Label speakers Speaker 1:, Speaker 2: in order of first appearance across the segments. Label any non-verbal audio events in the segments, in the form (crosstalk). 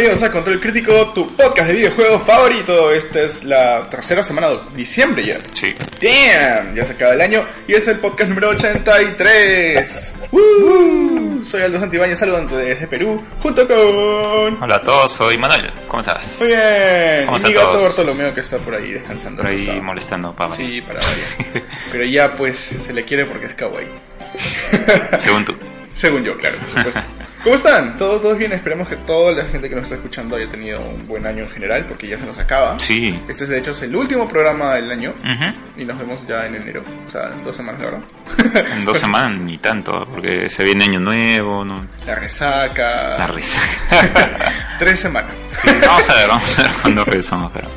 Speaker 1: Bienvenidos a Control Crítico, tu podcast de videojuegos favorito. Esta es la tercera semana de diciembre ya.
Speaker 2: Sí.
Speaker 1: Damn, ya se acaba el año y es el podcast número 83. Woo. Soy Aldo Santibáñez saludando desde Perú junto con...
Speaker 2: Hola a todos, soy Manuel. ¿Cómo estás?
Speaker 1: Muy bien.
Speaker 2: ¿Cómo
Speaker 1: y mi gato? Bartolomeo que está por ahí descansando.
Speaker 2: Por ahí
Speaker 1: acostado.
Speaker 2: molestando, papá.
Speaker 1: Sí, para (laughs) variar. Pero ya pues se le quiere porque es kawaii.
Speaker 2: Según tú. (laughs)
Speaker 1: Según yo, claro, por supuesto. (laughs) ¿Cómo están? ¿Todo, ¿Todos bien? Esperemos que toda la gente que nos está escuchando haya tenido un buen año en general, porque ya se nos acaba.
Speaker 2: Sí.
Speaker 1: Este es de hecho es el último programa del año
Speaker 2: Ujú.
Speaker 1: y nos vemos ya en enero. O sea, en dos semanas, verdad. (laughs)
Speaker 2: En dos semanas ni tanto, porque se viene año nuevo, ¿no?
Speaker 1: La resaca.
Speaker 2: La risa. (laughs)
Speaker 1: Tres semanas.
Speaker 2: Sí, vamos a ver, vamos a ver cuándo regresamos, pero.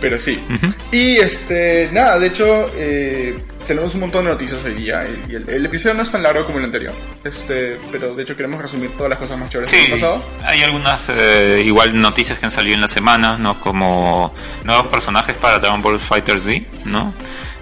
Speaker 1: Pero sí.
Speaker 2: Ujú.
Speaker 1: Y este, nada, de hecho, eh, tenemos un montón de noticias hoy día. Y el, el episodio no es tan largo como el anterior. Este, pero de hecho queremos resumir todas las cosas más chéveres que
Speaker 2: Sí,
Speaker 1: han pasado.
Speaker 2: hay algunas eh, igual noticias que han salido en la semana, ¿no? Como nuevos personajes para Dragon Ball Fighter Z, ¿no?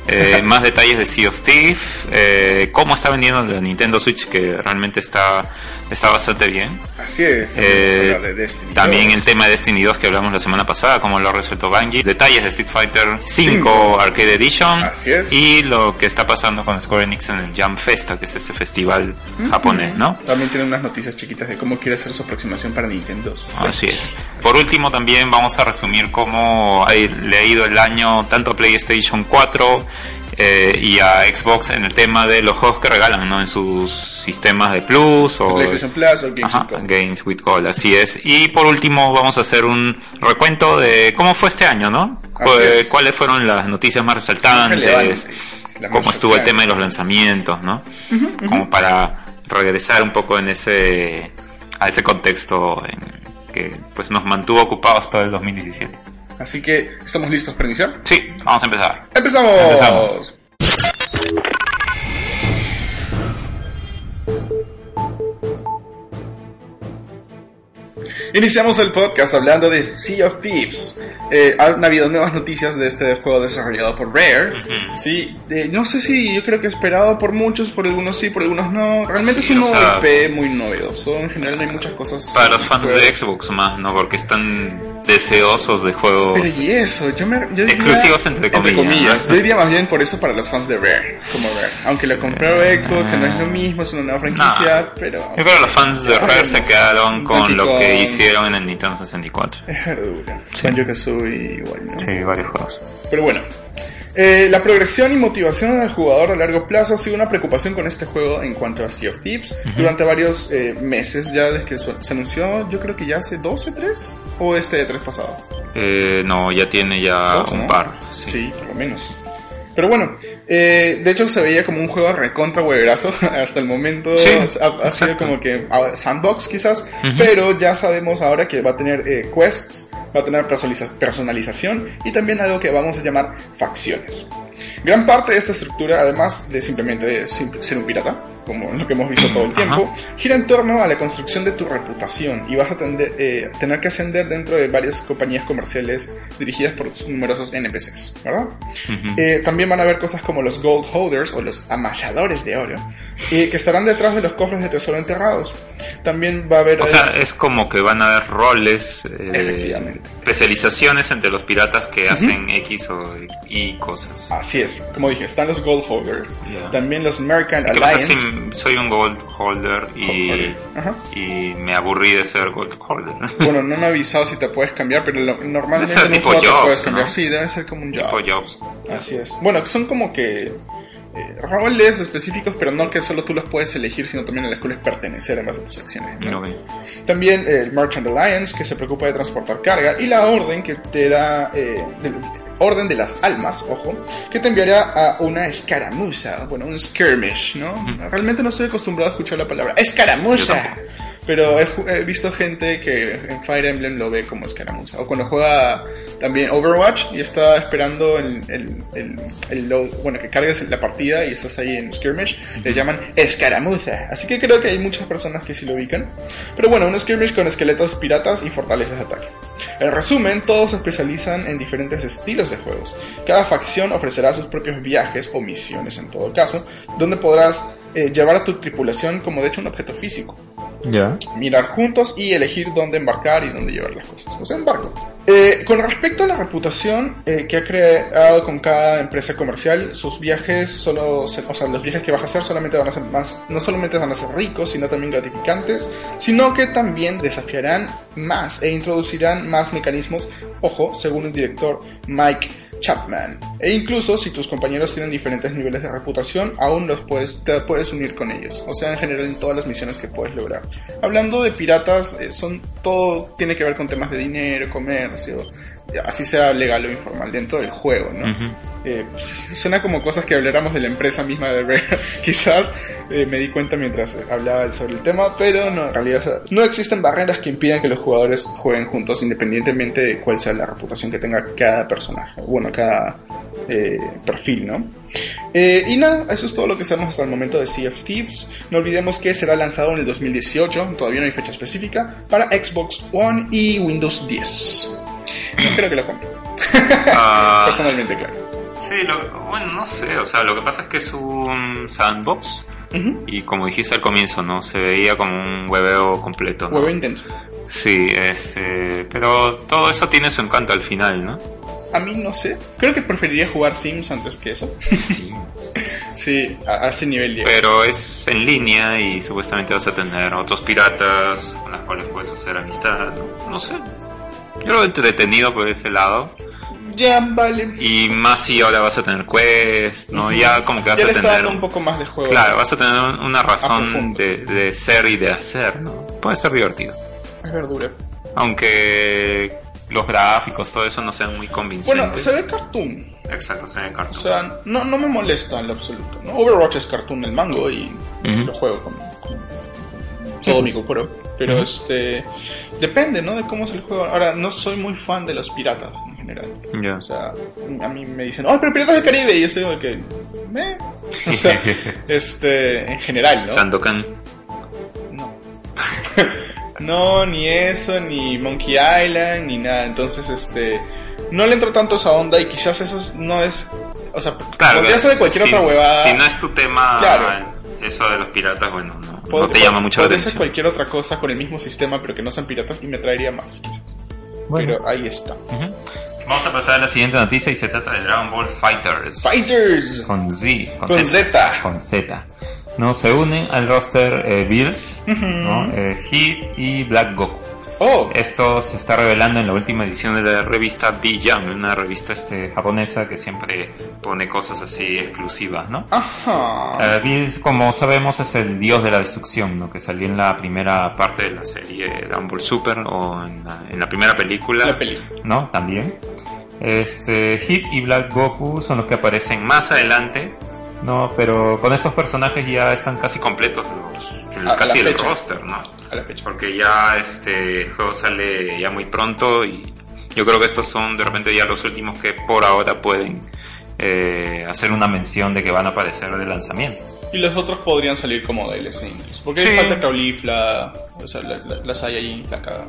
Speaker 2: Eh, más detalles de Sea of Thief, eh, cómo está vendiendo la Nintendo Switch, que realmente está, está bastante bien.
Speaker 1: Así es.
Speaker 2: Eh,
Speaker 1: de Destiny
Speaker 2: también
Speaker 1: 2.
Speaker 2: el tema de Destiny 2 que hablamos la semana pasada, cómo lo ha resuelto Bungie. Detalles de Street Fighter 5
Speaker 1: Cinco.
Speaker 2: Arcade Edition.
Speaker 1: Así es.
Speaker 2: Y lo que está pasando con Square Enix en el Jam Festa, que es este festival japonés, ¿no?
Speaker 1: También tiene unas noticias chiquitas de cómo quiere hacer su aproximación para Nintendo.
Speaker 2: Así es. Por último, también vamos a resumir cómo ha- le ha ido el año tanto a PlayStation 4 eh, y a Xbox en el tema de los juegos que regalan, ¿no? En sus sistemas de Plus o
Speaker 1: PlayStation Plus o Games
Speaker 2: Ajá,
Speaker 1: with Gold.
Speaker 2: Games with Gold, así es. Y por último vamos a hacer un recuento de cómo fue este año, ¿no?
Speaker 1: Así
Speaker 2: Cu-
Speaker 1: es.
Speaker 2: ¿Cuáles fueron las noticias más resaltantes? ¿Cómo estuvo el tema de los lanzamientos, ¿no? Como para regresar un poco en ese a ese contexto en que pues nos mantuvo ocupados todo el 2017.
Speaker 1: Así que, ¿estamos listos para iniciar?
Speaker 2: Sí, vamos a empezar.
Speaker 1: ¡Empezamos!
Speaker 2: Empezamos.
Speaker 1: Iniciamos el podcast hablando de Sea of Thieves. Eh, han habido nuevas noticias de este juego desarrollado por Rare.
Speaker 2: Ujú.
Speaker 1: Sí, eh, no sé si yo creo que esperado por muchos, por algunos sí, por algunos no. Realmente
Speaker 2: Sí,
Speaker 1: es un nuevo
Speaker 2: sea-
Speaker 1: IP muy novedoso. En general no hay muchas cosas.
Speaker 2: Para los fans de Xbox más, ¿no? Porque están deseosos de juegos
Speaker 1: Pero y eso, yo me. Yo diría-
Speaker 2: Exclusivos entre comillas, ¿no?
Speaker 1: Yo diría más bien por eso para los fans de Rare. Como Rare. Aunque lo compró Xbox, que no es lo mismo, es una nueva franquicia,
Speaker 2: No.
Speaker 1: pero.
Speaker 2: Yo creo que los fans de Rare se quedaron con
Speaker 1: Donkey
Speaker 2: lo que
Speaker 1: Kong.
Speaker 2: hicieron en el Nintendo 64.
Speaker 1: Es verdura.
Speaker 2: Sí.
Speaker 1: Banjo Kazooie igual, ¿no?
Speaker 2: Sí, varios juegos.
Speaker 1: Pero bueno, eh, la progresión y motivación del jugador a largo plazo ha sido una preocupación con este juego en cuanto a Sea of Thieves durante varios eh, meses ya desde que so- se anunció, yo creo que ya hace 12, 3 o este de 3 pasado.
Speaker 2: Eh, no, ya tiene ya
Speaker 1: Dos,
Speaker 2: un
Speaker 1: ¿no?
Speaker 2: par.
Speaker 1: Sí.
Speaker 2: Sí.
Speaker 1: por lo menos. Pero bueno, eh, de hecho se veía como un juego recontra hueverazo (laughs) hasta el momento.
Speaker 2: Sí,
Speaker 1: ha, ha sido como que ah, sandbox quizás, pero ya sabemos ahora que va a tener eh, quests, va a tener personaliza- personalización y también algo que vamos a llamar facciones. Gran parte de esta estructura, además de simplemente sim- ser un pirata, como lo que hemos visto todo el
Speaker 2: Ajá.
Speaker 1: tiempo, gira en torno a la construcción de tu reputación y vas a tender- eh, tener que ascender dentro de varias compañías comerciales dirigidas por numerosos NPCs, ¿verdad?
Speaker 2: Ujú.
Speaker 1: Eh, también van a haber cosas como los Gold Holders o los amasadores de oro, eh, que estarán detrás de los cofres de tesoro enterrados. También va a haber...
Speaker 2: O sea, es como que van a haber roles, eh, especializaciones entre los piratas que hacen X o Y cosas.
Speaker 1: Así es, como dije, están los Gold Holders.
Speaker 2: Ya.
Speaker 1: También los American
Speaker 2: ¿Qué pasa
Speaker 1: Alliance.
Speaker 2: Soy un gold holder y, y me aburrí de ser gold holder? (laughs)
Speaker 1: Bueno, no me han avisado si te puedes cambiar, pero lo- normalmente
Speaker 2: Debe ser tipo
Speaker 1: juego te
Speaker 2: jobs,
Speaker 1: puedes cambiar.
Speaker 2: ¿no?
Speaker 1: Sí, debe ser como un job.
Speaker 2: jobs.
Speaker 1: Así es. Bueno, que son como que eh, roles específicos, pero no que solo tú los puedes elegir, sino también a las cuales pertenecer en base a tus acciones. También eh, el Merchant Alliance, que se preocupa de transportar carga, y la Orden, que te da... eh, Orden de las Almas, ojo, que te enviará a una escaramuza, bueno, un skirmish, ¿no? Realmente no estoy acostumbrado a escuchar la palabra escaramuza. Pero he, visto gente que en Fire Emblem lo ve como escaramuza, o cuando juega también Overwatch y está esperando el, el, el- el load- bueno, que cargues la partida y estás ahí en skirmish, le llaman escaramuza, así que creo que hay muchas personas que sí lo ubican, pero bueno, un skirmish con esqueletos piratas y fortalezas de ataque. En resumen, todos se especializan en diferentes estilos de juegos. Cada facción ofrecerá sus propios viajes o misiones en todo caso, donde podrás eh, llevar a tu tripulación como de hecho un objeto físico. Mirar juntos y elegir dónde embarcar y dónde llevar las cosas. O sea, embarco. Eh, con respecto a la reputación eh, que ha creado con cada empresa comercial, sus viajes solo, se- o sea, los viajes que vas a hacer solamente van a ser más, no solamente van a ser ricos, sino también gratificantes, sino que también desafiarán más e introducirán más mecanismos, ojo, según el director Mike Chapman. E incluso si tus compañeros tienen diferentes niveles de reputación, aún los puedes, te puedes unir con ellos. O sea, en general en todas las misiones que puedes lograr. Hablando de piratas, eh, son todo tiene que ver con temas de dinero, comercio, así sea legal o informal dentro del juego, ¿no? Eh, pues, suena como cosas que habláramos de la empresa misma de Rare. (laughs) Quizás eh, me di cuenta mientras hablaba sobre el tema, pero no, en realidad no existen barreras que impidan que los jugadores jueguen juntos independientemente de cuál sea la reputación que tenga cada personaje, bueno, cada eh, perfil, ¿no? Y nada, eso es todo lo que sabemos hasta el momento de Sea of Thieves. No olvidemos que será lanzado en el 2018, todavía no hay fecha específica, para Xbox One y Windows 10. Creo que lo compre,
Speaker 2: Ah,
Speaker 1: personalmente, claro.
Speaker 2: sí, lo- bueno, no sé, o sea, lo que pasa es que es un sandbox
Speaker 1: Ujú.
Speaker 2: y como dijiste al comienzo, ¿no? Se veía como un hueveo completo, ¿no?
Speaker 1: Huevo intenso.
Speaker 2: Sí, este, pero todo eso tiene su encanto al final, ¿no?
Speaker 1: A mí no sé. Creo que preferiría jugar Sims antes que eso.
Speaker 2: Sí. (laughs)
Speaker 1: Sí, a, a ese nivel de...
Speaker 2: Pero es en línea y supuestamente vas a tener otros piratas con los cuales puedes hacer amistad, ¿no? No sé. Yo lo he entretenido por ese lado.
Speaker 1: Ya, vale.
Speaker 2: Y más si ahora vas a tener quest, ¿no? Ya como que vas
Speaker 1: ya
Speaker 2: a
Speaker 1: le está
Speaker 2: tener...
Speaker 1: dando un poco más de juego.
Speaker 2: Claro, vas a tener un- una razón de, de ser y de hacer, ¿no? Puede ser divertido.
Speaker 1: Es verdura.
Speaker 2: Aunque los gráficos, todo eso no sean muy
Speaker 1: Bueno,
Speaker 2: convincentes.
Speaker 1: se ve cartoon.
Speaker 2: Exacto, se ve en
Speaker 1: O
Speaker 2: cartoon.
Speaker 1: sea, no, no me molesta en lo absoluto. ¿no? Overwatch es cartoon el mango y
Speaker 2: Ujú.
Speaker 1: lo juego con, con todo mi cocoro. Pero este... Depende, ¿no? De cómo es el juego. Ahora, no soy muy fan de los piratas en general.
Speaker 2: Ya.
Speaker 1: O sea, a mí me dicen, oh, pero Piratas del Caribe. Y yo soy como que, meh. O sea, (laughs) este, en general, ¿no?
Speaker 2: Sandokan.
Speaker 1: No. (laughs) no, ni eso, ni Monkey Island, ni nada. Entonces, este, no le entro tanto a esa onda y quizás eso es- no es, o sea,
Speaker 2: Claro,
Speaker 1: podría ser de cualquier
Speaker 2: si,
Speaker 1: otra huevada.
Speaker 2: Si no es tu tema,
Speaker 1: Claro.
Speaker 2: eso de los piratas, bueno, no, no te llama mucho la atención.
Speaker 1: cualquier otra cosa con el mismo sistema, pero que no sean piratas y me traería más. quizás. Pero ahí está.
Speaker 2: Ujú. Vamos a pasar a la siguiente noticia y se trata de Dragon Ball Fighters.
Speaker 1: Fighters.
Speaker 2: Con Z. Con,
Speaker 1: Con Z.
Speaker 2: Con Z. No, se unen al roster eh, Bills, ¿no? Eh, Hit y Black Goku.
Speaker 1: Oh,
Speaker 2: Esto se está revelando en la última edición de la revista B-Jam, una revista este, japonesa que siempre pone cosas así exclusivas, ¿no?
Speaker 1: ajá.
Speaker 2: Eh, como sabemos, es el dios de la destrucción, ¿no? Que salió en la primera parte de la serie Ball Super o en la, en la primera película.
Speaker 1: La.
Speaker 2: ¿No? También. Este, Hit y Black Goku son los que aparecen más adelante, ¿no? Pero con estos personajes ya están casi completos los, el- casi
Speaker 1: la
Speaker 2: el
Speaker 1: fecha.
Speaker 2: roster, ¿no?
Speaker 1: A la fecha.
Speaker 2: Porque ya este el juego sale ya muy pronto y yo creo que estos son de repente ya los últimos que por ahora pueden eh, hacer una mención de que van a aparecer de lanzamiento.
Speaker 1: Y los otros podrían salir como DLC incluso. Porque
Speaker 2: Sí.
Speaker 1: falta Caulifla, o sea, la- la- las hay ahí, la caga.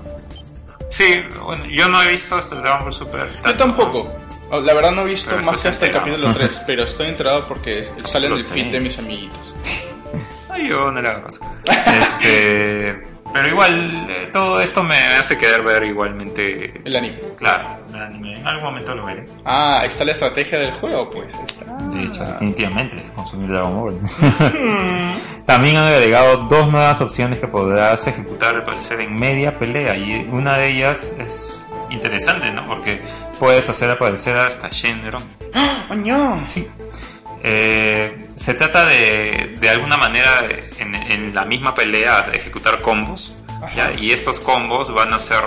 Speaker 2: Sí, bueno, yo no he visto hasta el Dragon Ball Super.
Speaker 1: Yo tampoco. Oh, La verdad no he visto
Speaker 2: Pero
Speaker 1: más que hasta el
Speaker 2: enterado.
Speaker 1: capítulo 3, (laughs) pero estoy enterado porque sale en el feed de mis amiguitos. (laughs)
Speaker 2: Ay, yo no le hago caso. Este, pero igual, eh, todo esto me hace querer ver igualmente.
Speaker 1: El anime.
Speaker 2: Claro, el anime. En algún momento lo veré.
Speaker 1: Ah, ahí está la estrategia del juego, pues.
Speaker 2: De hecho, definitivamente, consumir Dragon Ball. (laughs) También han agregado dos nuevas opciones que podrás ejecutar al parecer en media pelea. Y una de ellas es interesante, ¿no? Porque puedes hacer aparecer hasta Shenron.
Speaker 1: ¡Ah, (gasps) ¡Oño!
Speaker 2: Sí. Eh, se trata de, de alguna manera, en, en la misma pelea, ejecutar combos. Y estos combos van a hacer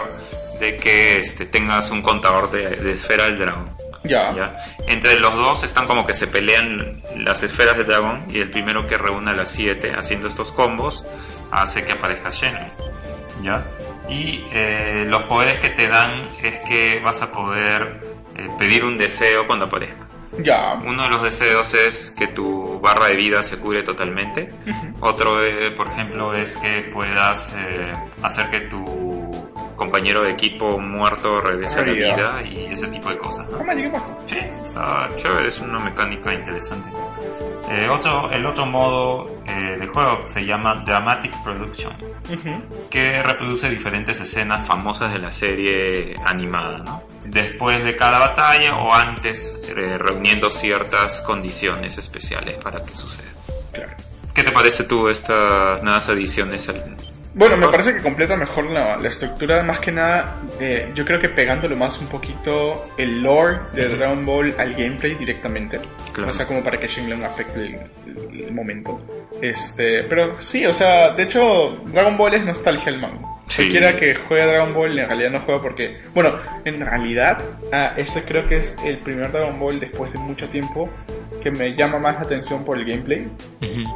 Speaker 2: de que este, tengas un contador de, de esfera del dragón.
Speaker 1: Ya.
Speaker 2: ¿ya? Entre los dos están como que se pelean las esferas del dragón y el primero que reúna las siete haciendo estos combos hace que aparezca Shenron. ¿ya? Y eh, los poderes que te dan es que vas a poder eh, pedir un deseo cuando aparezca.
Speaker 1: Ya.
Speaker 2: Uno de los deseos es que tu barra de vida se cure totalmente. Otro, eh, por ejemplo, es que puedas eh, hacer que tu compañero de equipo muerto regrese a la vida y ese tipo de cosas, ¿no? Sí, está chévere, es una mecánica interesante. Eh, otro, el otro modo eh, de juego se llama Dramatic Production,
Speaker 1: Ujú.
Speaker 2: que reproduce diferentes escenas famosas de la serie animada, ¿no? Después de cada batalla o antes, eh, reuniendo ciertas condiciones especiales para que suceda.
Speaker 1: Claro.
Speaker 2: ¿Qué te parece tú estas nuevas adiciones al,
Speaker 1: Bueno, me parece que completa mejor la, la estructura, más que nada, eh, yo creo que pegándolo más un poquito el lore de. Dragon Ball al gameplay directamente.
Speaker 2: Claro.
Speaker 1: O sea, como para que Shenlong afecte el, el- el momento. Este, pero sí, o sea, de hecho, Dragon Ball es nostalgia el mango.
Speaker 2: Sí.
Speaker 1: Cualquiera que juegue Dragon Ball en realidad no juega porque, bueno, en realidad, ah, este creo que es el primer Dragon Ball después de mucho tiempo que me llama más la atención por el gameplay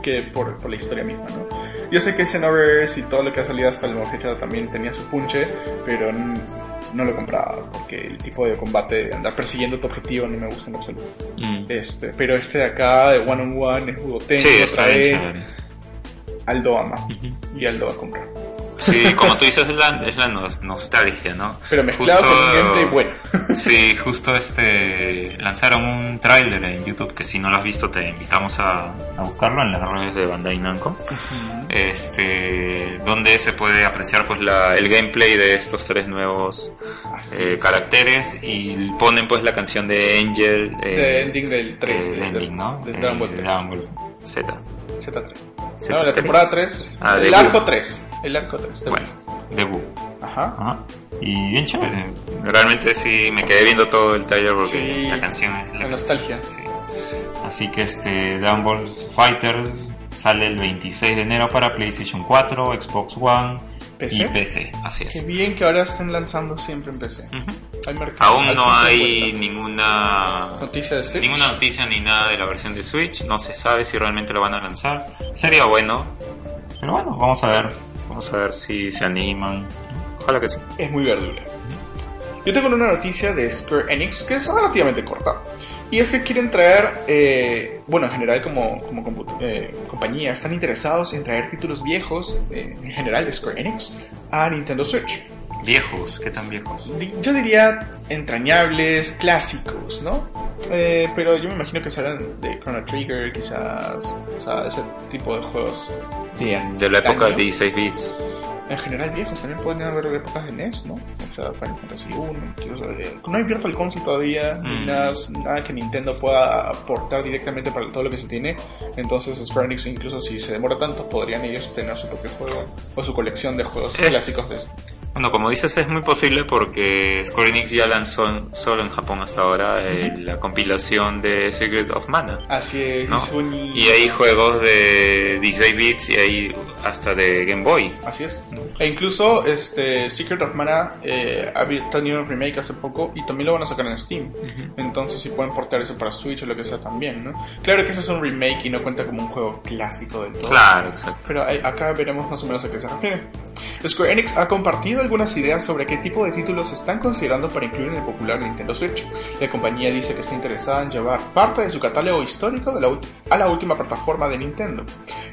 Speaker 1: que por, por la historia misma, ¿no? Yo sé que Xenoverse y todo lo que ha salido hasta la fecha también tenía su punche, pero no lo compraba porque el tipo de combate de andar persiguiendo tu objetivo no me gusta en absoluto.
Speaker 2: Mm.
Speaker 1: Este, pero este de acá, de One on One, es Budotenko
Speaker 2: Sí,
Speaker 1: otra vez. Aldo ama y Aldo va a comprar.
Speaker 2: Sí, como tú dices, es la, es la nos- nostalgia, ¿no?
Speaker 1: Pero mezclado con un gameplay bueno. (laughs)
Speaker 2: Sí, justo este lanzaron un tráiler en YouTube que si no lo has visto te invitamos a, a buscarlo en las redes de Bandai Namco. Este, donde se puede apreciar pues la, el gameplay de estos tres nuevos eh,
Speaker 1: es.
Speaker 2: caracteres y ponen pues la canción de Angel eh,
Speaker 1: de ending del 3,
Speaker 2: eh,
Speaker 1: de,
Speaker 2: ending, ¿no?
Speaker 1: de
Speaker 2: Eh,
Speaker 1: Dragon Ball 3.
Speaker 2: Dragon Ball Z.
Speaker 1: Z3.
Speaker 2: Z3.
Speaker 1: No, la temporada 3.
Speaker 2: Ah,
Speaker 1: el arco
Speaker 2: Buu.
Speaker 1: 3. El arco 3.
Speaker 2: Bueno, debut.
Speaker 1: Ajá.
Speaker 2: Ajá. Y bien chévere. Realmente sí me quedé viendo todo el trailer porque
Speaker 1: Sí,
Speaker 2: la canción es
Speaker 1: la nostalgia.
Speaker 2: Sí. Así que este Ball Fighters sale el 26 de enero para PlayStation 4, Xbox One
Speaker 1: ¿PC?
Speaker 2: y PC. Así
Speaker 1: Qué
Speaker 2: es.
Speaker 1: bien que ahora estén lanzando siempre en PC.
Speaker 2: Ujú.
Speaker 1: Hay mercado.
Speaker 2: Aún no hay ninguna
Speaker 1: noticia de Switch.
Speaker 2: ninguna noticia ni nada de la versión de Switch. No se sabe si realmente lo van a lanzar. Sería bueno. Pero bueno, vamos a ver. Vamos a ver si se animan. Ojalá que sí.
Speaker 1: Es muy verdura. Yo tengo una noticia de Square Enix que es relativamente corta. Y es que quieren traer, eh, bueno, en general como, como eh, compañía, están interesados en traer títulos viejos, eh, en general de Square Enix, a Nintendo Switch.
Speaker 2: Viejos, ¿qué tan viejos?
Speaker 1: Yo diría entrañables, clásicos, ¿no? Eh, pero yo me imagino que serán de Chrono Trigger, quizás, o sea, ese tipo de juegos de,
Speaker 2: De la época de
Speaker 1: antaño.
Speaker 2: 16 bits.
Speaker 1: En general viejos, también pueden haber épocas de NES, ¿no? O sea, Final Fantasy 1, incluso... eh, no hay Virtual Console todavía, ni
Speaker 2: Mm.
Speaker 1: nada, nada que Nintendo pueda aportar directamente para todo lo que se tiene. Entonces Square Enix, incluso si se demora tanto, podrían ellos tener su propio juego o su colección de juegos
Speaker 2: Eh.
Speaker 1: clásicos de
Speaker 2: Bueno, como dices, es muy posible porque Square Enix ya lanzó solo en Japón hasta ahora eh, la compilación de Secret of Mana.
Speaker 1: Así es,
Speaker 2: ¿no? Y hay juegos de 16 bits y hay hasta de Game Boy.
Speaker 1: Así es. E incluso este Secret of Mana eh, ha tenido un remake hace poco y también lo van a sacar en Steam. Entonces si pueden portar eso para Switch o lo que sea también, ¿no? Claro que ese es un remake y no cuenta como un juego clásico del todo.
Speaker 2: Claro, exacto.
Speaker 1: Pero acá veremos más o menos a qué se refiere. Square Enix ha compartido algunas ideas sobre qué tipo de títulos están considerando para incluir en el popular Nintendo Switch. La compañía dice que está interesada en llevar parte de su catálogo histórico de la ulti- a la última plataforma de Nintendo.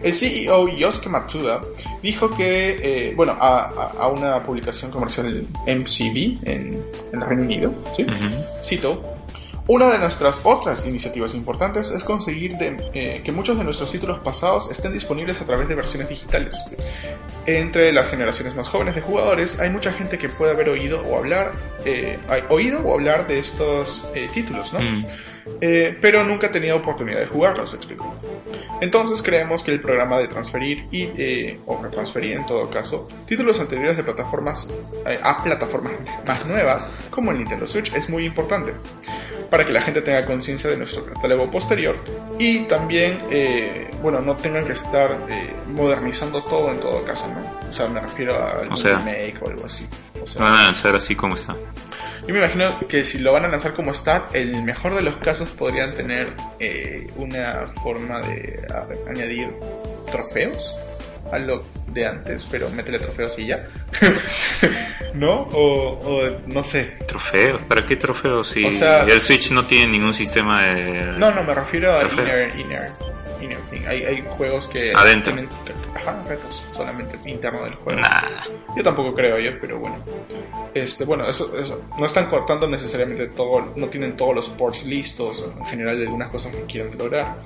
Speaker 1: El CEO Yosuke Matsuda dijo que, eh, bueno, a, una publicación comercial MCB en, en el Reino Unido, ¿sí? Cito, una de nuestras otras iniciativas importantes es conseguir eh, que muchos de nuestros títulos pasados estén disponibles a través de versiones digitales. Entre las generaciones más jóvenes de jugadores hay mucha gente que puede haber oído o hablar, eh, oído o hablar de estos eh, títulos, ¿no?
Speaker 2: Mm.
Speaker 1: Eh, pero nunca ha tenido oportunidad de jugarlos, explicó. Entonces creemos que el programa de transferir y, eh, o retransferir en todo caso, títulos anteriores de plataformas eh, a plataformas más nuevas, como el Nintendo Switch, es muy importante, para que la gente tenga conciencia de nuestro catálogo posterior y también, eh, bueno, no tengan que estar eh, modernizando todo en todo caso, ¿no? O sea, me refiero a algún
Speaker 2: O sea.
Speaker 1: remake o algo así. O sea,
Speaker 2: Van a lanzar así como está.
Speaker 1: Yo me imagino que si lo van a lanzar como está, el mejor de los casos podrían tener eh, una forma de a- añadir trofeos a lo de antes, pero métele trofeos y ya. (laughs) ¿No? O, o no sé.
Speaker 2: ¿Trofeos? ¿Para qué trofeos? Si
Speaker 1: O sea-
Speaker 2: el Switch no tiene ningún sistema de...
Speaker 1: No, no, me refiero a inner, inner. En fin, hay, hay juegos que
Speaker 2: Adentro.
Speaker 1: tienen ajá, retos solamente interno del juego.
Speaker 2: Nah.
Speaker 1: Yo tampoco creo yo, pero bueno. Este, bueno, eso, eso. No están cortando necesariamente todo, no tienen todos los ports listos, en general de algunas cosas que quieren lograr.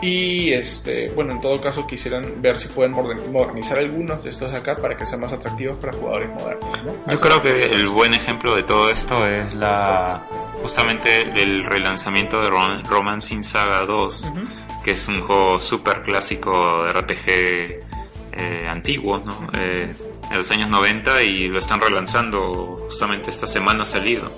Speaker 1: Y este, bueno, en todo caso quisieran ver si pueden moder- modernizar algunos de estos de acá para que sean más atractivos para jugadores modernos, ¿no?
Speaker 2: Yo creo que el buen ejemplo de todo esto es la justamente el relanzamiento de Rom- Romancing Saga 2,
Speaker 1: Ujú.
Speaker 2: que es un juego súper clásico de RPG eh, antiguo, ¿no? Eh, de los años 90 y lo están relanzando justamente esta semana ha salido.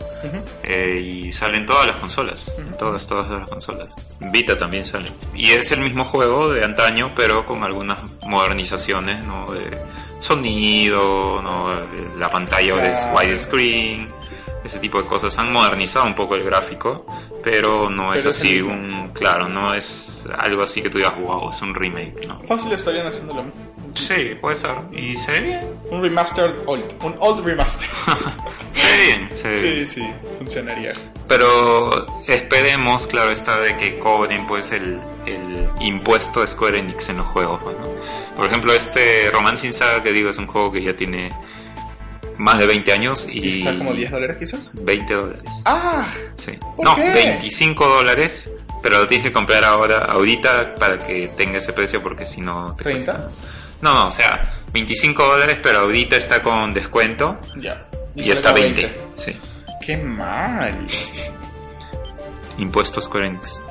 Speaker 2: Eh, y salen todas las consolas, todas, todas las consolas. Vita también sale. Y es el mismo juego de antaño, pero con algunas modernizaciones, ¿no? De sonido, ¿no? La pantalla es widescreen, ese tipo de cosas. Han modernizado un poco el gráfico, pero no es
Speaker 1: Pero es el
Speaker 2: así
Speaker 1: mismo.
Speaker 2: un, claro, no es algo así que tú digas, wow, es un remake, ¿no?
Speaker 1: Fácil estarían haciendo lo mismo.
Speaker 2: Sí, puede ser. Y se ve bien.
Speaker 1: Un remastered old, un old remaster. (laughs)
Speaker 2: Se ve bien, se ve bien.
Speaker 1: sí, sí, funcionaría.
Speaker 2: Pero esperemos, claro está, de que cobren pues el, el impuesto de Square Enix en los juegos. ¿no? Por ejemplo, este Romancing Saga que digo es un juego que ya tiene más de 20 años
Speaker 1: Y
Speaker 2: y
Speaker 1: está como 10 dólares quizás.
Speaker 2: 20 dólares.
Speaker 1: Ah,
Speaker 2: Sí.
Speaker 1: ¿Por
Speaker 2: No,
Speaker 1: qué?
Speaker 2: 25 dólares, pero lo tienes que comprar ahora, ahorita, para que tenga ese precio porque si no te
Speaker 1: 30.
Speaker 2: cuesta. No, no, o sea, 25 dólares, pero ahorita está con descuento
Speaker 1: ya.
Speaker 2: y
Speaker 1: sale
Speaker 2: está
Speaker 1: como
Speaker 2: 20. Sí.
Speaker 1: Qué mal. (laughs)
Speaker 2: impuestos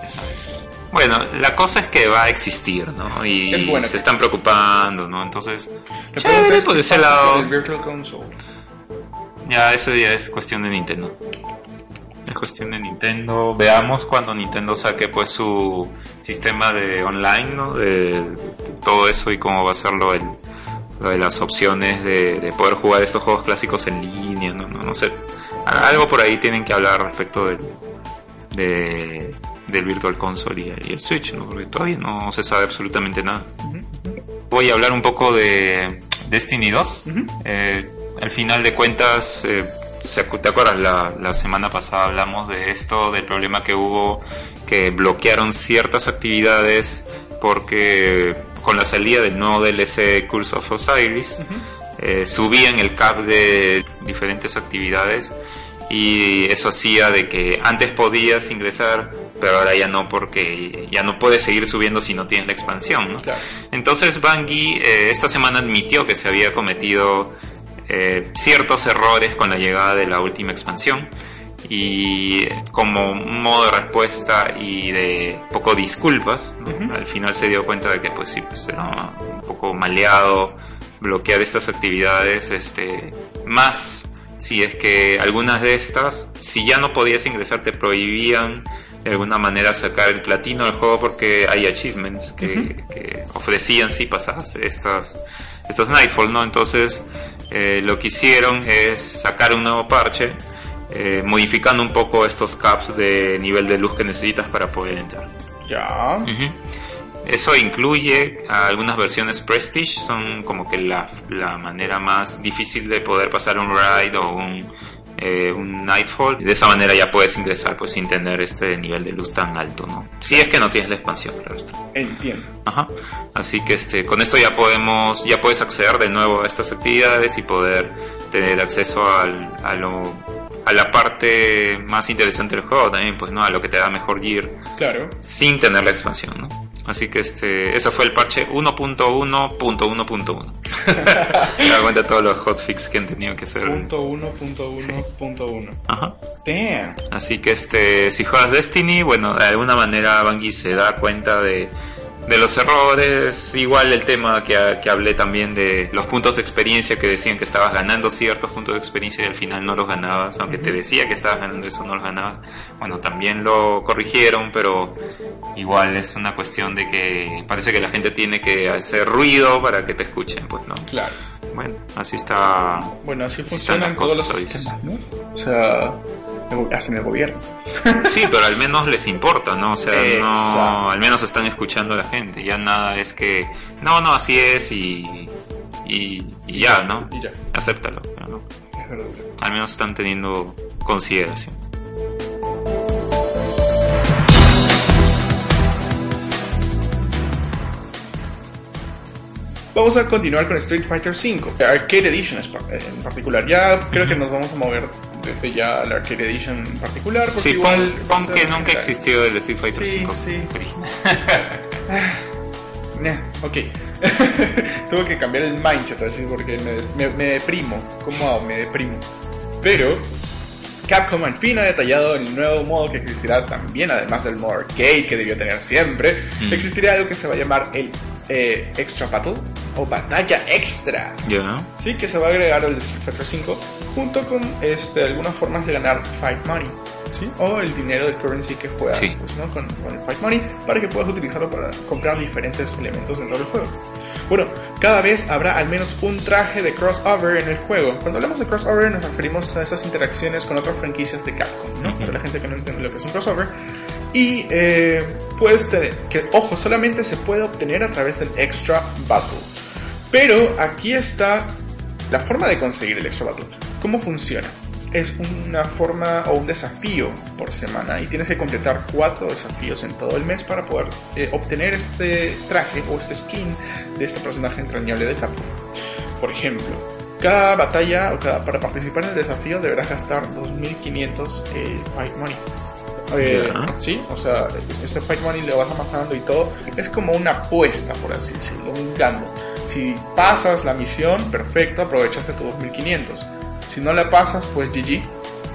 Speaker 2: sabes. Bueno, la cosa es que va a existir, ¿no? Y
Speaker 1: Es bueno
Speaker 2: se
Speaker 1: que-
Speaker 2: están preocupando, ¿no? Entonces,
Speaker 1: La
Speaker 2: chévere,
Speaker 1: es
Speaker 2: por
Speaker 1: qué
Speaker 2: ese lado,
Speaker 1: con el Virtual Console.
Speaker 2: ya eso ya es cuestión de Nintendo. Es cuestión de Nintendo. Veamos cuando Nintendo saque pues su sistema de online, ¿no? De todo eso y cómo va a ser lo, lo de las opciones de, de poder jugar estos juegos clásicos en línea, ¿no? No, no sé. Algo por ahí tienen que hablar respecto del, de, del Virtual Console y, el Switch, ¿no? Porque todavía no se sabe absolutamente nada. Voy a hablar un poco de Destiny 2.
Speaker 1: Ujú.
Speaker 2: Eh, al final de cuentas, eh, ¿se acu- ¿te acuerdas? La, la semana pasada hablamos de esto, del problema que hubo, que bloquearon ciertas actividades porque con la salida del nuevo DLC Curse of Osiris, eh, subían el cap de diferentes actividades y eso hacía de que antes podías ingresar, pero ahora ya no porque ya no puedes seguir subiendo si no tienes la expansión, ¿no?
Speaker 1: Claro.
Speaker 2: Entonces Bungie eh, esta semana admitió que se había cometido eh, ciertos errores con la llegada de la última expansión y como modo de respuesta y de poco disculpas, al final se dio cuenta de que pues sí, pues era un poco maleado bloquear estas actividades, este, más si es que algunas de estas, si ya no podías ingresar, te prohibían de alguna manera sacar el platino del juego porque hay achievements que, ofrecían si pasabas estas, estos Nightfall, ¿no? Entonces, eh, lo que hicieron es sacar un nuevo parche, eh, modificando un poco estos caps de nivel de luz que necesitas para poder entrar.
Speaker 1: Ya.
Speaker 2: Eso incluye algunas versiones Prestige, son como que la, la manera más difícil de poder pasar un ride o un, eh, un Nightfall. De esa manera ya puedes ingresar pues sin tener este nivel de luz tan alto, ¿no? Si es que no tienes la expansión, claro está.
Speaker 1: Entiendo.
Speaker 2: Ajá. Así que este, con esto ya podemos, ya puedes acceder de nuevo a estas actividades y poder tener acceso al, a lo, a la parte más interesante del juego también, pues, ¿no? A lo que te da mejor gear
Speaker 1: Claro.
Speaker 2: sin tener la expansión, ¿no? Así que este, eso fue el parche 1.1.1.1. Me da cuenta todos los hotfix que han tenido que hacer.
Speaker 1: Punto uno, punto uno, punto uno.
Speaker 2: Ajá.
Speaker 1: Damn.
Speaker 2: Así que este, si juegas Destiny, bueno, de alguna manera Bungie se da cuenta de, de los errores. Igual el tema que, que hablé también de los puntos de experiencia que decían que estabas ganando ciertos puntos de experiencia y al final no los ganabas, aunque te decía que estabas ganando eso, no los ganabas. Bueno, también lo corrigieron, pero igual es una cuestión de que parece que la gente tiene que hacer ruido para que te escuchen, pues no.
Speaker 1: Claro.
Speaker 2: Bueno, así está.
Speaker 1: Bueno, así
Speaker 2: Así
Speaker 1: funcionan todos los sistemas, ¿no? O sea, hacen el gobierno.
Speaker 2: Sí, pero al menos les importa, ¿no? O sea, no, al menos están escuchando a la gente. Ya nada es que, no, no, así es y, y, y ya, ¿no?
Speaker 1: Y ya.
Speaker 2: Acéptalo, no.
Speaker 1: Es verdad.
Speaker 2: Al menos están teniendo consideración.
Speaker 1: Vamos a continuar con Street Fighter V, Arcade Edition en particular. Ya creo que nos vamos a mover desde ya la Arcade Edition en particular.
Speaker 2: Porque sí, igual pon, que nunca existió el Street Fighter
Speaker 1: sí,
Speaker 2: V.
Speaker 1: Sí, (laughs) (laughs) ok. (laughs) Tuve que cambiar el mindset así porque me, me, deprimo. ¿Cómo hago? Me deprimo. Pero Capcom al fin ha detallado el nuevo modo que existirá también, además del modo arcade que debió tener siempre. Mm. Existirá algo que se va a llamar el eh, Extra Battle o Batalla Extra.
Speaker 2: Ya.
Speaker 1: Sí, que se va a agregar al Street Fighter 5 junto con este, algunas formas de ganar Fight Money. ¿sí? O el dinero de currency que juegas pues, ¿no? con, con, el Fight Money para que puedas utilizarlo para comprar diferentes elementos dentro del juego. Bueno, cada vez habrá al menos un traje de crossover en el juego. Cuando hablamos de crossover nos referimos a esas interacciones con otras franquicias de Capcom, ¿no? Para la gente que no entiende lo que es un crossover. Y eh, puedes que ojo, solamente se puede obtener a través del Extra Battle. Pero aquí está la forma de conseguir el Extra Battle. ¿Cómo funciona? es una forma o un desafío por semana y tienes que completar cuatro desafíos en todo el mes para poder eh, obtener este traje o este skin de este personaje entrañable de Capcom. Por ejemplo, cada batalla o cada, para participar en el desafío deberás gastar 2500 eh, Fight Money. Eh, sí, o sea, este Fight Money lo vas amasando y todo. Es como una apuesta, por así decirlo, un gamble. Si pasas la misión, perfecto, aprovechaste tus 2500 si no la pasas, pues GG.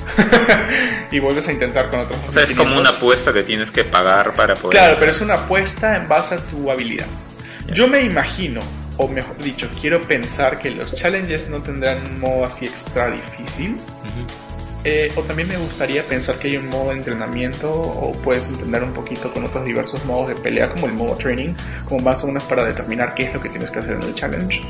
Speaker 1: (laughs) y vuelves a intentar con otros.
Speaker 2: O sea, es como una apuesta que tienes que pagar para poder.
Speaker 1: Claro, pero es una apuesta en base a tu habilidad. Yo me imagino, o mejor dicho, quiero pensar que los challenges no tendrán un modo así extra difícil. Eh, o también me gustaría pensar que hay un modo de entrenamiento o puedes entender un poquito con otros diversos modos de pelea como el modo training, como más o menos para determinar qué es lo que tienes que hacer en el challenge.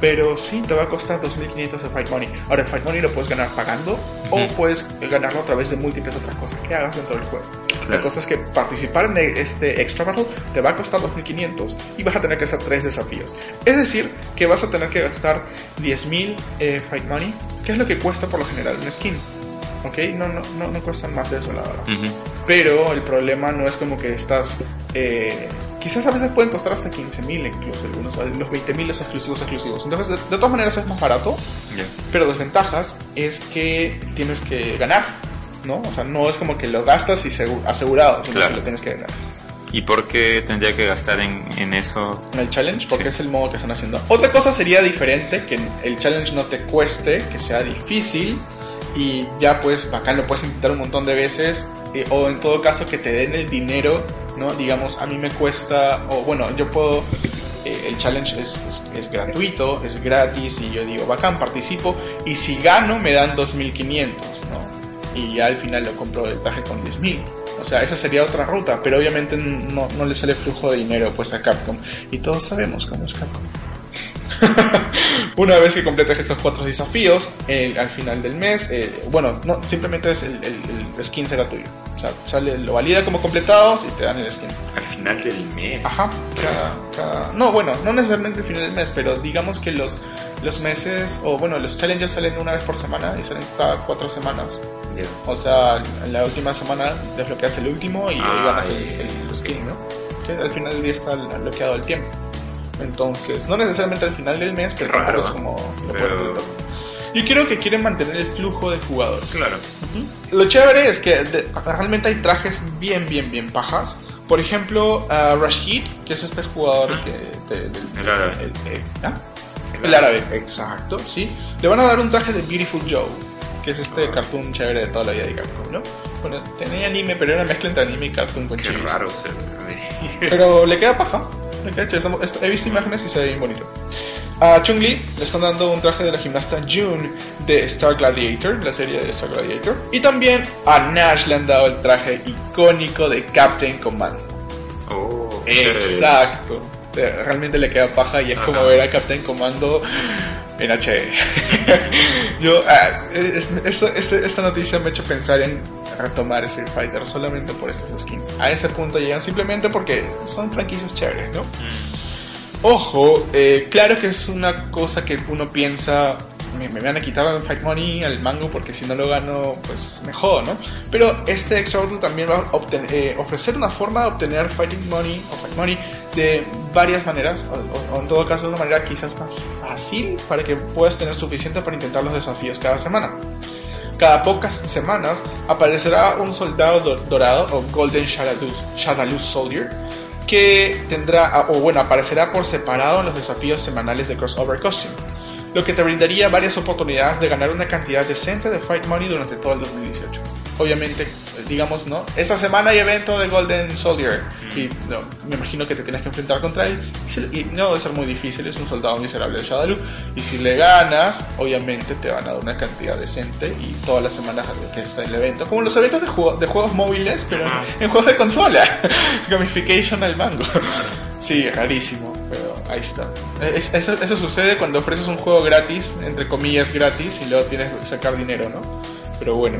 Speaker 1: Pero sí, te va a costar 2.500 de Fight Money. Ahora, el Fight Money lo puedes ganar pagando o puedes ganarlo a través de múltiples otras cosas que hagas dentro del juego. La cosa es que participar en este Extra Battle te va a costar 2.500 y vas a tener que hacer tres desafíos. Es decir, que vas a tener que gastar 10.000 eh, Fight Money, que es lo que cuesta por lo general un skin. ¿Ok? No, no, no, no cuestan más de eso, la verdad. Pero el problema no es como que estás... Eh, quizás a veces pueden costar hasta 15.000 incluso algunos, los 20.000 los exclusivos exclusivos. Entonces, de, todas maneras es más barato, pero desventajas es que tienes que ganar, ¿no? O sea, no es como que lo gastas y asegurado, sino que lo tienes que ganar.
Speaker 2: ¿Y por qué tendría que gastar en, en eso?
Speaker 1: En el challenge, porque es el modo que están haciendo. Otra cosa sería diferente, que el challenge no te cueste, que sea difícil, y ya pues acá lo puedes intentar un montón de veces eh, o en todo caso que te den el dinero, ¿no? Digamos, a mí me cuesta, o bueno, yo puedo, eh, el challenge es, es, gratuito, es gratis y yo digo, bacán, participo y si gano me dan 2.500, ¿no? Y ya al final lo compro el traje con 10.000. O sea, esa sería otra ruta, pero obviamente no, no le sale flujo de dinero pues a Capcom. Y todos sabemos cómo es Capcom. (laughs) Una vez que completes estos cuatro desafíos, al final del mes, eh, bueno, no, simplemente es el, skin será tuyo. O sea, sale, lo valida como completados y te dan el skin.
Speaker 2: Al final del mes.
Speaker 1: Ajá, No, bueno, no necesariamente al final del mes, pero digamos que los, los meses, o bueno, los challenges salen una vez por semana y salen cada cuatro semanas. O sea, en la última semana desbloqueas el último y ah, ganas el, el, skin, ¿no? Que al final del día está bloqueado el tiempo. Entonces, no necesariamente al final del mes, pero es como Y creo que quieren mantener el flujo de jugadores.
Speaker 2: Claro.
Speaker 1: Lo chévere es que realmente hay trajes bien, bien, bien pajas. Por ejemplo, Rashid, que es este jugador que,
Speaker 2: el árabe.
Speaker 1: ¿ah? El, árabe, exacto, sí. Le van a dar un traje de Beautiful Joe, que es este cartoon chévere de toda la vida de Capcom, ¿no? Bueno, tenía anime, pero era una mezcla entre anime y cartoon con
Speaker 2: Qué raro
Speaker 1: Pero le queda paja. He visto imágenes y se ve bien bonito. A Chung-Li le están dando un traje de la gimnasta June de Star Gladiator, la serie de Star Gladiator. Y también a Nash le han dado el traje icónico de Captain Commando.
Speaker 2: Oh,
Speaker 1: Exacto. Realmente le queda paja y es como ver a Captain Commando en HD. (laughs) Yo, ah, esta noticia me ha hecho pensar en retomar Street Fighter solamente por estos skins. A ese punto llegan simplemente porque son franquicias chéveres, ¿no? Mm. Ojo, eh, claro que es una cosa que uno piensa, me, van a quitar el Fight Money al mango porque si no lo gano, pues mejor, ¿no? Pero este Extra también va a eh, ofrecer una forma de obtener Fighting Money o Fight Money de varias maneras, o, o en todo caso de una manera quizás más fácil para que puedas tener suficiente para intentar los desafíos cada semana. Cada pocas semanas aparecerá un soldado do- dorado o Golden Shadaloo, Soldier que tendrá, o bueno, aparecerá por separado en los desafíos semanales de Crossover Costume, lo que te brindaría varias oportunidades de ganar una cantidad decente de Fight Money durante todo el 2018. Obviamente, digamos, ¿no? Esta semana hay evento de Golden Soldier y no, me imagino que te tienes que enfrentar contra él y, no debe ser muy difícil, es un soldado miserable de Shadaloo y si le ganas, obviamente te van a dar una cantidad decente y todas las semanas que está el evento, como los eventos de, juego- de juegos móviles, pero en, en juegos de consola, (laughs) gamification al mango. Sí, rarísimo, pero ahí está. Es- Eso, eso sucede cuando ofreces un juego gratis, entre comillas gratis, y luego tienes que sacar dinero, ¿no? Pero bueno,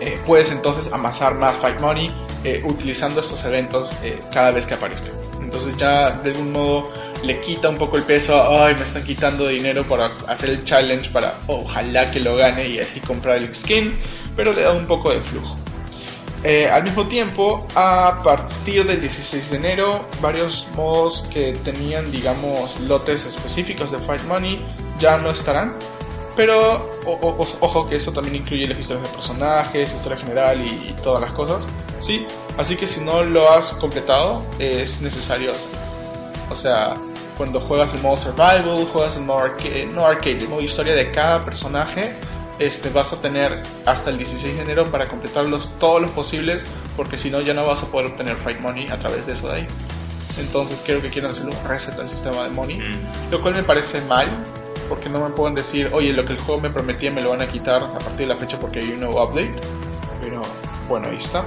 Speaker 1: eh, puedes entonces amasar más Fight Money eh, utilizando estos eventos eh, cada vez que aparezcan. Entonces ya de algún modo le quita un poco el peso, ay, me están quitando dinero para hacer el challenge, para ojalá que lo gane y así comprar el skin, pero le da un poco de flujo. Al mismo tiempo, a partir del 16 de enero, varios modos que tenían, digamos, lotes específicos de Fight Money ya no estarán. Pero o- o- ojo que eso también incluye las historias de personajes, historia general y, y todas las cosas. Sí, así que si no lo has completado, es necesario hacerlo. O sea, cuando juegas el modo survival, juegas el modo arcade, no arcade, el modo historia de cada personaje, este, vas a tener hasta el 16 de enero para completarlos todos los posibles, porque si no ya no vas a poder obtener Fight Money a través de eso de ahí. Entonces creo que quieren hacer un reset al sistema de Money, lo cual me parece mal, porque no me pueden decir, oye, lo que el juego me prometía me lo van a quitar a partir de la fecha porque hay un nuevo update. Pero bueno, ahí está.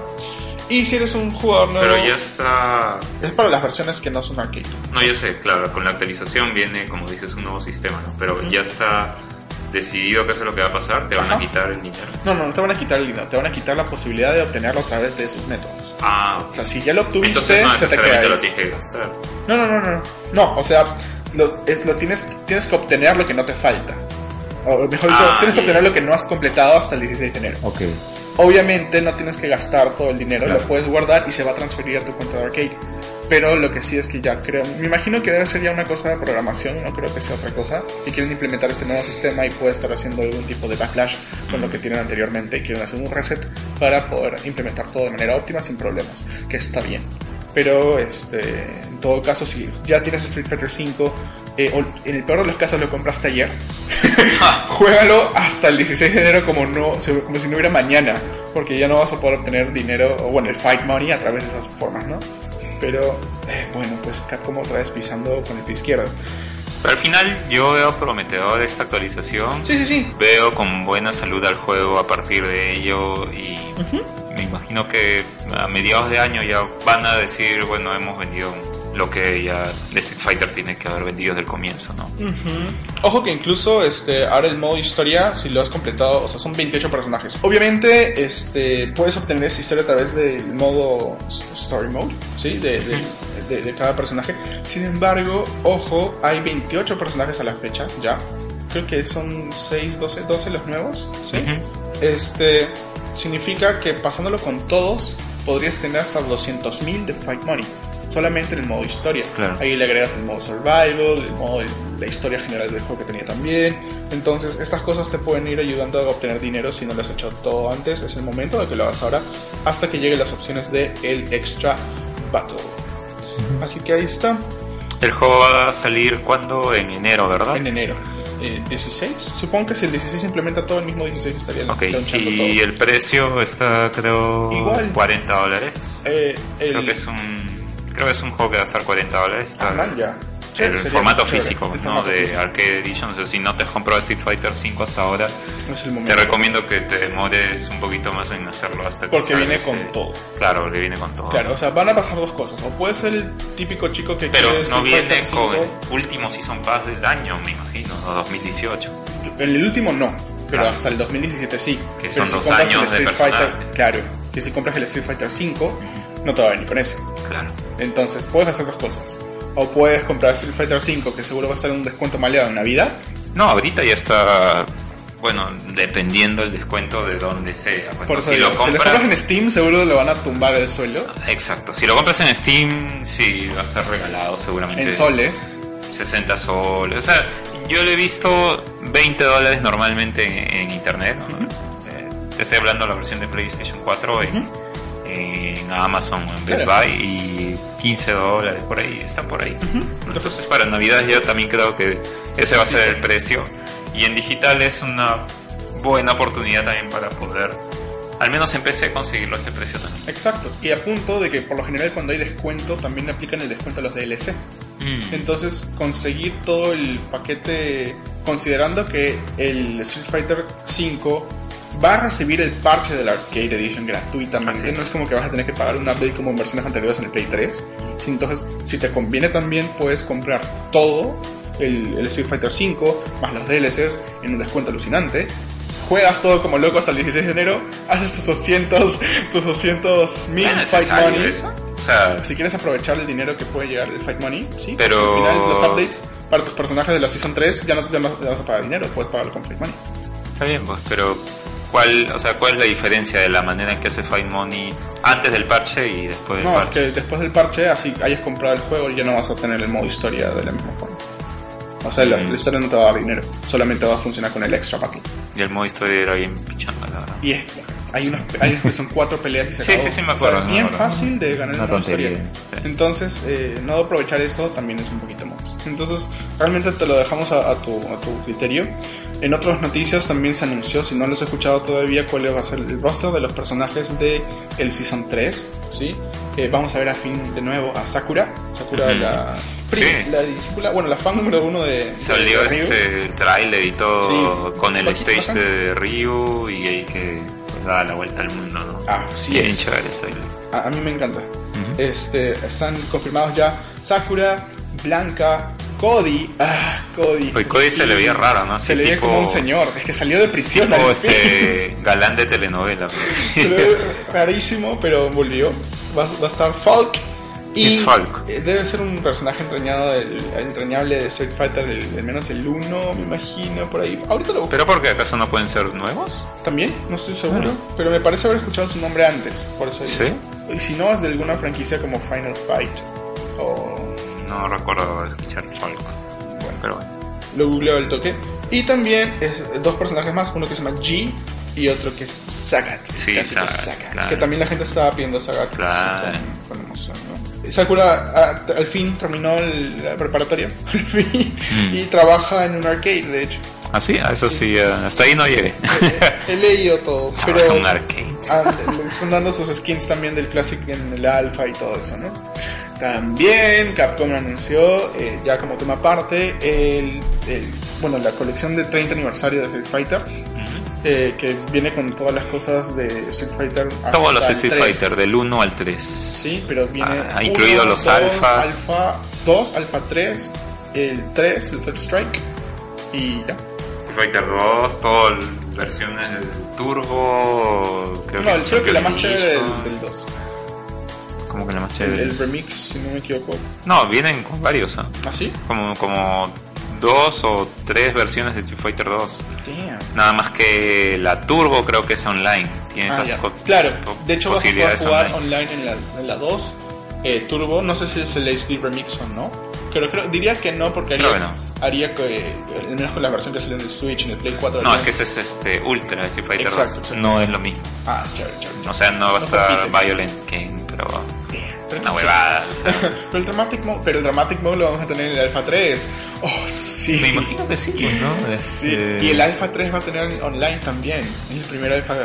Speaker 1: Y si eres un jugador nuevo,
Speaker 2: Pero ya está.
Speaker 1: es para las versiones que no son arcade.
Speaker 2: No, yo sé, claro, con la actualización viene, como dices, un nuevo sistema, ¿no? Pero ya está decidido qué es lo que va a pasar, te van
Speaker 1: Ajá.
Speaker 2: a quitar el dinero.
Speaker 1: No, no, no te van a quitar el dinero, te van a quitar la posibilidad de obtenerlo a través de esos métodos.
Speaker 2: Ah,
Speaker 1: O sea, si ya lo obtuviste,
Speaker 2: entonces no
Speaker 1: se te queda ahí.
Speaker 2: lo tienes que gastar.
Speaker 1: No, no, no, no. No, o sea, lo, es, lo tienes, tienes que obtener lo que no te falta. O mejor dicho,
Speaker 2: Ah,
Speaker 1: tienes que
Speaker 2: ya.
Speaker 1: obtener lo que no has completado hasta el 16 de enero.
Speaker 3: Ok.
Speaker 1: Obviamente no tienes que gastar todo el dinero,
Speaker 3: Claro.
Speaker 1: lo puedes guardar y se va a transferir a tu cuenta de arcade. Pero lo que sí es que ya creo, me imagino que debe ser ya una cosa de programación, no creo que sea otra cosa, y quieren implementar este nuevo sistema y puede estar haciendo algún tipo de backlash con lo que tienen anteriormente y quieren hacer un reset para poder implementar todo de manera óptima sin problemas, que está bien. Pero este, en todo caso, si ya tienes Street Fighter V, eh, o en el peor de los casos lo compraste ayer, (laughs) juégalo hasta el 16 de enero como, no, como si no hubiera mañana, porque ya no vas a poder obtener dinero, o bueno, el fight money a través de esas formas, ¿no? Pero, eh, bueno, pues Capcom otra vez pisando con el pie izquierdo.
Speaker 2: Pero al final yo veo prometedor esta actualización.
Speaker 1: Sí, sí, sí.
Speaker 2: Veo con buena salud al juego a partir de ello y me imagino que a mediados de año ya van a decir, bueno, hemos vendido lo que ya Street Fighter tiene que haber vendido desde el comienzo, ¿no?
Speaker 1: Ojo que incluso este, ahora el modo historia, si lo has completado, o sea, son 28 personajes. Obviamente, este, puedes obtener esa historia a través del modo Story Mode, ¿sí? De, de, de- de cada personaje. Sin embargo, ojo, hay 28 personajes a la fecha, ya. Creo que son 6, 12, 12 los nuevos, ¿sí? Este, significa que pasándolo con todos, podrías tener hasta 200.000 de Fight Money. Solamente en el modo historia.
Speaker 2: Claro.
Speaker 1: Ahí le agregas el modo survival, el modo, la historia general del juego que tenía también. Entonces, estas cosas te pueden ir ayudando a obtener dinero si no lo has hecho todo antes. Es el momento de que lo hagas ahora, hasta que lleguen las opciones de el Extra Battle. Así que ahí está,
Speaker 2: El juego va a salir cuando? En enero, ¿verdad?
Speaker 1: en enero. Eh, 16, supongo que si el 16 se implementa todo, el mismo 16 estaría
Speaker 2: Ok,
Speaker 1: launchando
Speaker 2: y
Speaker 1: todo.
Speaker 2: el precio está creo
Speaker 1: Igual.
Speaker 2: 40 dólares.
Speaker 1: Eh, el,
Speaker 2: Creo que es un creo que es un juego que va a estar 40 dólares. Está
Speaker 1: Ah, man, ya.
Speaker 2: El
Speaker 1: Chévere, sería
Speaker 2: formato
Speaker 1: chévere,
Speaker 2: físico,
Speaker 1: el
Speaker 2: ¿no?
Speaker 1: formato
Speaker 2: De
Speaker 1: físico.
Speaker 2: Arcade Edition. O sea, si no te has comprado Street Fighter 5 hasta ahora,
Speaker 1: No el
Speaker 2: te recomiendo que te demores un poquito más en hacerlo hasta que
Speaker 1: Porque viene
Speaker 2: ese-
Speaker 1: con todo.
Speaker 2: Claro, porque viene con todo.
Speaker 1: Claro, o sea, van a pasar dos cosas. O puedes ser el típico chico que
Speaker 2: Pero
Speaker 1: quiere
Speaker 2: no
Speaker 1: Street
Speaker 2: viene con el
Speaker 1: 5.
Speaker 2: último Season Pass del año, me imagino, o 2018.
Speaker 1: En el último no, pero
Speaker 2: Claro.
Speaker 1: hasta el 2017 sí.
Speaker 2: Que
Speaker 1: Pero
Speaker 2: son
Speaker 1: si
Speaker 2: dos años
Speaker 1: el
Speaker 2: de
Speaker 1: Street Fighter, claro, que si compras el Street Fighter 5, no te va a venir con ese.
Speaker 2: Claro.
Speaker 1: Entonces, puedes hacer dos cosas. O puedes comprar Street Fighter 5, que seguro va a estar en un descuento maleado en Navidad.
Speaker 2: No, ahorita ya está bueno, dependiendo el descuento de donde sea.
Speaker 1: Por
Speaker 2: si lo
Speaker 1: si lo
Speaker 2: compras
Speaker 1: en Steam seguro le van a tumbar el suelo.
Speaker 2: Exacto, si lo compras en Steam, sí, va a estar regalado seguramente.
Speaker 1: En soles.
Speaker 2: 60 soles. O sea, yo lo he visto 20 dólares normalmente en, en internet. ¿no? Eh, te estoy hablando de la versión de PlayStation 4 en, en Amazon o en Best
Speaker 1: Claro.
Speaker 2: Buy y 15 dólares por ahí, está por ahí. Entonces para Navidad yo también creo que ese va a ser el precio. Y en digital es una buena oportunidad también para poder, al menos en PC, conseguirlo a ese precio también.
Speaker 1: Exacto. Y a punto de que por lo general cuando hay descuento también aplican el descuento a los DLC.
Speaker 2: Mm.
Speaker 1: Entonces conseguir todo el paquete considerando que el Street Fighter 5 va a recibir el parche de la Arcade Edition gratuitamente.
Speaker 2: Es.
Speaker 1: No es como que vas a tener que pagar un update como en versiones anteriores en el Play 3. Sí, Entonces, si te conviene también, puedes comprar todo el, el Street Fighter 5 más los DLCs en un descuento alucinante. Juegas todo como loco hasta el 16 de enero, haces tus 200, tus 200 mil
Speaker 2: ¿Es
Speaker 1: Fight Money.
Speaker 2: eso? O sea,
Speaker 1: Si quieres aprovechar el dinero que puede llegar del Fight Money, sí.
Speaker 2: Pero-
Speaker 1: Al final, los updates para tus personajes de la Season 3 ya no, ya no- ya vas a pagar dinero, puedes pagarlo con Fight Money.
Speaker 2: Está bien, pues, pero ¿cuál, o sea, ¿cuál es la diferencia de la manera en que hace Find Money antes del parche y después del
Speaker 1: No, es
Speaker 2: parche?
Speaker 1: que después del parche, así hayas comprado el juego, ya no vas a tener el modo historia de la misma forma. O sea, la,
Speaker 2: Mm.
Speaker 1: la historia no te va a dar dinero, solamente va a funcionar con el extra pack.
Speaker 2: Y el modo historia era bien pichando, la verdad.
Speaker 1: Y es, hay unos, hay unos que son cuatro peleas y se (laughs)
Speaker 2: Sí,
Speaker 1: acabó.
Speaker 2: sí, sí, me
Speaker 1: O sea,
Speaker 2: acuerdo, me
Speaker 1: bien
Speaker 2: acuerdo.
Speaker 1: fácil de ganar
Speaker 2: Una
Speaker 1: el modo historia.
Speaker 2: sí.
Speaker 1: Entonces, eh, no aprovechar eso también es un poquito más. Entonces, realmente te lo dejamos a, a tu, a tu criterio. En otras noticias también se anunció, si no los he escuchado todavía, cuál va a ser el roster de los personajes de el Season 3. ¿sí? Eh, vamos a ver a fin de nuevo a Sakura. Sakura,
Speaker 2: Ujú.
Speaker 1: la,
Speaker 2: Sí.
Speaker 1: la discípula, bueno, la fan número uno de.
Speaker 2: Salió
Speaker 1: de
Speaker 2: este el trailer y todo
Speaker 1: Sí.
Speaker 2: con el stage de Ryu y ahí que pues, da la vuelta al mundo, ¿no?
Speaker 1: Ah, sí
Speaker 2: bien
Speaker 1: es.
Speaker 2: chévere
Speaker 1: a mí me encanta. este, están confirmados ya Sakura, Blanca, Cody. Ah, Cody.
Speaker 2: Oye, Cody se le veía raro, ¿no?
Speaker 1: Se le veía
Speaker 2: tipo-
Speaker 1: como un señor. Es que salió de prisión.
Speaker 2: Tipo este (laughs) galán de telenovela. pues.
Speaker 1: Se le ve rarísimo, pero volvió. Va, va a estar Falk. Y
Speaker 2: Es Falk.
Speaker 1: eh, debe ser un personaje entrañado del- entrañable de Street Fighter, el- al menos el 1, me imagino, por ahí. Ahorita lo busco
Speaker 2: ¿Pero por qué? ¿Acaso no pueden ser nuevos?
Speaker 1: también, no estoy seguro. Pero me parece haber escuchado su nombre antes, por eso digo.
Speaker 2: ¿Sí?
Speaker 1: Y si no, es de alguna franquicia como Final Fight o
Speaker 2: No recuerdo escuchar Falk.
Speaker 1: Bueno.
Speaker 2: Pero bueno.
Speaker 1: lo googleo al toque. Y también es dos personajes más, uno que se llama G y otro que es Sagat.
Speaker 2: Sí,
Speaker 1: Clásico
Speaker 2: Sagat, claro.
Speaker 1: Que también la gente estaba pidiendo Sagat
Speaker 2: Claro.
Speaker 1: con, con emoción, ¿no? Sakura ah, al fin terminó el- la preparatoria (laughs) al fin,
Speaker 2: Mm.
Speaker 1: y trabaja en un arcade, de hecho.
Speaker 2: Ah, sí, Ah, eso sí, eh, hasta ahí no llegué. (laughs)
Speaker 1: He leído todo,
Speaker 2: Trabaja
Speaker 1: pero
Speaker 2: en arcades.
Speaker 1: ah, dando sus skins también del Classic en el Alpha y todo eso, ¿no? También Capcom anunció, eh, ya como tema aparte, el, el- bueno, la colección de 30 aniversario de Street Fighter, eh, que viene con todas las cosas de Street Fighter.
Speaker 2: Todos los Street
Speaker 1: 3.
Speaker 2: Fighter, del 1 al 3.
Speaker 1: Sí, pero viene.
Speaker 2: Ah, ha incluido los alfas.
Speaker 1: Alfa 2, Alfa 3, el 3, el Third Strike, y ya.
Speaker 2: Street Fighter 2, todas las versiones del Turbo. Creo
Speaker 1: No,
Speaker 2: que,
Speaker 1: creo que la más chévere del, del 2.
Speaker 2: Como que la más
Speaker 1: El,
Speaker 2: chévere.
Speaker 1: el remix, si no me equivoco.
Speaker 2: No, vienen con varios, ¿ah?
Speaker 1: ¿Ah, sí?
Speaker 2: como, como dos o tres versiones de Street Fighter 2.
Speaker 1: Damn.
Speaker 2: Nada más que la Turbo creo que es online. Tiene
Speaker 1: Ah,
Speaker 2: esas
Speaker 1: Claro, de hecho vas a poder jugar
Speaker 2: online.
Speaker 1: online, en, la, en la 2. Eh, Turbo, no sé si es el HD Remix o no. Pero creo, diría que no, porque haría,
Speaker 2: Creo que no.
Speaker 1: haría que, eh, al menos con la versión que salió en el Switch, en el Play 4.
Speaker 2: No, es que ese es este Ultra Street Fighter
Speaker 1: Exacto,
Speaker 2: 2.
Speaker 1: exacto.
Speaker 2: No es lo mismo.
Speaker 1: Ah, chévere, chévere.
Speaker 2: O sea, no va a
Speaker 1: No
Speaker 2: estar
Speaker 1: compite.
Speaker 2: Violent King, pero
Speaker 1: Pero
Speaker 2: una huevada. (laughs) O sea,
Speaker 1: Pero el Dramatic Mode, pero el Dramatic Mode lo vamos a tener en el Alpha 3. Oh, sí.
Speaker 2: me imagino que sí, ¿no? Es,
Speaker 1: Sí,
Speaker 2: eh,
Speaker 1: Y el Alpha 3 va a tener online también. Es el primer Alpha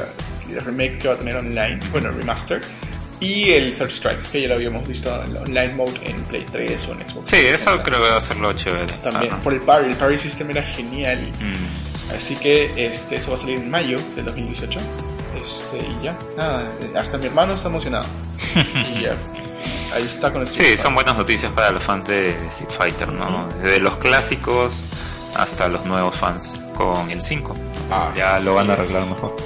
Speaker 1: remake que va a tener online, bueno, remaster. Y el Search Strike, que ya lo habíamos visto en online mode en Play 3 o en Xbox.
Speaker 2: Sí, eso
Speaker 1: 360.
Speaker 2: creo que va a ser lo chévere.
Speaker 1: También, por el parry. El parry system era genial.
Speaker 2: Mm.
Speaker 1: Así que este, eso va a salir en mayo del 2018. Este, y ya, nada, hasta mi hermano está emocionado. (laughs) y ya, ahí está con el
Speaker 2: Sí, son buenas noticias para los fans de Street Fighter, ¿no? Desde los clásicos hasta los nuevos fans con el 5.
Speaker 1: Ah,
Speaker 2: ya lo van a
Speaker 1: sí.
Speaker 2: arreglar mejor.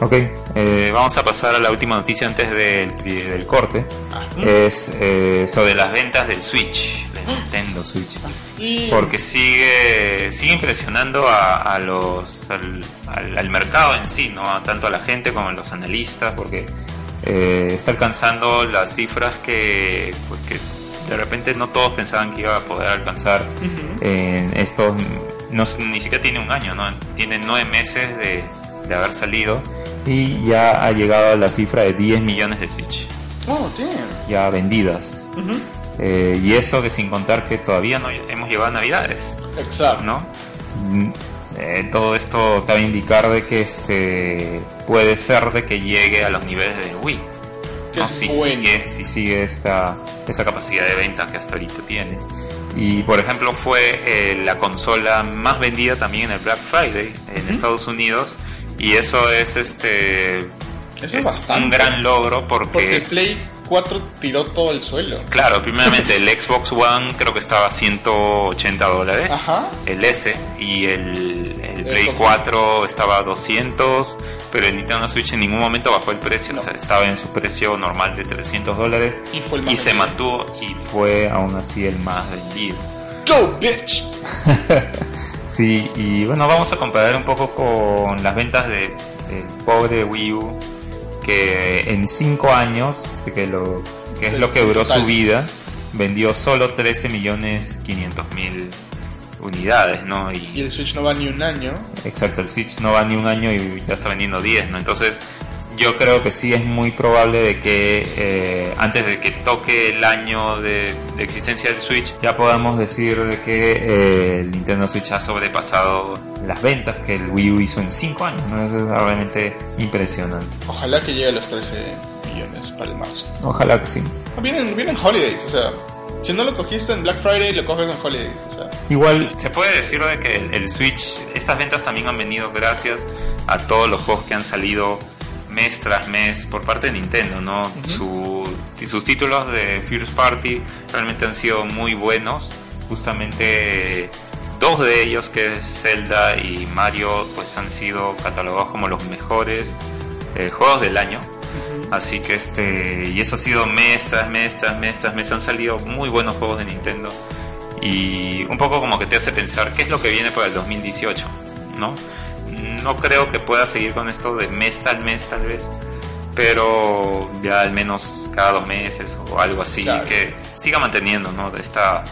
Speaker 2: Ok, eh, vamos a pasar a la última noticia antes del, del corte.
Speaker 1: Ah,
Speaker 2: Es eh, sobre las ventas del Switch. De Nintendo Switch.
Speaker 1: Y-
Speaker 2: Porque sigue, sigue impresionando a, a los, al, al- al mercado en sí, ¿no? Tanto a la gente como a los analistas, porque eh, está alcanzando las cifras que, pues, que de repente no todos pensaban que iba a poder alcanzar en estos, no, ni siquiera tiene un año, ¿no? Tiene nueve meses de, de haber salido y ya ha llegado a la cifra de 10 millones de Switch
Speaker 1: Oh, damn.
Speaker 2: ya vendidas. Eh, y eso que sin contar que todavía no hemos llegado a Navidades,
Speaker 1: Exacto.
Speaker 2: ¿no? Eh, todo esto cabe indicar de que este puede ser de que llegue a los niveles de Wii. ¿no? si
Speaker 1: bueno.
Speaker 2: sigue, si sigue esta, esta capacidad de venta que hasta ahorita tiene. Y por ejemplo fue eh, la consola más vendida también en el Black Friday en. Estados Unidos y eso es este
Speaker 1: Eso es
Speaker 2: un gran logro
Speaker 1: Porque el Play 4 tiró todo el suelo.
Speaker 2: Claro, primeramente el Xbox One creo que estaba a 180 dólares,
Speaker 1: Ajá.
Speaker 2: el S, y el, el Play
Speaker 1: Xbox
Speaker 2: 4 estaba a 200, pero el Nintendo Switch en ningún momento bajó el precio,
Speaker 1: No.
Speaker 2: o sea, estaba en su precio normal de 300 dólares
Speaker 1: Y fue el más
Speaker 2: y se mantuvo y fue aún así el más vendido.
Speaker 1: Go, bitch. (laughs)
Speaker 2: Sí, y bueno, vamos a comparar un poco con las ventas de, del pobre Wii U, que en 5 años, que, lo, que es lo que duró
Speaker 1: total.
Speaker 2: su vida, vendió solo 13 millones 500 mil unidades, ¿no?
Speaker 1: Y
Speaker 2: Y
Speaker 1: el Switch no va ni un año.
Speaker 2: exacto, el Switch no va ni un año y ya está vendiendo 10, ¿no? Entonces, yo creo que sí es muy probable de que eh, antes de que toque el año de, de existencia del Switch, ya podamos decir de que eh, el Nintendo Switch ha sobrepasado las ventas que el Wii U hizo en 5 años, ¿no? Eso es realmente impresionante.
Speaker 1: Ojalá que llegue a los 13 millones para el marzo.
Speaker 2: Ojalá que sí.
Speaker 1: Vienen, vienen holidays, o sea, si no lo cogiste en Black Friday, lo coges en. O sea,
Speaker 2: Igual se puede decir de que el Switch, estas ventas también han venido gracias a todos los juegos que han salido mes tras mes por parte de Nintendo, ¿no? Su- sus títulos de First Party realmente han sido muy buenos. Justamente dos de ellos, que es Zelda y Mario, pues han sido catalogados como los mejores eh, juegos del año. Así que este, y eso ha sido mes tras mes tras mes tras mes, han salido muy buenos juegos de Nintendo. Y un poco como que te hace pensar qué es lo que viene para el 2018, ¿no? No creo que pueda seguir con esto de mes tal mes tal vez, pero ya al menos cada dos meses o algo así,
Speaker 1: Claro.
Speaker 2: que siga manteniendo, ¿no? Esta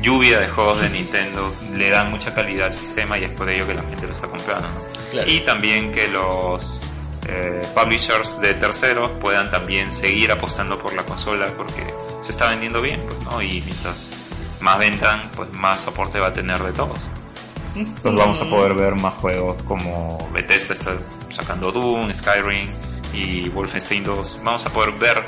Speaker 2: lluvia de juegos de Nintendo le dan mucha calidad al sistema y es por ello que la gente lo está comprando, ¿no?
Speaker 1: Claro.
Speaker 2: Y también que los eh, publishers de terceros puedan también seguir apostando por la consola porque se está vendiendo bien, pues, ¿no? Y mientras más vendan, pues más soporte va a tener de todos. Entonces vamos a poder ver más juegos como Bethesda está sacando Doom, Skyrim y Wolfenstein 2. Vamos a poder ver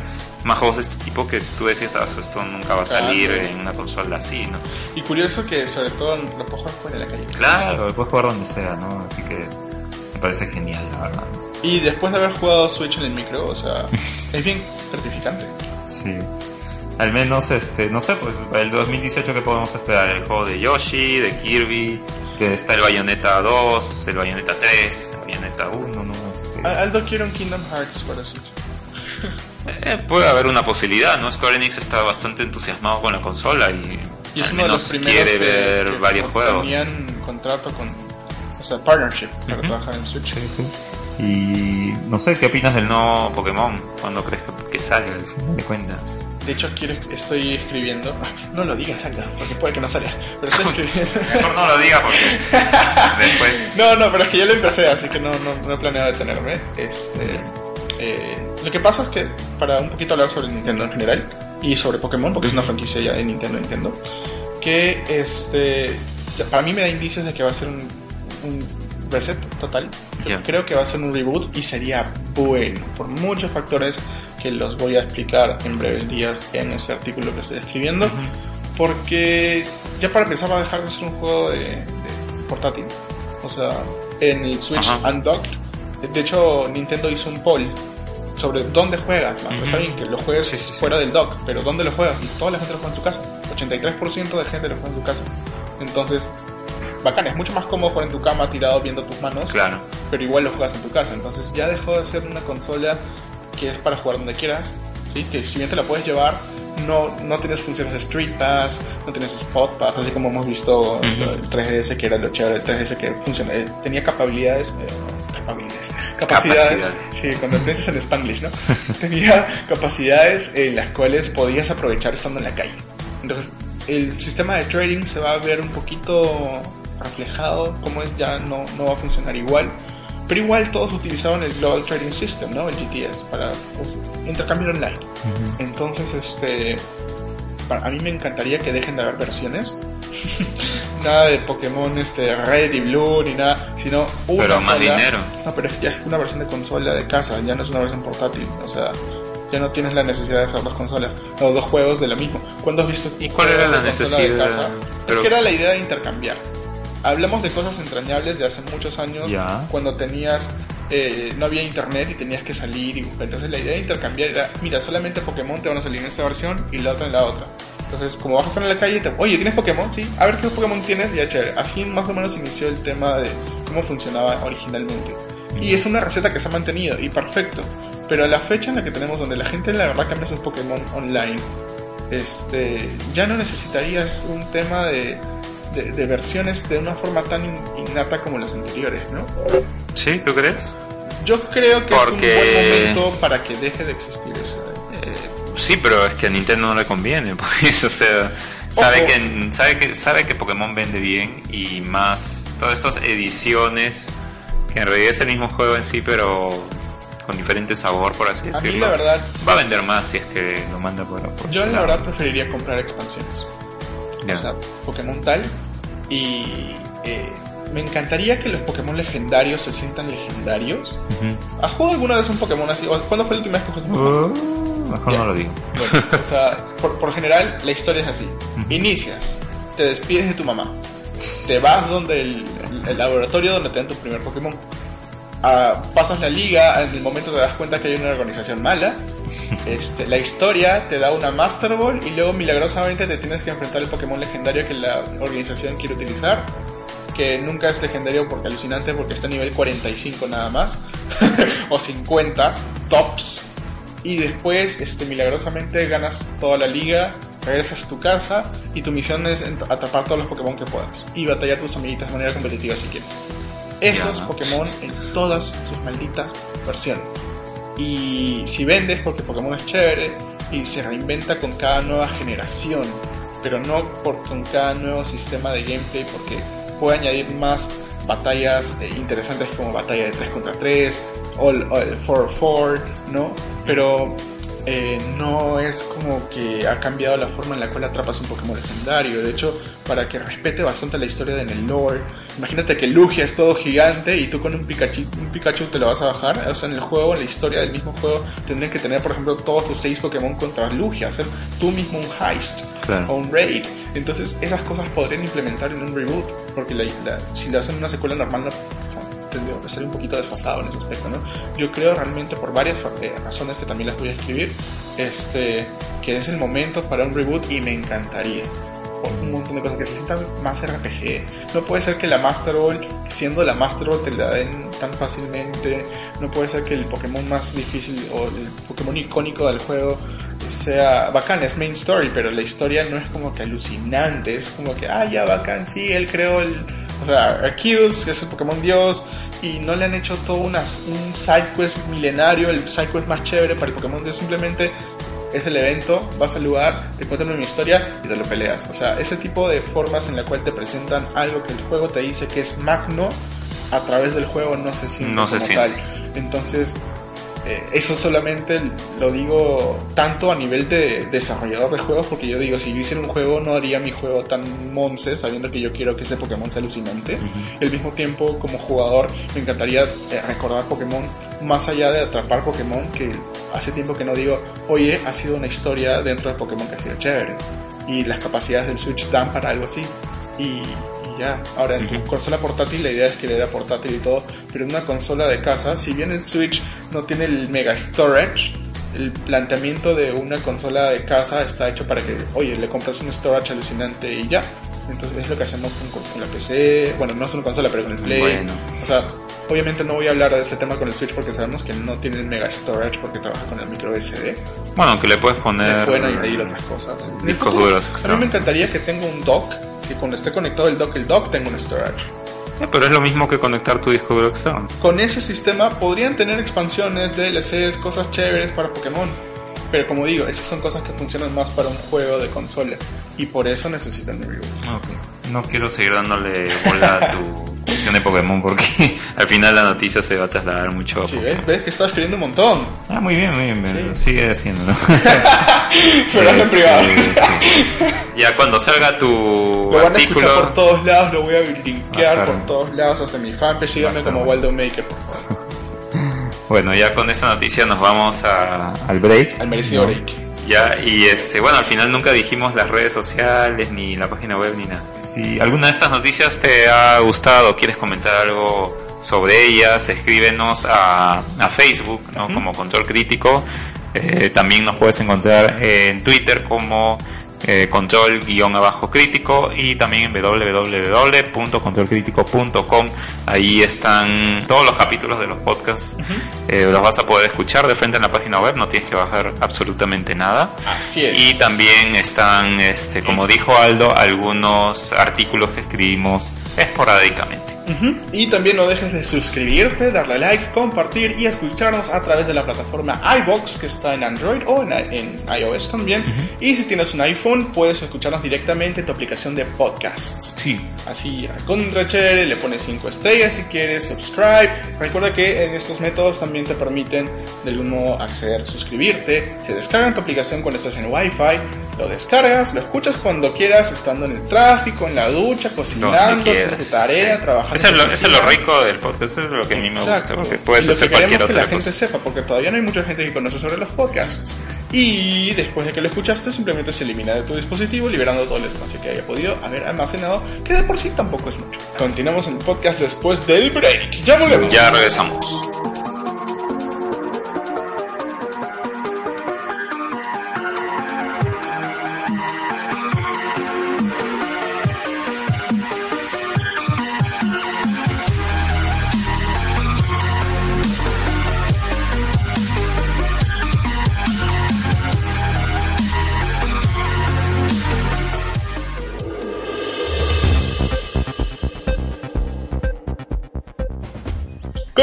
Speaker 2: más juegos de este tipo que tú decías, "Ah, esto nunca va a salir
Speaker 1: Claro.
Speaker 2: en una consola así, ¿no?
Speaker 1: Y curioso que sobre todo lo puedes jugar fuera de la calle.
Speaker 2: Claro, puedes jugar donde sea, ¿no? Así que me parece genial, la verdad.
Speaker 1: Y después de haber jugado Switch en el micro, o sea, (laughs) es bien gratificante.
Speaker 2: Sí. Al menos, este, no sé, pues el 2018 que podemos esperar el juego de Yoshi, de Kirby, que está el Bayonetta 2, el Bayonetta 3, el Bayonetta 1, ¿no? Este,
Speaker 1: Aldo quiere un Kingdom Hearts para Switch.
Speaker 2: eh, puede haber una posibilidad, ¿no? Square Enix está bastante entusiasmado con la consola y,
Speaker 1: Y es
Speaker 2: al
Speaker 1: uno de los
Speaker 2: menos quiere
Speaker 1: que-
Speaker 2: ver
Speaker 1: que
Speaker 2: varios juegos.
Speaker 1: tenían contrato con, o sea, partnership para
Speaker 2: Ujú.
Speaker 1: trabajar en Switch.
Speaker 2: Sí, sí. Y no sé, ¿qué opinas del nuevo Pokémon? ¿Cuándo crees que, que salga al final de cuentas?
Speaker 1: De hecho, quiero, estoy escribiendo. Ah, No lo digas, Aldo, porque puede que no salga. Pero estoy (laughs) escribiendo.
Speaker 2: Mejor no lo diga porque después... (laughs)
Speaker 1: No, no, pero si ya lo empecé, así que no, no, no he planeado detenerme. Este, eh, lo que pasa es que, para un poquito hablar sobre Nintendo en general, y sobre Pokémon, porque es una franquicia ya de Nintendo, Nintendo, que este, para mí me da indicios de que va a ser un, un reset total.
Speaker 2: Ya.
Speaker 1: Creo que va a ser un reboot y sería bueno, por muchos factores que los voy a explicar en breves días en ese artículo que estoy escribiendo. Porque ya para empezar va a dejar de ser un juego de, de portátil. O sea, en el Switch
Speaker 2: Ajá.
Speaker 1: Undocked, de hecho Nintendo hizo un poll sobre dónde juegas. más.
Speaker 2: Ujú.
Speaker 1: Está bien que lo juegues
Speaker 2: Sí, sí, sí.
Speaker 1: fuera del dock, pero ¿dónde lo juegas? Y toda la gente lo juega en su casa. 83% de gente lo juega en su casa. Entonces, bacán, es mucho más cómodo jugar en tu cama tirado viendo tus manos
Speaker 2: Claro.
Speaker 1: pero igual lo juegas en tu casa. Entonces ya dejó de ser una consola que es para jugar donde quieras, ¿sí? que si bien te la puedes llevar, no, no tienes funciones Street Pass, no tienes Spot Pass, así como hemos visto el 3DS que era lo chévere, el 3DS que funciona, eh, tenía capacidades, eh, capacidades, capacidades, sí, cuando piensas en Spanglish, ¿no? (laughs) tenía capacidades en las cuales podías aprovechar estando en la calle. Entonces, el sistema de trading se va a ver un poquito reflejado, como es ya no, no va a funcionar igual. Pero igual todos utilizaban el Global Trading System, ¿no? El GTS, para pues, intercambio online. Entonces, este, a mí me encantaría que dejen de haber versiones. (laughs) nada de Pokémon este, Red y Blue ni nada, sino
Speaker 2: una Pero más dinero.
Speaker 1: No, pero es ya es una versión de consola de casa, ya no es una versión portátil. O sea, ya no tienes la necesidad de hacer dos consolas o dos juegos de la misma. ¿Cuándo has visto?
Speaker 2: ¿Y cuál era la necesidad? De casa?
Speaker 1: Pero... Es que era la idea de intercambiar hablamos de cosas entrañables de hace muchos años, cuando tenías, eh, no había internet y tenías que salir y buscar. Entonces la idea de intercambiar era, mira, solamente Pokémon te van a salir en esta versión y la otra en la otra. Entonces, como vas a estar en la calle, te, oye, ¿tienes Pokémon? Sí, a ver qué Pokémon tienes, ya chévere. Así más o menos inició el tema de cómo funcionaba originalmente. Y es una receta que se ha mantenido y perfecto. Pero a la fecha en la que tenemos, donde la gente la verdad cambia sus Pokémon online, este, ya no necesitarías un tema de de, versiones de una forma tan innata como las anteriores, ¿no?
Speaker 2: Sí, ¿tú crees?
Speaker 1: Yo creo que es un buen momento para que deje de existir eso.
Speaker 2: Eh, sí, pero es que a Nintendo no le conviene, (laughs) porque o sea, sabe que, sabe que sabe que Pokémon vende bien y más todas estas ediciones que en realidad es el mismo juego en sí, pero con diferente sabor, por así decirlo.
Speaker 1: la verdad,
Speaker 2: va a vender más si es que lo manda por, por
Speaker 1: Yo la verdad preferiría comprar expansiones. O sea, Pokémon tal. Y eh, me encantaría que los Pokémon legendarios se sientan legendarios. ¿Has jugado alguna vez un Pokémon así? ¿Cuándo fue la última vez que jugaste un Pokémon?
Speaker 2: Uh, mejor no lo digo.
Speaker 1: o sea, por, general, la historia es así: inicias, te despides de tu mamá, te vas donde el, el laboratorio donde te dan tu primer Pokémon pasas la liga, en el momento te das cuenta que hay una organización mala. (laughs) Este, la historia te da una Master Ball y luego milagrosamente te tienes que enfrentar el Pokémon legendario que la organización quiere utilizar. Que nunca es legendario porque alucinante porque está a nivel 45 nada más. (laughs) o 50 tops. Y después, este, milagrosamente ganas toda la liga, regresas a tu casa y tu misión es atrapar todos los Pokémon que puedas. Y batallar tus amiguitas de manera competitiva si quieres esos Pokémon en todas sus malditas versiones. Y si vendes porque Pokémon es chévere y se reinventa con cada nueva generación, pero no por, con cada nuevo sistema de gameplay porque puede añadir más batallas eh, interesantes como batalla de 3 contra 3 o el 4-4, ¿no? Pero eh, no es como que ha cambiado la forma en la cual atrapas un Pokémon legendario. De hecho, para que respete bastante la historia de el lore, imagínate que Lugia es todo gigante y tú con un Pikachu, un Pikachu te lo vas a bajar. O sea, en el juego, en la historia del mismo juego, tendrías que tener, por ejemplo, todos tus 6 Pokémon contra Lugia, hacer tú mismo un heist o un raid. Entonces, esas cosas podrían implementar en un reboot, porque si le hacen una secuela normal, no tendría que ser un poquito desfasado en ese aspecto, ¿no? Yo creo realmente por varias eh, razones que también las voy a escribir, este, que es el momento para un reboot y me encantaría. Por un montón de cosas que se sientan más RPG. No puede ser que la Master Ball, siendo la Master Ball, te la den tan fácilmente. No puede ser que el Pokémon más difícil o el Pokémon icónico del juego sea bacán, es main story, pero la historia no es como que alucinante, es como que, ah, ya bacán, sí, él creó el, o sea, Arceus, que es el Pokémon Dios, y no le han hecho todo una, un sidequest milenario, el sidequest más chévere para el Pokémon Dios, simplemente es el evento, vas al lugar, te cuentan una historia y te lo peleas. O sea, ese tipo de formas en la cual te presentan algo que el juego te dice que es magno, a través del juego no se siente
Speaker 2: no como tal.
Speaker 1: Entonces, eh, eso solamente lo digo tanto a nivel de desarrollador de juegos, porque yo digo, si yo hiciera un juego no haría mi juego tan monce, sabiendo que yo quiero que ese Pokémon sea alucinante. Al mismo tiempo, como jugador, me encantaría eh, recordar Pokémon más allá de atrapar Pokémon, que hace tiempo que no digo, oye, ha sido una historia dentro de Pokémon que ha sido chévere. Y las capacidades del Switch dan para algo así. Y, Ahora, en tu consola portátil, la idea es que le dé portátil y todo, pero en una consola de casa, si bien el Switch no tiene el mega storage, el planteamiento de una consola de casa está hecho para que, oye, le compras un storage alucinante y ya. Entonces es lo que hacemos con, la PC, bueno, no es una consola, pero con el Play. O sea, Obviamente no voy a hablar de ese tema con el Switch porque sabemos que no tiene el mega storage porque trabaja con el micro SD.
Speaker 2: Bueno, que le puedes poner.
Speaker 1: Le pueden añadir otras cosas. En el
Speaker 2: discos
Speaker 1: futuro,
Speaker 2: duros
Speaker 1: A mí me encantaría que tenga un dock, que cuando esté conectado el dock, el dock tenga un storage.
Speaker 2: Eh, Pero es lo mismo que conectar tu disco externo.
Speaker 1: Con ese sistema podrían tener expansiones, DLCs, cosas chéveres para Pokémon. Pero como digo, esas son cosas que funcionan más para un juego de consola. Y por eso necesitan un reboot.
Speaker 2: No quiero seguir dándole bola a tu (laughs) cuestión de Pokémon porque (laughs) al final la noticia se va a trasladar mucho a
Speaker 1: Sí. ¿ves? ¿Ves que estaba escribiendo un montón?
Speaker 2: Ah, muy bien, muy bien. bien. Sigue haciéndolo. (laughs)
Speaker 1: Pero ando en
Speaker 2: Sí,
Speaker 1: privado.
Speaker 2: sí. Ya cuando salga tu
Speaker 1: Lo van a escuchar por
Speaker 2: artículo,
Speaker 1: todos lados, lo voy a linkear por todos lados, hasta mi fanpage, síganme como
Speaker 2: bueno.
Speaker 1: Waldo Maker, por favor.
Speaker 2: Bueno, ya con esa noticia nos vamos a- al break.
Speaker 1: Al merecido
Speaker 2: ¿no?
Speaker 1: break.
Speaker 2: Ya, y este, bueno, al final nunca dijimos las redes sociales, ni la página web, ni nada. Si alguna de estas noticias te ha gustado, quieres comentar algo sobre ellas, escríbenos a, a Facebook, ¿no? Como Control Crítico. Eh, también nos puedes encontrar en Twitter como eh, control guion abajo crítico y también en www.controlcrítico.com ahí están todos los capítulos de los podcasts. Eh, los vas a poder escuchar de frente en la página web no tienes que bajar absolutamente nada.
Speaker 1: Así es.
Speaker 2: y también están este como dijo Aldo algunos artículos que escribimos esporádicamente
Speaker 1: Y también no dejes de suscribirte, darle like, compartir y escucharnos a través de la plataforma iBox que está en Android o en, en iOS también. Y si tienes un iPhone, puedes escucharnos directamente en tu aplicación de podcasts.
Speaker 2: sí
Speaker 1: Así, a contra chévere, le pones 5 estrellas si quieres, subscribe. Recuerda que en estos métodos también te permiten de algún modo acceder, suscribirte. Se descarga tu aplicación cuando estás en Wi-Fi, lo descargas, lo escuchas cuando quieras, estando en el tráfico, en la ducha, cocinando, haciendo tarea, trabajando.
Speaker 2: Eso es, lo,
Speaker 1: en
Speaker 2: eso es lo rico del podcast, eso es lo que a mí me gusta,
Speaker 1: Exacto.
Speaker 2: porque puedes hacer
Speaker 1: que
Speaker 2: cualquier
Speaker 1: que la
Speaker 2: otra
Speaker 1: gente
Speaker 2: cosa.
Speaker 1: sepa, porque todavía no hay mucha gente que conoce sobre los podcasts. Y después de que lo escuchaste, simplemente se elimina de tu dispositivo, liberando todo el espacio que haya podido haber almacenado, que de por sí tampoco es mucho. Continuamos el podcast después del break. Ya volvemos.
Speaker 2: Ya regresamos.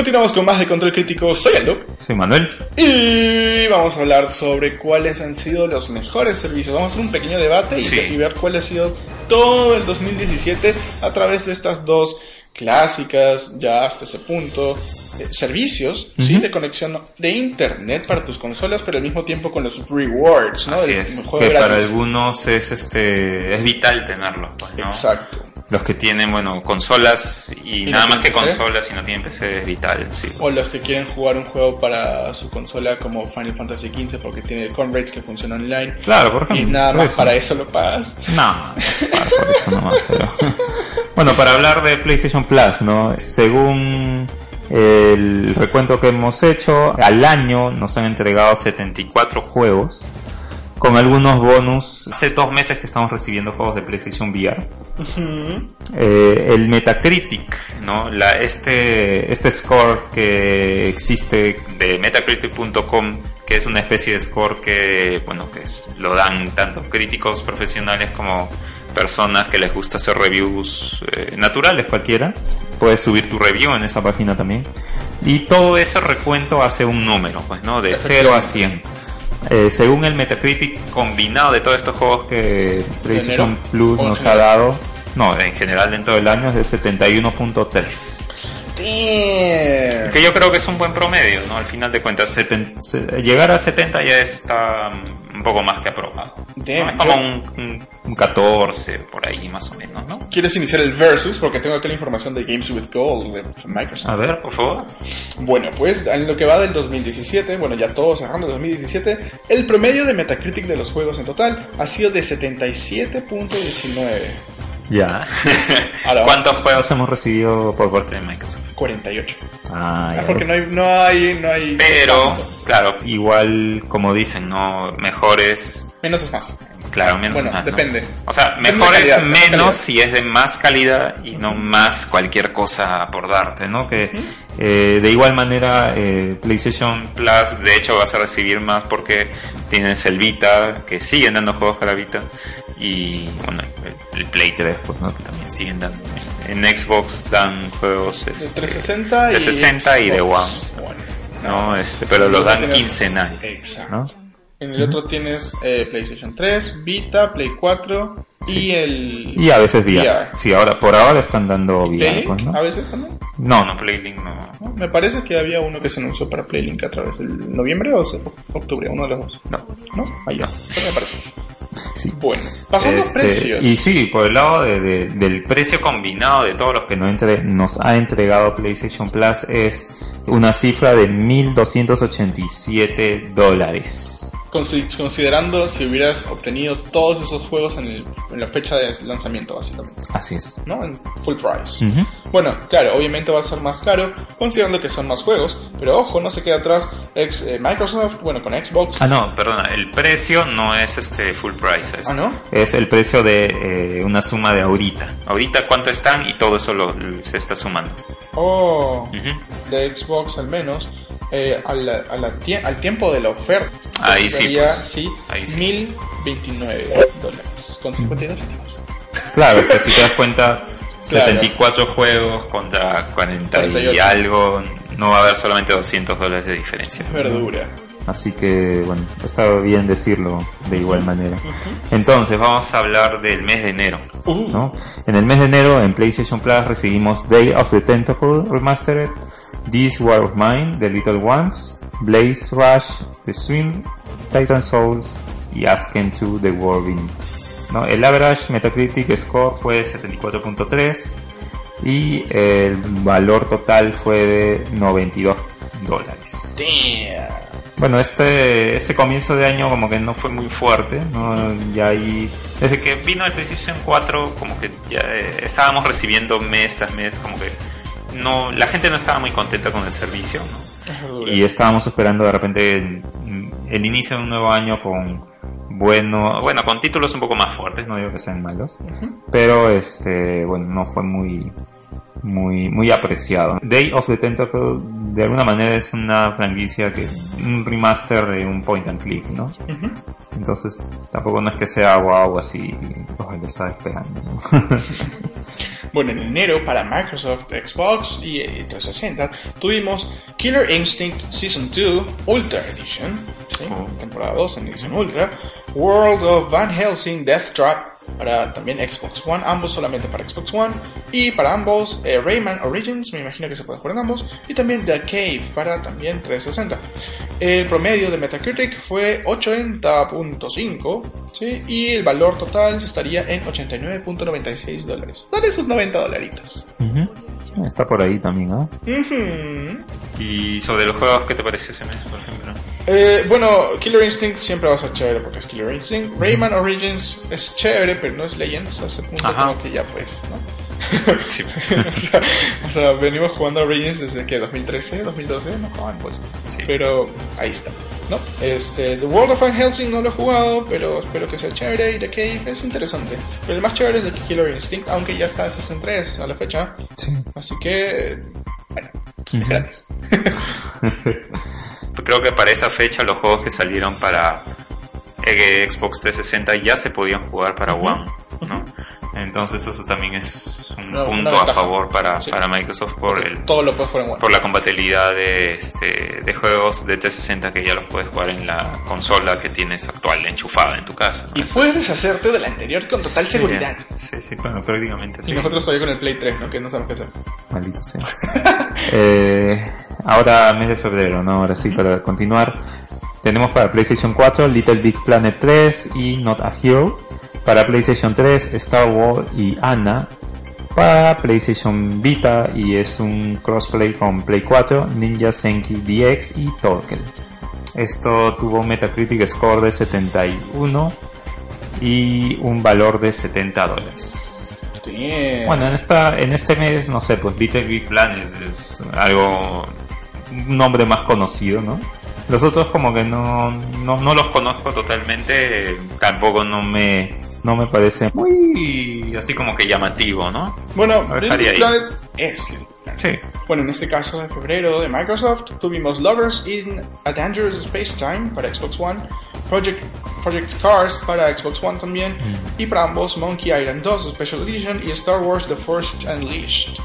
Speaker 1: Continuamos con más de Control Crítico. Soy Aldo.
Speaker 2: Soy Manuel.
Speaker 1: Y vamos a hablar sobre cuáles han sido los mejores servicios. Vamos a hacer un pequeño debate y,
Speaker 2: Sí.
Speaker 1: y ver cuál ha sido todo el 2017 a través de estas dos clásicas, ya hasta ese punto, eh, servicios ¿sí? de conexión de internet para tus consolas, pero al mismo tiempo con los rewards, ¿no?
Speaker 2: Así es. Que para algunos es este es vital tenerlos, pues, ¿no?
Speaker 1: Exacto.
Speaker 2: Los que tienen, bueno, consolas y,
Speaker 1: ¿Y
Speaker 2: nada
Speaker 1: no
Speaker 2: más que
Speaker 1: PC?
Speaker 2: consolas y no tienen PC es vital, sí.
Speaker 1: O los que quieren jugar un juego para su consola como Final Fantasy XV porque tiene Conrads que funciona online.
Speaker 2: Claro, por ejemplo.
Speaker 1: Y nada más
Speaker 2: eso.
Speaker 1: para eso lo pagas.
Speaker 2: No, no (laughs) para- por eso nomás, pero... (laughs) Bueno, para hablar de PlayStation Plus, ¿no? Según el recuento que hemos hecho, al año nos han entregado 74 juegos con algunos bonus. Hace dos meses que estamos recibiendo juegos de PlayStation VR. Eh, el Metacritic, ¿no? La, este, este score que existe de Metacritic.com, que es una especie de score que, bueno, que es- lo dan tanto críticos profesionales como personas que les gusta hacer reviews eh, naturales cualquiera. Puedes subir tu review en esa página también. Y todo ese recuento hace un número, pues, ¿no? De 0 a 100. Eh, según el Metacritic combinado de todos estos juegos que PlayStation? Plus
Speaker 1: ¿O en
Speaker 2: nos ha dado, no, en general dentro del año es de 71.3.
Speaker 1: Damn.
Speaker 2: Que yo creo que es un buen promedio, ¿no? Al final de cuentas, seten- se- llegar a 70 ya está un poco más que aprobado. ¿no?
Speaker 1: Damn,
Speaker 2: Es como un, un- un 14 por ahí más o menos, ¿no?
Speaker 1: ¿Quieres iniciar el versus? Porque tengo aquí la información de Games with Gold de Microsoft.
Speaker 2: A ver, por favor.
Speaker 1: Bueno, pues en lo que va del 2017, bueno, ya todo cerrando el 2017, el promedio de Metacritic de los juegos en total ha sido de 77.19.
Speaker 2: Ya. (laughs) ¿Cuántos juegos hemos recibido por parte de Microsoft?
Speaker 1: 48.
Speaker 2: Ah,
Speaker 1: Ah,
Speaker 2: ya
Speaker 1: porque no hay, no hay, no hay.
Speaker 2: Pero,
Speaker 1: tanto.
Speaker 2: claro, igual como dicen, ¿no? Mejores
Speaker 1: Menos es más.
Speaker 2: Claro, menos
Speaker 1: Bueno,
Speaker 2: más, ¿no?
Speaker 1: depende.
Speaker 2: O sea, mejor es menos si es de más calidad y no más cualquier cosa por darte, ¿no? Que eh, de igual manera eh, PlayStation Plus de hecho vas a recibir más porque tienes el Vita, que siguen dando juegos para Vita y bueno, el, el Play 3, pues, ¿no? Que también siguen dando. En Xbox dan juegos
Speaker 1: De
Speaker 2: este,
Speaker 1: 360 y...
Speaker 2: 360 y de One.
Speaker 1: Bueno,
Speaker 2: ¿no?
Speaker 1: más.
Speaker 2: Este, pero lo dan quincenal,
Speaker 1: Exacto.
Speaker 2: ¿no?
Speaker 1: En el otro tienes eh, PlayStation 3, Vita, Play 4 y el...
Speaker 3: Y a veces VR.
Speaker 1: VR.
Speaker 3: Sí, ahora, por ahora están dando VR,
Speaker 1: Playlink,
Speaker 3: pues, ¿no?
Speaker 1: a veces también.
Speaker 3: No,
Speaker 2: No,
Speaker 3: no.
Speaker 2: Playlink no.
Speaker 1: ¿no? Me parece que había uno que se anunció para Playlink a través del noviembre o se- octubre, uno de los dos.
Speaker 2: No.
Speaker 1: ¿No? Allá. Eso me parece.
Speaker 3: Sí.
Speaker 1: Bueno, pasando a
Speaker 3: Este,
Speaker 1: precios.
Speaker 3: Y sí, por el lado de- de- del precio combinado de todos los que nos, entre- nos ha entregado PlayStation Plus es una cifra de 1.287 dólares.
Speaker 1: Consi- Considerando si hubieras obtenido todos esos juegos en, el- en la fecha de lanzamiento, básicamente.
Speaker 3: Así es.
Speaker 1: ¿no? En full price. Bueno, claro, obviamente va a ser más caro, considerando que son más juegos, pero ojo, no se queda atrás ex- eh, Microsoft, bueno, con Xbox.
Speaker 2: Ah, no, perdona, el precio no es este full price. Es,
Speaker 1: Ah, ¿no?
Speaker 3: Es el precio de eh, una suma de ahorita.
Speaker 2: Ahorita cuánto están y todo eso lo, se está sumando.
Speaker 1: Oh, de Xbox al menos, eh, a la- a la tie- al tiempo de la oferta.
Speaker 2: Ahí sí,
Speaker 1: sería,
Speaker 2: pues.
Speaker 1: sí,
Speaker 2: Ahí sí.
Speaker 1: 1029 dólares, con 52 centavos.
Speaker 3: Claro, que si te das cuenta, (laughs)
Speaker 2: 74 juegos contra 40 y
Speaker 1: 48.
Speaker 2: algo. No va a haber solamente 200 dólares de diferencia.
Speaker 1: Es verdura.
Speaker 3: así que bueno, está bien decirlo de igual manera.
Speaker 2: Entonces vamos a hablar del mes de enero.
Speaker 1: Uh,
Speaker 3: ¿no? En el mes de enero en PlayStation Plus recibimos Day of the Tentacle Remastered, This War of Mine, The Little Ones, Blaze Rush, The Swim, Titan Souls y Asken to The Begins. ¿no? El average Metacritic score fue 74.3 y el valor total fue de 92 dólares. Bueno, este, este comienzo de año como que no fue muy fuerte, ¿no? Ya ahí...
Speaker 2: Desde que vino el PlayStation 4, como que ya eh, estábamos recibiendo mes tras mes, como que no, la gente no estaba muy contenta con el servicio, ¿no?
Speaker 3: Y estábamos esperando de repente el, el inicio de un nuevo año con bueno,
Speaker 2: Bueno, con títulos un poco más fuertes,
Speaker 3: no digo que sean malos, pero este, bueno, no fue muy, muy, muy apreciado. Day of the Tentacle de alguna manera es una franquicia que, un remaster de un point and click, ¿no? Entonces, tampoco no es que sea wow así, lo estaba esperando, ¿no? (laughs)
Speaker 1: Bueno, en enero para Microsoft, Xbox y eh, 360 tuvimos Killer Instinct Season 2 Ultra Edition, ¿sí? temporada 2 en edición Ultra, World of Van Helsing Death Trap para también Xbox One, ambos solamente para Xbox One, y para ambos eh, Rayman Origins, me imagino que se puede jugar en ambos, y también The Cave para también 360. El promedio de Metacritic fue 80.5, ¿sí? y el valor total estaría en 89.96 dólares. Dale esos 90 dolaritos.
Speaker 3: Ujú. Está por ahí también, ¿no?
Speaker 1: Ujú.
Speaker 2: Y sobre los juegos, ¿qué te pareció ese mes, por ejemplo?
Speaker 1: Eh, bueno, Killer Instinct siempre va a ser chévere porque es Killer Instinct. Rayman Origins es chévere, pero no es Legends. A ese punto
Speaker 2: Ajá.
Speaker 1: como que ya pues, ¿no? (laughs)
Speaker 2: Sí. (laughs)
Speaker 1: o, sea, o sea, venimos jugando a Origins desde que 2013, 2012, no jugaban pues.
Speaker 2: Sí.
Speaker 1: Pero ahí está, ¿no? Este, The World of Van Helsing no lo he jugado, pero espero que sea chévere y The Cave es interesante. Pero el más chévere es The Killer Instinct, aunque ya está en 63 a la fecha.
Speaker 3: Sí.
Speaker 1: Así que, bueno, es gratis. (laughs)
Speaker 2: Creo que para esa fecha los juegos que salieron para eh, Xbox 360 ya se podían jugar para One, ¿no? Entonces eso también es un punto a favor para,
Speaker 1: Sí.
Speaker 2: para Microsoft por el
Speaker 1: Todo lo puedes jugar en
Speaker 2: por la compatibilidad de este de juegos de 360 que ya los puedes jugar en la consola que tienes actual enchufada en tu casa. ¿no?
Speaker 1: Y
Speaker 2: Eso-
Speaker 1: puedes deshacerte de la anterior con total
Speaker 2: Sí,
Speaker 1: seguridad.
Speaker 2: Sí, sí, bueno, prácticamente
Speaker 1: Y
Speaker 2: sí.
Speaker 1: nosotros todavía con el Play 3, ¿no? Que no sabemos qué hacer.
Speaker 3: Maldito sea. (laughs) Eh, ahora, mes de febrero, ¿no? Ahora sí, para continuar. Tenemos para PlayStation 4 Little Big Planet 3 y Not a Hero. Para PlayStation 3 Star Wars y Anna. Para PlayStation Vita y es un crossplay con Play 4 Ninja Senki DX y Torkel. Esto tuvo un Metacritic score de 71 y un valor de 70 dólares.
Speaker 1: Damn.
Speaker 3: Bueno, en esta, en este mes, no sé, pues Little Big Planet es algo, un nombre más conocido, ¿no?
Speaker 2: Los otros como que no, no, no los conozco totalmente, tampoco no me, no me parece muy así como que llamativo, ¿no?
Speaker 1: Bueno,
Speaker 2: Lo
Speaker 1: Little
Speaker 2: dejaría
Speaker 1: Big
Speaker 2: ahí.
Speaker 1: Planet es Little Big Planet.
Speaker 2: Sí.
Speaker 1: Bueno, en este caso de febrero de Microsoft tuvimos Lovers in a Dangerous Space Time para Xbox One, Project, Project Cars para Xbox One también, y para ambos Monkey Island 2 Special Edition y Star Wars The First Unleashed.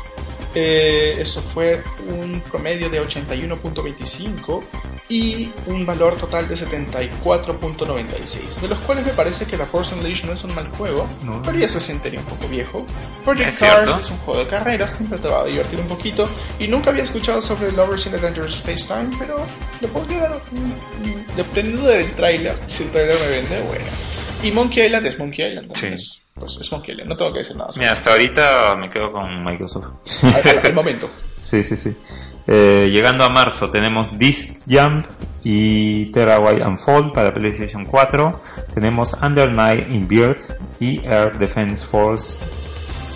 Speaker 1: Eh, eso fue un promedio de 81.25 y un valor total de 74.96, de los cuales me parece que The Force Unleashed no es un mal juego,
Speaker 2: No.
Speaker 1: pero ya se siente un poco viejo. Project
Speaker 4: Es
Speaker 1: Cars
Speaker 4: cierto.
Speaker 1: es un juego de carreras, siempre te va a divertir un poquito. Y nunca había escuchado sobre Lovers in a Dangerous Space Time, pero le podría dar un- un- Dependiendo del trailer, si el trailer me vende, bueno. Y Monkey Island es Monkey Island. entonces,
Speaker 4: Sí.
Speaker 1: Pues es Island, no tengo que decir nada.
Speaker 4: Mira, hasta ahorita me quedo con Microsoft.
Speaker 1: Al, al- al momento. (laughs)
Speaker 2: Sí, sí, sí. Eh, llegando a marzo tenemos Disc Jump y Terabyte Unfold para PlayStation 4. Tenemos Under Night in Birth y Air Defense Force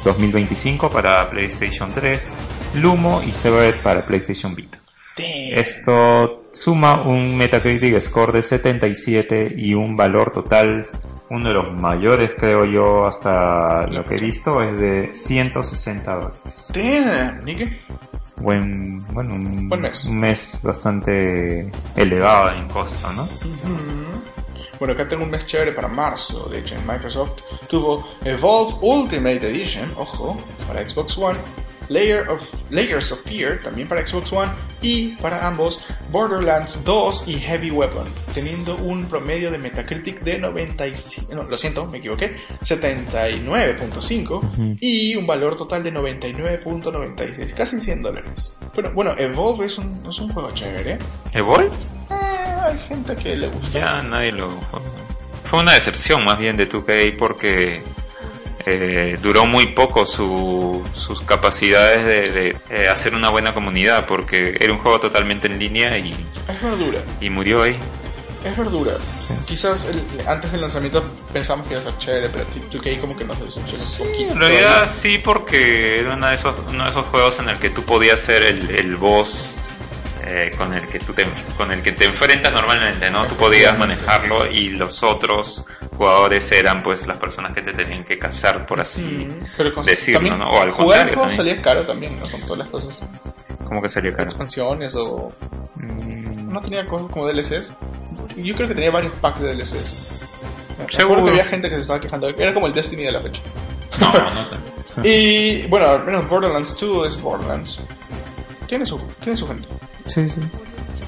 Speaker 2: 2025 para PlayStation 3. Lumo y Severed para PlayStation Vita.
Speaker 1: Damn.
Speaker 2: Esto suma un Metacritic score de 77 y un valor total, uno de los mayores creo yo hasta lo que he visto, es de 160 dólares.
Speaker 1: Damn, nigga.
Speaker 2: Buen, bueno, un,
Speaker 1: Buen mes.
Speaker 2: un mes bastante elevado en costo, ¿no?
Speaker 1: Bueno, acá tengo un mes chévere para marzo. De hecho, en Microsoft tuvo Evolve Ultimate Edition, ojo, para Xbox One. Layer of, Layers of Fear, también para Xbox One. Y para ambos, Borderlands 2 y Heavy Weapon, teniendo un promedio de Metacritic de 95. No, lo siento, me equivoqué. 79.5 y un valor total de 99.96, casi 100 dólares. Pero bueno, Evolve es un, es un juego chévere.
Speaker 4: ¿Evol?
Speaker 1: Eh, hay gente que le gusta.
Speaker 4: Ya nadie lo... Fue una decepción más bien de 2K porque eh, duró muy poco su- sus capacidades de, de, eh, hacer una buena comunidad porque era un juego totalmente en línea y,
Speaker 1: Es verdura.
Speaker 4: y murió ahí.
Speaker 1: Es verdura. Quizás el- antes del lanzamiento pensamos que iba a ser chévere, pero 2K como que nos decepcionó un poquito.
Speaker 4: En realidad sí porque era uno de esos, uno de esos juegos en el que tú podías ser el, el boss eh, con el que tú te, con el que te enfrentas normalmente, ¿no? Tú podías manejarlo y los otros jugadores eran pues las personas que te tenían que cazar por así
Speaker 1: Mm, pero con-
Speaker 4: decirlo,
Speaker 1: también
Speaker 4: ¿no? O al
Speaker 1: jugar el
Speaker 4: contrario
Speaker 1: juego
Speaker 4: también.
Speaker 1: salía caro también, ¿no? Con todas las cosas.
Speaker 4: ¿Cómo que salió caro?
Speaker 1: Expansiones o...
Speaker 4: Mm,
Speaker 1: No tenía cosas como DLCs. Yo creo que tenía varios packs de DLCs.
Speaker 4: Seguro.
Speaker 1: que había gente que se estaba quejando. Era como el Destiny de la fecha.
Speaker 4: No, no tanto. (laughs)
Speaker 1: Y bueno, al menos Borderlands 2 es Borderlands. Tiene su, tiene su gente.
Speaker 2: Sí, sí.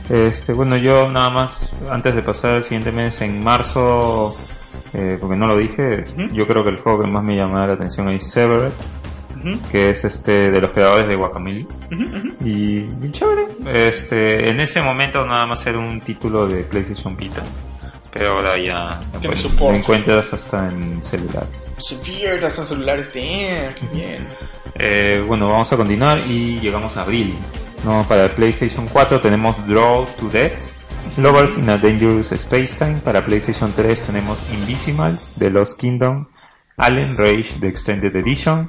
Speaker 2: Este, bueno, yo nada más, antes de pasar al siguiente mes, en marzo, eh, porque no lo dije, yo creo que el juego que más me llamaba la atención es Severed, que es este de los creadores de Guacamole.
Speaker 1: ujú.
Speaker 2: Y chévere. Este, en ese momento nada más era un título de PlayStation Vita. Pero ahora ya lo
Speaker 1: soporte.
Speaker 2: lo encuentras hasta en celulares.
Speaker 1: Severe, hasta en celulares. Damn, qué bien.
Speaker 2: Eh, bueno, vamos a continuar y llegamos a abril. No, para el PlayStation 4 tenemos Draw to Death, Lovers in a Dangerous Space Time. Para PlayStation 3 tenemos Invisimals, The Lost Kingdom, Alien Rage, The Extended Edition.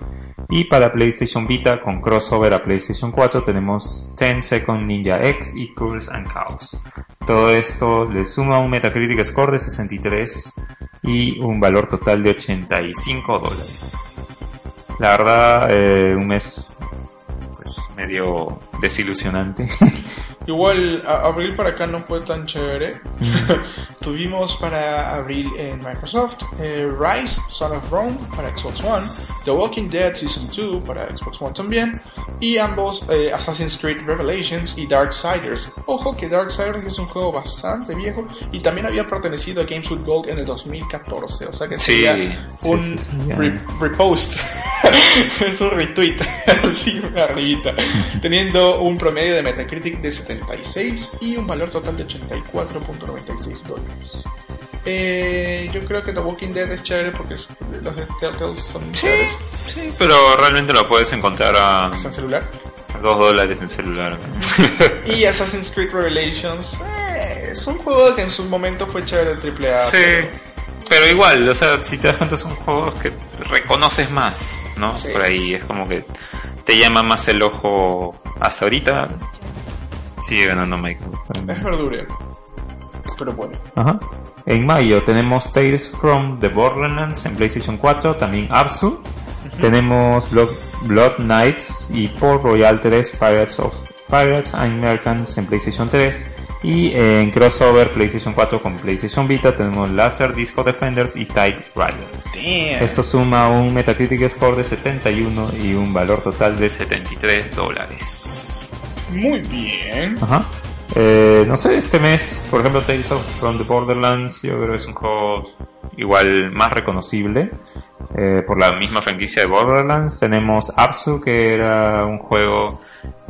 Speaker 2: Y para PlayStation Vita, con crossover a PlayStation 4, tenemos 10 Second Ninja X y Curse and Chaos. Todo esto le suma un Metacritic score de 63 y un valor total de 85 dólares. La verdad, eh, un mes pues medio desilusionante. (laughs)
Speaker 1: Igual, a- abril para acá no fue tan chévere. (laughs) Tuvimos para abril en Microsoft eh, Rise, Son of Rome para Xbox One, The Walking Dead Season 2 para Xbox One también, y ambos eh, Assassin's Creed Revelations y Darksiders. Ojo que Darksiders es un juego bastante viejo y también había pertenecido a Games with Gold en el 2014, o sea que
Speaker 4: Sí,
Speaker 1: sería
Speaker 2: sí,
Speaker 1: un
Speaker 2: sí,
Speaker 1: re- repost, (laughs) es un retweet, así (laughs) teniendo un promedio de Metacritic de 76 y un valor total de 84.96 dólares. Eh, yo creo que The Walking Dead es chévere porque los de Telltale son
Speaker 4: Sí,
Speaker 1: chéveres.
Speaker 4: sí, pero realmente lo puedes encontrar a
Speaker 1: en celular.
Speaker 4: 2 dólares en celular. (laughs)
Speaker 1: Y Assassin's Creed Revelations eh, es un juego que en su momento fue chévere de AAA.
Speaker 4: Sí,
Speaker 1: pero-
Speaker 4: pero igual, o sea, si te das cuenta son juegos que reconoces más, ¿no?
Speaker 1: Sí.
Speaker 4: Por ahí es como que te llama más el ojo hasta ahorita. Sigue ganando Michael.
Speaker 1: Es verdura. pero bueno.
Speaker 2: Ajá. En mayo tenemos Tales from the Borderlands en PlayStation 4, también Absu. Tenemos Blood, Blood Knights y Port Royal 3 Pirates of Pirates and Americans en PlayStation 3. Y en crossover PlayStation 4 con PlayStation Vita tenemos Laser Disco Defenders y Type Rider.
Speaker 1: Damn.
Speaker 2: Esto suma un Metacritic score de 71 y un valor total de
Speaker 5: 73 dólares.
Speaker 1: Muy bien.
Speaker 2: Ajá. Eh, no sé, este mes, por ejemplo, Tales of from the Borderlands, yo creo que es un juego igual más reconocible. Eh, por la misma franquicia de Borderlands tenemos Absu, que era un juego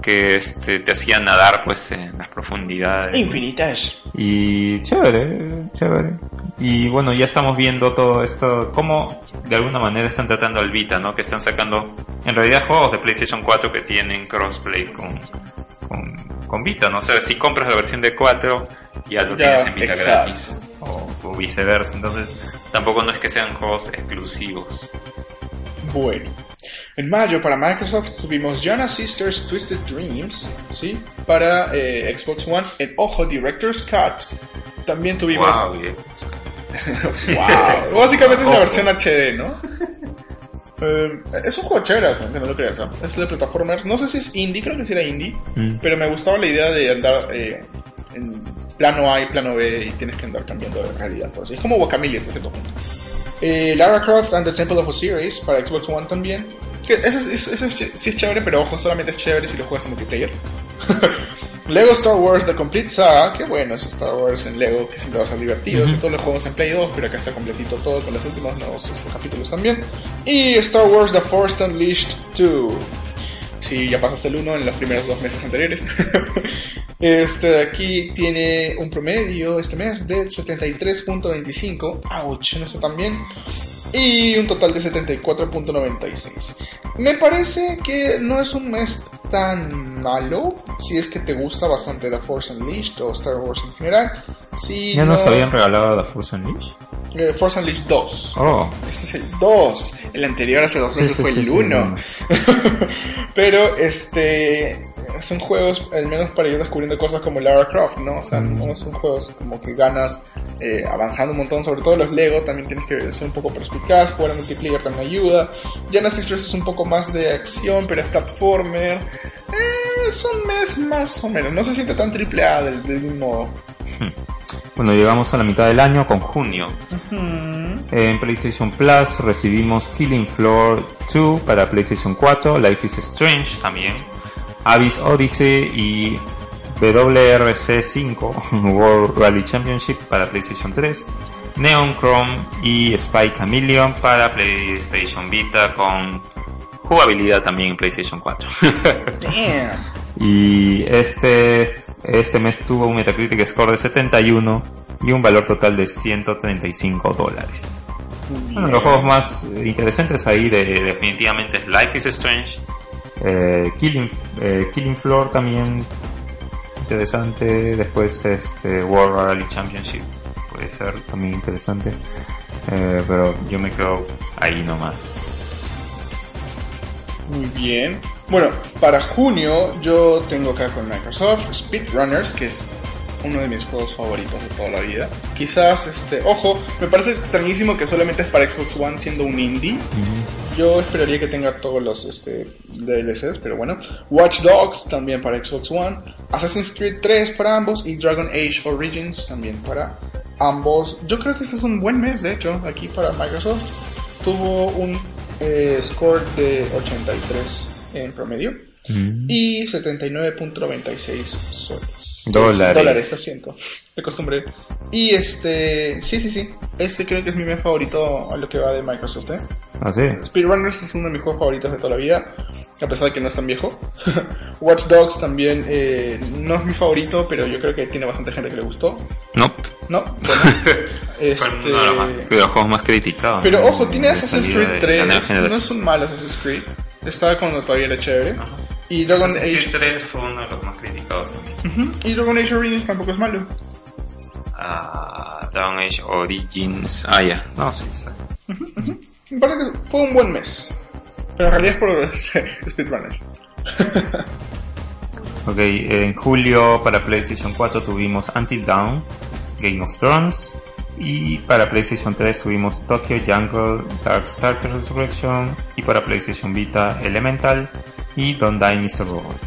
Speaker 2: que este, te hacía nadar pues en las profundidades.
Speaker 1: Infinitas.
Speaker 2: Y chévere, chévere. Y bueno, ya estamos viendo todo esto, cómo de alguna manera están tratando al Vita, ¿no? Que están sacando en realidad juegos de PlayStation 4 que tienen crossplay con, con, con Vita, ¿no? O sea, si compras la versión de 4 ya lo
Speaker 1: Ya,
Speaker 2: tienes en Vita
Speaker 1: exacto.
Speaker 2: gratis. O, o viceversa. Entonces, tampoco no es que sean juegos exclusivos.
Speaker 1: Bueno. En mayo para Microsoft tuvimos Jonas Sisters Twisted Dreams, ¿sí? Para eh, Xbox One. En Ojo Director's Cut. También tuvimos...
Speaker 5: Wow, y- (laughs)
Speaker 1: Wow. Básicamente es
Speaker 5: Ojo.
Speaker 1: versión HD, ¿no? Eh, es un juego chévere, no lo creas. ¿no? Es de plataformas. No sé si es indie, creo que sí era indie.
Speaker 2: Mm.
Speaker 1: Pero me gustaba la idea de andar eh, en plano A y plano B y tienes que andar cambiando de realidad. Pues. Es como Guacamole, ese punto. Eh, Lara Croft and the Temple of Osiris para Xbox One también. Que eso, es- eso es ch- sí es chévere, pero ojo, solamente es chévere si lo juegas en multiplayer. (laughs) Lego Star Wars The Complete Saga, que bueno, es Star Wars en Lego, que siempre va a ser divertido, que todos los juegos en Play 2, pero acá está completito todo con los últimos nuevos este, capítulos también. Y Star Wars The Force Unleashed 2. Si ya pasaste el 1 en los primeros dos meses anteriores. (laughs) este aquí tiene un promedio este mes de 73.25. Ouch, no está tan bien. Y un total de 74.96. Me parece que no es un mes tan malo. Si es que te gusta bastante The Force Unleashed o Star Wars en general. Si
Speaker 2: ¿Ya
Speaker 1: no,
Speaker 2: nos habían regalado The Force Unleashed?
Speaker 1: eh, Force Unleashed 2.
Speaker 2: Oh,
Speaker 1: Este es el 2. El anterior hace dos meses fue el (laughs)
Speaker 2: sí,
Speaker 1: 1. (laughs) Pero este son juegos, al menos para ir descubriendo cosas como Lara Croft, ¿no? O sea,
Speaker 2: Mm.
Speaker 1: no son juegos como que ganas eh, avanzando un montón, sobre todo los Lego, también tienes que ser un poco perspicaz, jugar en multiplayer también ayuda. Genesis 3 es un poco más de acción, pero es platformer. Eh, es un mes más o menos, no se siente tan triple A del, del mismo...
Speaker 2: Bueno, llegamos a la mitad del año con junio. En PlayStation Plus recibimos Killing Floor 2 para PlayStation 4, Life is Strange también, Abyss Odyssey y WRC 5 (laughs) World Rally Championship para PlayStation 3, Neon Chrome y Spy Chameleon para PlayStation Vita con jugabilidad también en PlayStation 4. (laughs)
Speaker 1: Damn.
Speaker 2: Y este, este mes tuvo un Metacritic score de 71 y un valor total de 135 dólares. Bueno, los juegos más interesantes ahí de, definitivamente es Life is Strange, eh, Killing, eh, Killing Floor también interesante, después este World Rally Championship puede ser también interesante, Eh, pero yo me quedo ahí nomás.
Speaker 1: Muy bien. Bueno, para junio yo tengo acá con Microsoft Speedrunners, que es uno de mis juegos favoritos de toda la vida. Quizás, este, ojo, me parece extrañísimo que solamente es para Xbox One siendo un indie. Yo esperaría que tenga todos los este, DLCs, pero bueno. Watch Dogs también para Xbox One. Assassin's Creed 3 para ambos y Dragon Age Origins también para ambos. Yo creo que este es un buen mes, de hecho, aquí para Microsoft. Tuvo un eh, score de 83 en promedio y 79.96 soles.
Speaker 2: Dólares.
Speaker 1: Dólares, lo siento. Me acostumbré. Y este, sí, sí, sí. Este creo que es mi mes favorito a lo que va de Microsoft, ¿eh?
Speaker 2: ¿Ah, sí?
Speaker 1: Speedrunners es uno de mis juegos favoritos de toda la vida, a pesar de que no es tan viejo. (laughs) Watch Dogs también eh, no es mi favorito, pero yo creo que tiene bastante gente que le gustó.
Speaker 5: No,
Speaker 1: ¿No? Bueno, (laughs) este,
Speaker 5: uno de los, más- de los juegos más criticados.
Speaker 1: pero
Speaker 5: ¿no?
Speaker 1: ojo, tiene Assassin's Creed
Speaker 5: de
Speaker 1: 3,
Speaker 5: la nueva
Speaker 1: no es un mal Assassin's Creed. Estaba cuando todavía era chévere. Y Dragon Age,
Speaker 5: Creed 3 fue uno de los más criticados también.
Speaker 1: Ujú, y Dragon Age Origins tampoco es malo.
Speaker 5: Ah, Dragon Age Origins. Ah, ya. No, sí, sí.
Speaker 1: Me parece que fue un buen mes. Pero en realidad es por (laughs) Speedrunners. (laughs)
Speaker 2: Ok, en julio para PlayStation 4 tuvimos Until Dawn, Game of Thrones. Y para PlayStation 3 tuvimos Tokyo Jungle Darkstalker Resurrection. Y para PlayStation Vita Elemental y Don't Die Mr. Robot.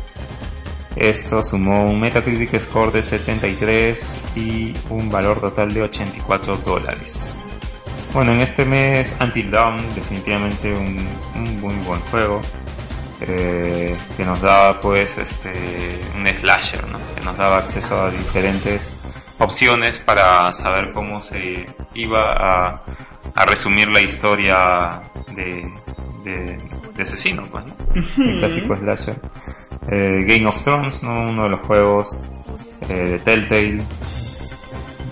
Speaker 2: Esto sumó un Metacritic score de 73 y un valor total de 84 dólares. Bueno, en este mes Until Dawn, definitivamente un, muy buen juego. eh, que nos daba pues este un slasher, que nos daba acceso a diferentes opciones para saber cómo se iba a resumir la historia de, de, de asesino, pues, ¿no? el clásico slasher. Eh, Game of Thrones, ¿no? uno de los juegos eh, de Telltale.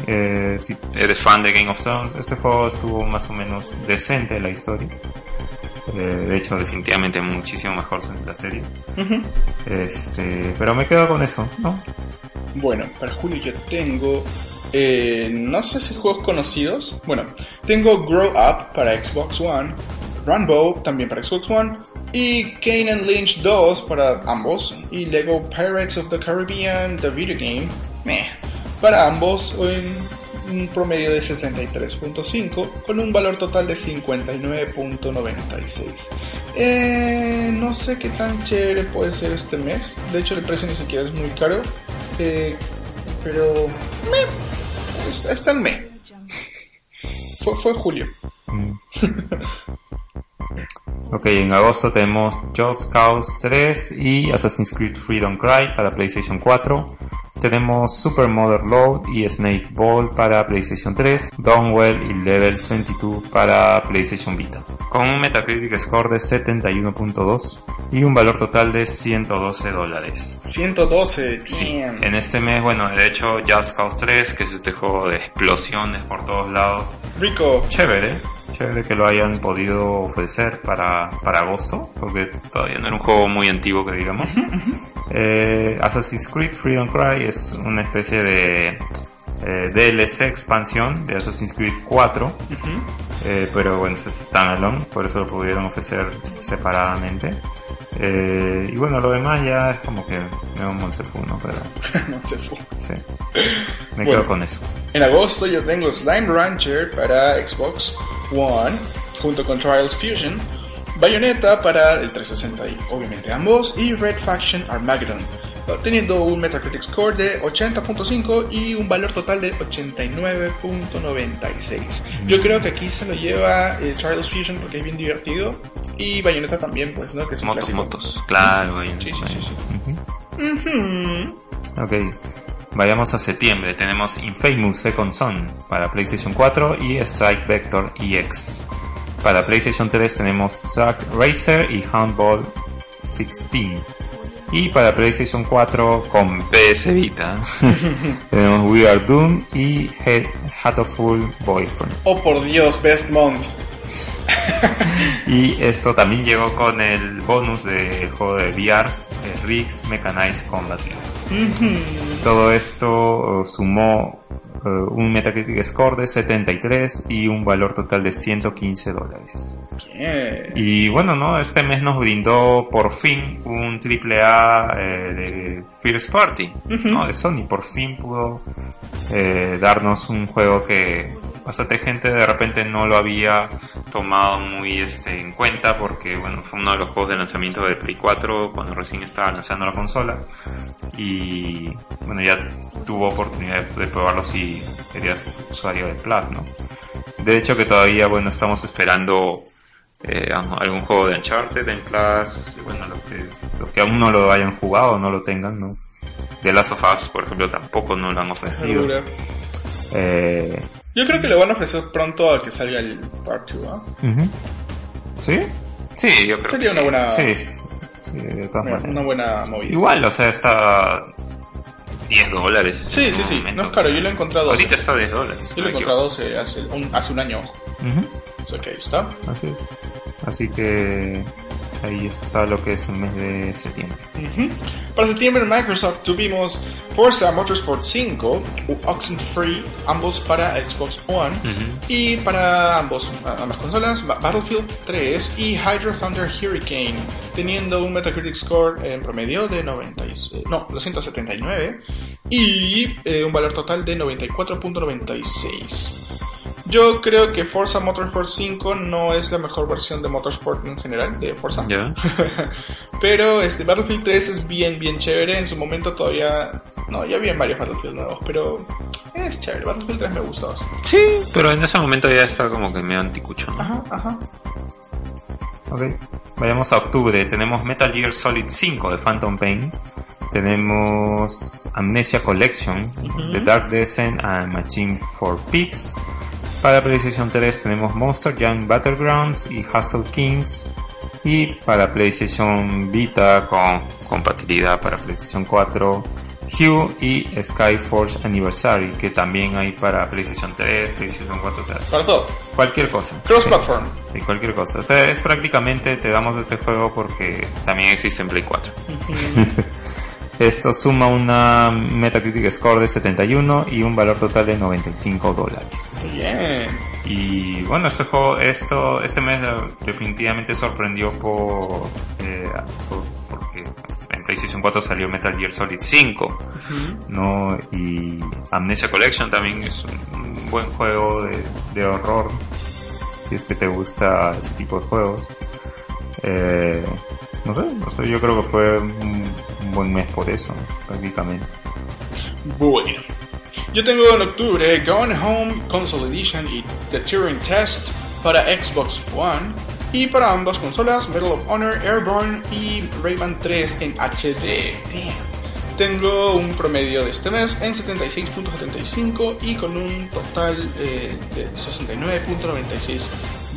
Speaker 2: Eh, si eres fan de Game of Thrones, este juego estuvo más o menos decente la historia. Eh, de hecho, definitivamente muchísimo mejor que la serie. Este, pero me quedo con eso, ¿no?
Speaker 1: Bueno, para julio yo tengo. eh, no sé si juegos conocidos. Bueno, tengo Grow Up para Xbox One, Runbow también para Xbox One, y Kane and Lynch 2 para ambos, y Lego Pirates of the Caribbean, the video game, meh, para ambos en un promedio de 73.5 con un valor total de 59.96. Eh, no sé qué tan chévere puede ser este mes. De hecho, el precio ni siquiera es muy caro. Eh, pero... meh, está, en me. (laughs) Fue, fue julio. (laughs)
Speaker 2: Ok, en agosto tenemos Just Cause 3 y Assassin's Creed Freedom Cry para PlayStation 4. Tenemos Super Mother Load y Snake Ball para PlayStation 3, Dawnwell y Level 22 para PlayStation Vita. Con un Metacritic score de 71.2 y un valor total de 112 dólares.
Speaker 1: 112.
Speaker 2: Sí, en este mes, bueno, de hecho Just Cause 3, que es este juego de explosiones por todos lados,
Speaker 1: Rico.
Speaker 2: chévere, chévere que lo hayan podido ofrecer para, para agosto, porque todavía no era un juego muy antiguo que digamos. Eh, Assassin's Creed Freedom Cry es una especie de eh, DLC expansión de Assassin's Creed 4, eh, pero bueno, es standalone, por eso lo pudieron ofrecer separadamente. Eh, y bueno, lo demás ya es como que Neo Monsefu, ¿no? Pero
Speaker 1: no se fue.
Speaker 2: sí, (laughs) me
Speaker 1: Bueno.
Speaker 2: quedo con eso.
Speaker 1: En agosto yo tengo Slime Rancher para Xbox One junto con Trials Fusion, Bayonetta para el 360 y obviamente ambos y Red Faction Armageddon, teniendo un Metacritic score de 80.5 y un valor total de 89.96. Yo creo que aquí se lo lleva eh, Trials Fusion porque es bien divertido y Bayonetta también, pues, ¿no? Que es
Speaker 6: Motos, motos. Claro, ahí.
Speaker 1: Sí, sí, sí, sí.
Speaker 2: Ujú. Ok, vayamos a septiembre. Tenemos Infamous Second Son para PlayStation 4 y Strike Vector EX. Para PlayStation 3 tenemos Track Racer y Handball 16. Y para PlayStation 4 con PS Vita (laughs) tenemos We Are Doom y Head Hatoful Boyfriend.
Speaker 1: Oh por Dios, Best Month. (laughs)
Speaker 2: Y esto también llegó con el bonus del juego de VR, Riggs Mechanized Combat. Todo esto eh, sumó un Metacritic score de 73 y un valor total de 115 dólares.
Speaker 1: Bien.
Speaker 2: Y bueno, ¿no? Este mes nos brindó por fin un triple A eh, de First Party, ¿no? De Sony. Por fin pudo eh, darnos un juego que bastante gente de repente no lo había tomado muy este, en cuenta porque, bueno, fue uno de los juegos de lanzamiento de Play 4 cuando recién estaba lanzando la consola. Y bueno, ya tuvo oportunidad de, de probarlo si eras usuario de Plus, ¿no? De hecho que todavía, bueno, estamos esperando eh, algún juego de Uncharted en Plus, bueno, los que, los que aún no lo hayan jugado no lo tengan, ¿no? The Last of Us, por ejemplo, tampoco no lo han ofrecido. Eh,
Speaker 1: Yo creo que le van a ofrecer pronto a que salga el Part 2, ¿ah?
Speaker 2: ¿Sí?
Speaker 6: Sí, yo creo
Speaker 1: Sería
Speaker 6: que
Speaker 1: una
Speaker 6: sí.
Speaker 1: buena,
Speaker 2: Sí, sí, sí, de todas
Speaker 1: una,
Speaker 2: maneras.
Speaker 1: una buena movida.
Speaker 2: Igual, o sea, está
Speaker 6: 10 dólares.
Speaker 1: Sí, sí, sí.
Speaker 6: momento.
Speaker 1: No es caro, yo lo he encontrado.
Speaker 6: Ahorita está 10 dólares.
Speaker 1: Yo lo he encontrado hace, hace, un, hace un año.
Speaker 2: Ujú,
Speaker 1: O sea que ahí está.
Speaker 2: Así es. Así que ahí está lo que es el mes de septiembre.
Speaker 1: Para septiembre en Microsoft tuvimos Forza Motorsport 5, Oxenfree, ambos para Xbox One, y para ambos, ambas consolas, Ba- Battlefield 3 y Hydro Thunder Hurricane, teniendo un Metacritic score en promedio de 90, y- eh, no, 279 y eh, un valor total de 94.96. Yo creo que Forza Motorsport 5 no es la mejor versión de Motorsport en general, de Forza.
Speaker 7: Ya. (laughs)
Speaker 1: pero este Battlefield 3 es bien, bien chévere. En su momento todavía... No, ya había varios Battlefield nuevos, pero es chévere. Battlefield 3 me gusta bastante.
Speaker 7: Sí, pero en ese momento ya está como que medio anticucho, ¿no?
Speaker 1: Ajá, ajá.
Speaker 2: Ok. Vayamos a octubre. Tenemos Metal Gear Solid 5 de Phantom Pain. Tenemos Amnesia Collection The Dark Descent and Machine for Pigs. Para PlayStation 3 tenemos Monster Jam Battlegrounds y Hustle Kings. Y para PlayStation Vita con compatibilidad para PlayStation 4 Hue y Skyforce Anniversary que también hay para PlayStation 3, PlayStation 4, o sea,
Speaker 1: Para todo.
Speaker 2: cualquier cosa.
Speaker 1: Cross-platform.
Speaker 2: Sí, sí, cualquier cosa. O sea, es prácticamente te damos este juego porque
Speaker 7: También existe en Play 4. (laughs)
Speaker 2: esto suma una Metacritic Score de 71 y un valor total de 95 dólares.
Speaker 1: Bien.
Speaker 2: Y bueno, este juego, esto, este mes eh, definitivamente sorprendió por, eh, por- porque en PlayStation 4 salió Metal Gear Solid 5, ¿no? Y Amnesia Collection también es un, un buen juego de, de horror, si es que te gusta ese tipo de juegos. Eh, no sé, no sé, yo creo que fue un, buen mes por eso, prácticamente.
Speaker 1: Bueno. Yo tengo en octubre Gone Home Console Edition y The Turing Test para Xbox One. Y para ambas consolas, Medal of Honor, Airborne y Rayman 3 en HD. Tengo un promedio de este mes en 76.75 y con un total eh, de 69.96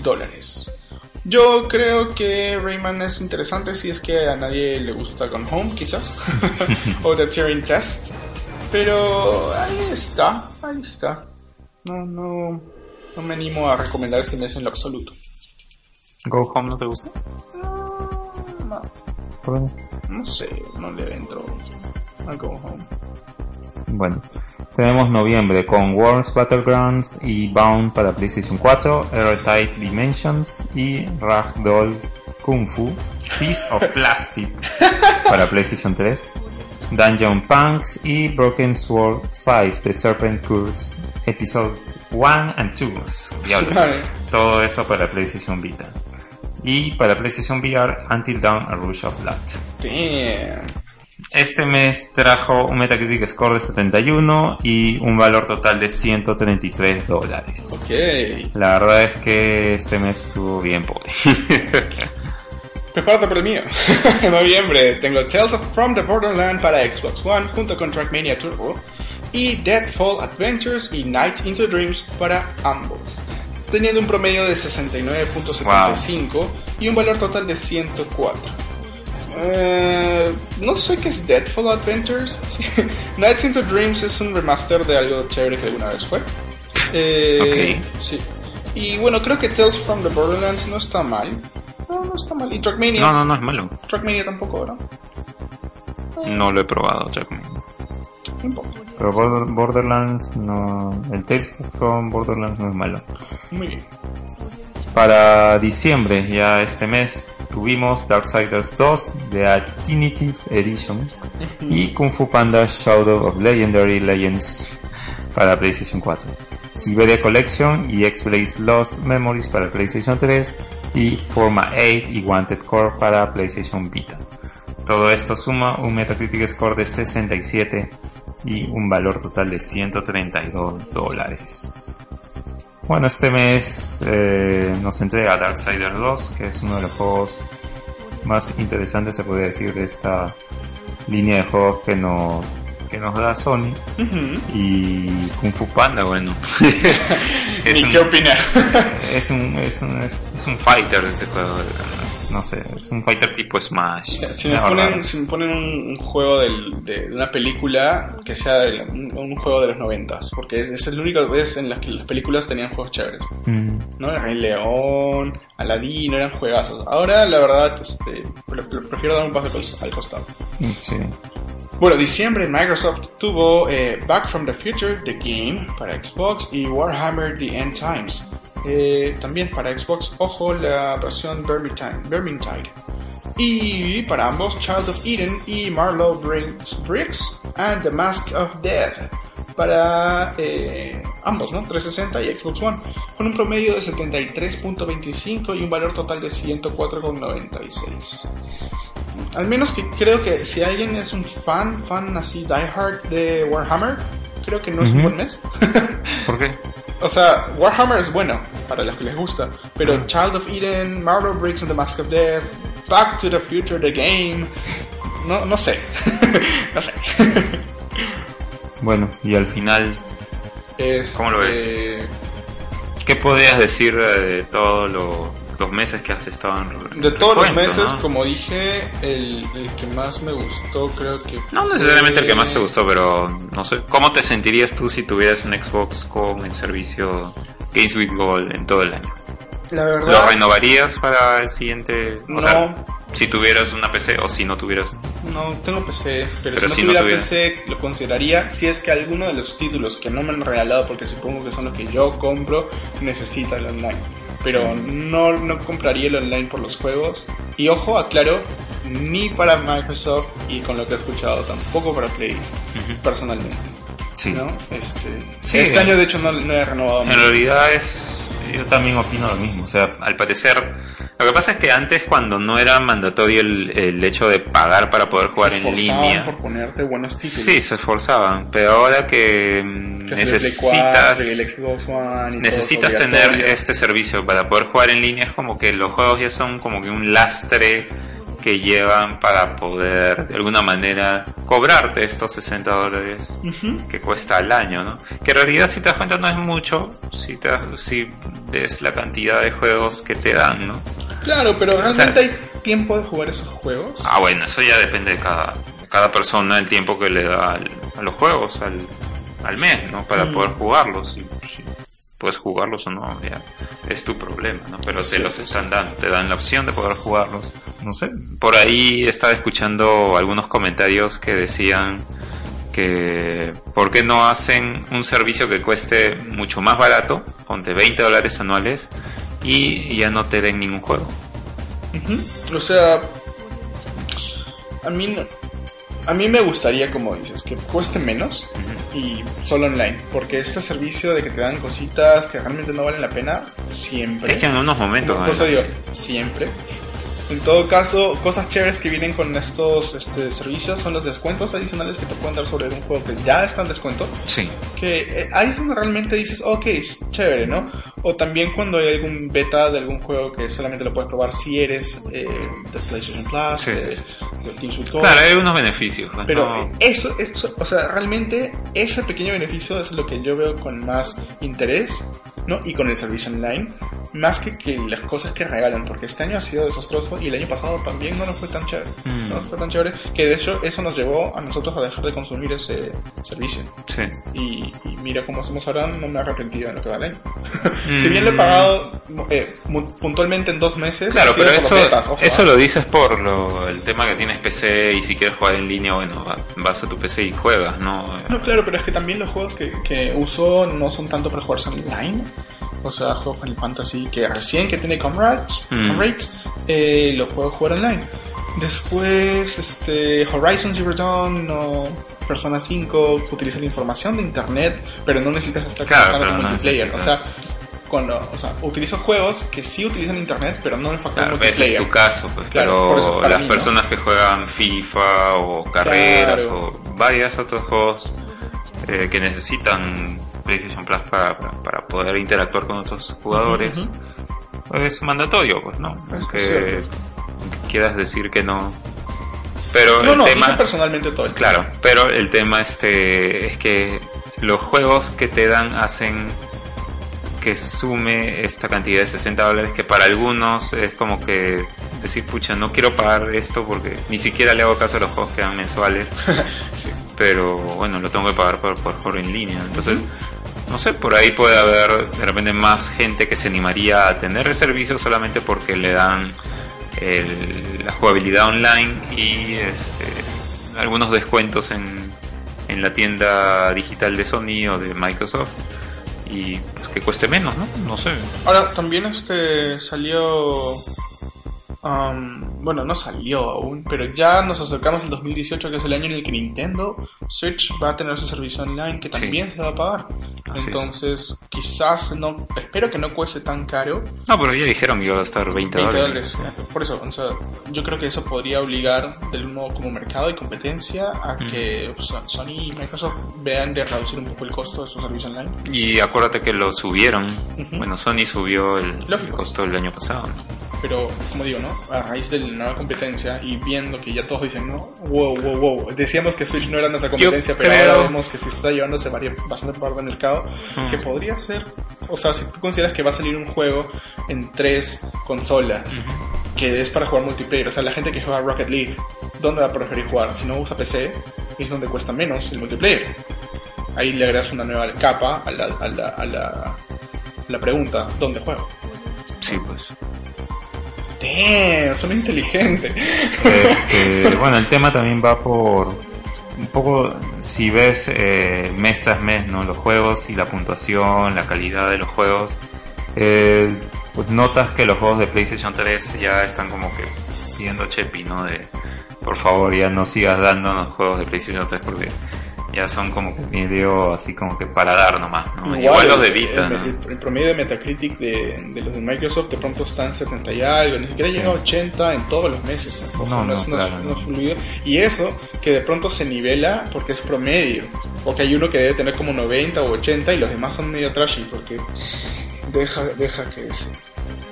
Speaker 1: dólares. Yo creo que Rayman es interesante si es que a nadie le gusta Gone Home, quizás. (laughs) (laughs) o The Turing Test. Pero ahí está, ahí está. No, no, no me animo a recomendar este mes en lo absoluto.
Speaker 7: Go Home no te gusta?
Speaker 1: No, no sé, no le entro a Go Home.
Speaker 2: Bueno, tenemos noviembre con Worms Battlegrounds y Bound para PlayStation 4, Airtight Dimensions y Ragdoll Kung Fu Piece of Plastic (laughs) para PlayStation 3, Dungeon Punks y Broken Sword 5 The Serpent Curse Episodes 1 and 2. Diablo. (laughs)
Speaker 1: Vale.
Speaker 2: Todo eso para PlayStation Vita. Y para PlayStation VR, Until Dawn A Rush of Blood.
Speaker 1: Damn.
Speaker 2: Este mes trajo un Metacritic Score de 71 y un valor total de 133 dólares. La verdad es que este mes estuvo bien pobre. (laughs)
Speaker 1: Prepárate para el mío. (laughs) en noviembre tengo Tales of From the Borderland para Xbox One junto con Trackmania Turbo y Deadfall Adventures y Night into Dreams para ambos. Teniendo un promedio de 69.75 y un valor total de 104. Eh, no sé qué es Deadfall Adventures. (laughs) Sí. Nights into Dreams es un remaster de algo chévere que alguna vez fue. Eh, Sí. Y bueno, creo que Tales from the Borderlands no está mal. No, no está mal. Y Trackmania.
Speaker 7: No, no, no es malo.
Speaker 1: Trackmania tampoco, ¿no?
Speaker 7: No lo he probado,
Speaker 1: poco.
Speaker 2: Pero Border- Borderlands no... El Tales from Borderlands no es malo.
Speaker 1: Muy bien.
Speaker 2: Para diciembre, ya este mes, tuvimos Darksiders 2 de Definitive Edition y Kung Fu Panda Shadow of Legendary Legends para PlayStation 4. Siberia Collection y X-Blaze Lost Memories para PlayStation 3 y Forma 8 y Wanted Core para PlayStation Vita. Todo esto suma un Metacritic Score de 67 y un valor total de 132 dólares. Bueno, este mes eh, nos entrega Darksiders 2, que es uno de los juegos más interesantes, se podría decir, de esta línea de juegos que, no, que nos da Sony. Y
Speaker 7: Kung Fu Panda, bueno. (laughs) (laughs) es, un,
Speaker 1: qué opinar. (laughs)
Speaker 2: es un, es un,
Speaker 7: es un fighter ese juego.
Speaker 2: no sé, es un
Speaker 7: fighter tipo Smash.
Speaker 1: Si me,
Speaker 2: No,
Speaker 1: ponen,
Speaker 2: raro.
Speaker 1: si me ponen un, un juego del- de una película que sea de- un, un juego de los noventas, porque es, es la única vez en las que las películas tenían juegos chéveres,
Speaker 2: Mm,
Speaker 1: ¿no? El Rey León, Aladino, eran juegazos. Ahora, la verdad, este, pre- pre- prefiero dar un paso al cos- al costado.
Speaker 2: sí.
Speaker 1: Bueno, diciembre Microsoft tuvo eh, Back from the Future, The Game, para Xbox y Warhammer The End Times. Eh, también para Xbox, ojo, la versión Vermintide. Vermintide. Y para ambos, Child of Eden y Marlow Briggs, Briggs and the Mask of Death. Para eh, ambos, ¿no? 360 y Xbox One. Con un promedio de 73.25 y un valor total de 104.96. Al menos que creo que si alguien es un fan, fan así diehard de Warhammer, creo que no es un buen mes. (laughs)
Speaker 2: ¿Por qué?
Speaker 1: O sea, Warhammer es bueno para los que les gusta, pero Child of Eden, Marvel Briggs and the Mask of Death, Back to the Future, The Game, no, no sé, (laughs) no sé.
Speaker 3: Bueno, y al
Speaker 2: Final,
Speaker 1: Este,
Speaker 2: ¿Cómo lo ves? ¿qué podrías decir eh, de todos lo- los meses que has estado en
Speaker 1: De todos los meses,
Speaker 2: ¿no?
Speaker 1: como dije, el, el que más me gustó creo que...
Speaker 2: No necesariamente el que más te
Speaker 1: fue-
Speaker 2: gustó, pero no sé, ¿cómo te sentirías tú si tuvieras un Xbox con el servicio Games with Gold en todo el año?
Speaker 1: La verdad...
Speaker 2: ¿Lo renovarías para el siguiente? O
Speaker 1: No.
Speaker 2: sea, si tuvieras una PC o si no tuvieras.
Speaker 1: No, tengo PC, pero,
Speaker 2: Pero
Speaker 1: si,
Speaker 2: si
Speaker 1: no
Speaker 2: no
Speaker 1: tuviera
Speaker 2: tuviera-
Speaker 1: PC lo consideraría si es que alguno de los títulos que no me han regalado, porque supongo que son los que yo compro, necesita el online. Pero no, no compraría el online por los juegos. Y ojo, aclaro, ni para Microsoft y con lo que he escuchado tampoco para Play, personalmente.
Speaker 3: Sí.
Speaker 1: ¿no? Este,
Speaker 3: Sí,
Speaker 1: este año de hecho no, no he renovado.
Speaker 2: En realidad es.
Speaker 3: Yo también opino lo mismo. O sea,
Speaker 2: Al parecer. Lo que pasa es que antes, cuando no era mandatorio el, el hecho de pagar para poder jugar
Speaker 1: se
Speaker 2: en línea.
Speaker 1: por ponerte buenos títulos.
Speaker 2: Sí, se esforzaban. Pero ahora que mm,
Speaker 1: Que es el Play 4,
Speaker 2: necesitas. necesitas
Speaker 1: es
Speaker 2: tener este servicio para poder jugar en línea. Es como que los juegos ya son como que un lastre que llevan para poder de alguna manera cobrarte estos 60 dólares que cuesta al año, ¿no? Que en realidad si te das cuenta no es mucho si, te, si ves la cantidad de juegos que te dan, ¿no?
Speaker 1: Claro, pero realmente
Speaker 2: sea-
Speaker 1: hay tiempo de jugar esos juegos.
Speaker 2: Ah, bueno, eso ya depende de cada, cada persona, el tiempo que le da al- a los juegos al, al mes, ¿no? Para
Speaker 1: Mm.
Speaker 2: poder jugarlos. Si, si puedes jugarlos o no, ya es tu problema, ¿no? Pero te los están dando, te dan la opción de poder jugarlos.
Speaker 3: no sé.
Speaker 2: Por ahí estaba escuchando algunos comentarios que decían que ¿por qué no hacen un servicio que cueste mucho más barato, ponte 20 dólares anuales, y ya no te den ningún juego?
Speaker 1: O sea, a mí no- a mí me gustaría, como dices, que cueste menos y solo online, porque este servicio de que te dan cositas que realmente no valen la pena siempre.
Speaker 2: Es que en unos momentos...
Speaker 1: Por
Speaker 2: ¿no?
Speaker 1: eso digo, siempre. En todo caso, cosas chéveres que vienen con estos este, servicios son los descuentos adicionales que te pueden dar sobre un juego que ya está en descuento.
Speaker 2: Sí.
Speaker 1: que eh, ahí es donde realmente dices, ok, es chévere, ¿no? O también cuando hay algún beta de algún juego que solamente lo puedes probar si eres eh, de PlayStation Plus,
Speaker 2: Sí,
Speaker 1: de, de.
Speaker 2: Claro, hay unos beneficios. pues,
Speaker 1: Pero
Speaker 2: no-
Speaker 1: eso, eso, o sea, realmente ese pequeño beneficio es lo que yo veo con más interés, ¿no? Y con el servicio online, más que, que las cosas que regalan, porque este año ha sido desastroso y el año pasado también no nos fue tan chévere.
Speaker 2: Mm.
Speaker 1: No nos fue tan chévere, que de hecho eso nos llevó a nosotros a dejar de consumir ese servicio.
Speaker 2: sí.
Speaker 1: Y, y mira cómo somos ahora, no me he arrepentido en lo que va el año.
Speaker 2: Mm. (laughs)
Speaker 1: si bien lo he pagado eh, puntualmente en dos meses,
Speaker 2: Claro, pero eso,
Speaker 1: ojo,
Speaker 2: eso
Speaker 1: ¿ah?
Speaker 2: lo dices por lo, el tema que tienes PC y si quieres jugar en línea, bueno, va- vas a tu PC y juegas, ¿no?
Speaker 1: No, claro, pero es que también los juegos que, que uso no son tanto para jugarse online. O sea, juego Final Fantasy que recién que tiene Comrades,
Speaker 2: Mm.
Speaker 1: Comrades eh, lo puedo jugar online. Después, este, Horizon Zero Dawn o Persona 5 utiliza la información de internet, pero no necesitas estar
Speaker 2: Claro,
Speaker 1: conectado con
Speaker 2: no
Speaker 1: multiplayer. O sea, cuando, o sea, utilizo juegos que sí utilizan internet, pero no el factor
Speaker 2: Claro, ese es
Speaker 1: multiplayer.
Speaker 2: tu caso, pues,
Speaker 1: Claro,
Speaker 2: pero las
Speaker 1: mí, ¿no?
Speaker 2: personas que juegan FIFA o carreras
Speaker 1: Claro.
Speaker 2: o varios otros juegos eh, que necesitan PlayStation Plus para, para, para poder interactuar con otros jugadores, es mandatorio, pues, ¿no?
Speaker 1: Es
Speaker 2: Aunque
Speaker 1: cierto.
Speaker 2: quieras decir que no. Pero
Speaker 1: No,
Speaker 2: el
Speaker 1: no,
Speaker 2: tema...
Speaker 1: personalmente todo el
Speaker 2: Claro, pero el tema este es que los juegos que te dan hacen que sume esta cantidad de 60 dólares que para algunos es como que decir, pucha, no quiero pagar esto porque ni siquiera le hago caso a los juegos que dan mensuales, (laughs)
Speaker 1: Sí.
Speaker 2: pero bueno, lo tengo que pagar por, por jugar en línea. Entonces, no sé, por ahí puede haber de repente más gente que se animaría a tener el servicio solamente porque le dan el- la jugabilidad online y este algunos descuentos en, en la tienda digital de Sony o de Microsoft y pues, que cueste menos, ¿no? No sé.
Speaker 1: Ahora, también este salió Um, bueno, no salió aún, pero ya nos acercamos al 2018, que es el año en el que Nintendo Switch va a tener su servicio online, que también
Speaker 2: Sí.
Speaker 1: se va a pagar.
Speaker 2: Así es.
Speaker 1: Entonces, quizás no, espero que no cueste tan caro.
Speaker 2: No, pero ya dijeron que iba a estar 20
Speaker 1: 20
Speaker 2: dólares.
Speaker 1: dólares. Por eso, o sea, yo creo que eso podría obligar del modo como mercado y competencia a que pues, Sony y Microsoft vean de reducir un poco el costo de su servicio online.
Speaker 2: Y acuérdate que lo subieron.
Speaker 1: Ujú.
Speaker 2: Bueno, Sony subió el, el costo el año pasado. ¿no?
Speaker 1: Pero, como digo, ¿no? A raíz de la nueva competencia y viendo que ya todos dicen, no, wow, wow, wow. Decíamos que Switch no era nuestra competencia, pero
Speaker 2: creo-
Speaker 1: ahora vemos que se está llevándose bastante parte del mercado.
Speaker 2: Mm.
Speaker 1: Que podría ser, o sea, si tú consideras que va a salir un juego en tres consolas, que es para jugar multiplayer, o sea, la gente que juega Rocket League, ¿dónde va a preferir jugar? Si no usa PC, es donde cuesta menos el multiplayer. Ahí le agregas una nueva capa a la, a la, a la, la pregunta, ¿dónde juego?
Speaker 2: Sí, pues.
Speaker 1: Damn, son inteligentes.
Speaker 3: Este, (laughs) bueno, el tema también va por un poco, si ves eh, mes tras mes, ¿no? Los juegos y la puntuación, la calidad de los juegos, eh, pues notas que los juegos de PlayStation 3 ya están como que pidiendo chepi, ¿no? De, por favor, ya no sigas dándonos juegos de PlayStation 3 porque ya son como que medio así como que para dar nomás, ¿no? Igual, los de
Speaker 2: Vita,
Speaker 1: el,
Speaker 2: ¿no?
Speaker 1: el- el promedio de Metacritic de, de los de Microsoft de pronto está en 70 y algo, ni siquiera
Speaker 3: Sí.
Speaker 1: llega a 80 en todos los meses.
Speaker 3: No, no,
Speaker 1: no es-
Speaker 3: claro,
Speaker 1: no
Speaker 3: no.
Speaker 1: es fluido. Y eso que de pronto se nivela porque es promedio. Porque hay uno que debe tener como 90 o 80 y los demás son medio trashy porque deja, deja que sí.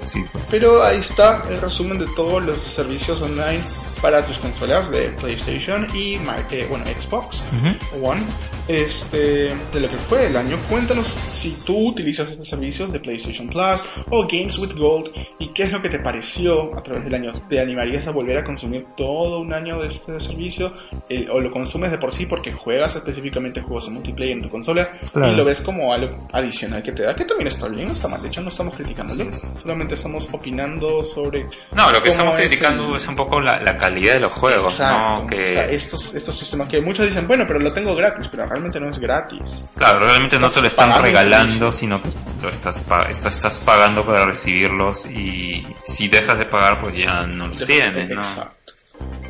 Speaker 3: Sí, pues.
Speaker 1: Pero ahí está el resumen de todos los servicios online para tus consolas de PlayStation y eh, bueno, Xbox
Speaker 3: Ujú.
Speaker 1: One. Este, de lo que fue el año, cuéntanos si tú utilizas estos servicios de PlayStation Plus o Games with Gold y qué es lo que te pareció a través del año. ¿Te animarías a volver a consumir todo un año de este servicio? Eh, ¿O lo consumes de por sí porque juegas específicamente juegos en multiplayer en tu consola
Speaker 3: Claro.
Speaker 1: y lo ves como algo adicional que te da? Que también está bien, no está mal. De hecho, no estamos criticándolo.
Speaker 3: Es.
Speaker 1: Solamente estamos opinando sobre.
Speaker 2: No, lo que estamos
Speaker 1: es
Speaker 2: criticando
Speaker 1: el-
Speaker 2: es un poco la, la calidad de los juegos,
Speaker 1: Exacto.
Speaker 2: ¿no? Que,
Speaker 1: O sea, estos, estos sistemas que muchos dicen, bueno, pero lo tengo gratis, pero realmente no es gratis.
Speaker 2: Claro, realmente no
Speaker 1: Estás
Speaker 2: te lo están regalando, sino que lo estás, estás pagando para recibirlos y si dejas de pagar pues ya no los tienes, ¿no?
Speaker 1: Exacto.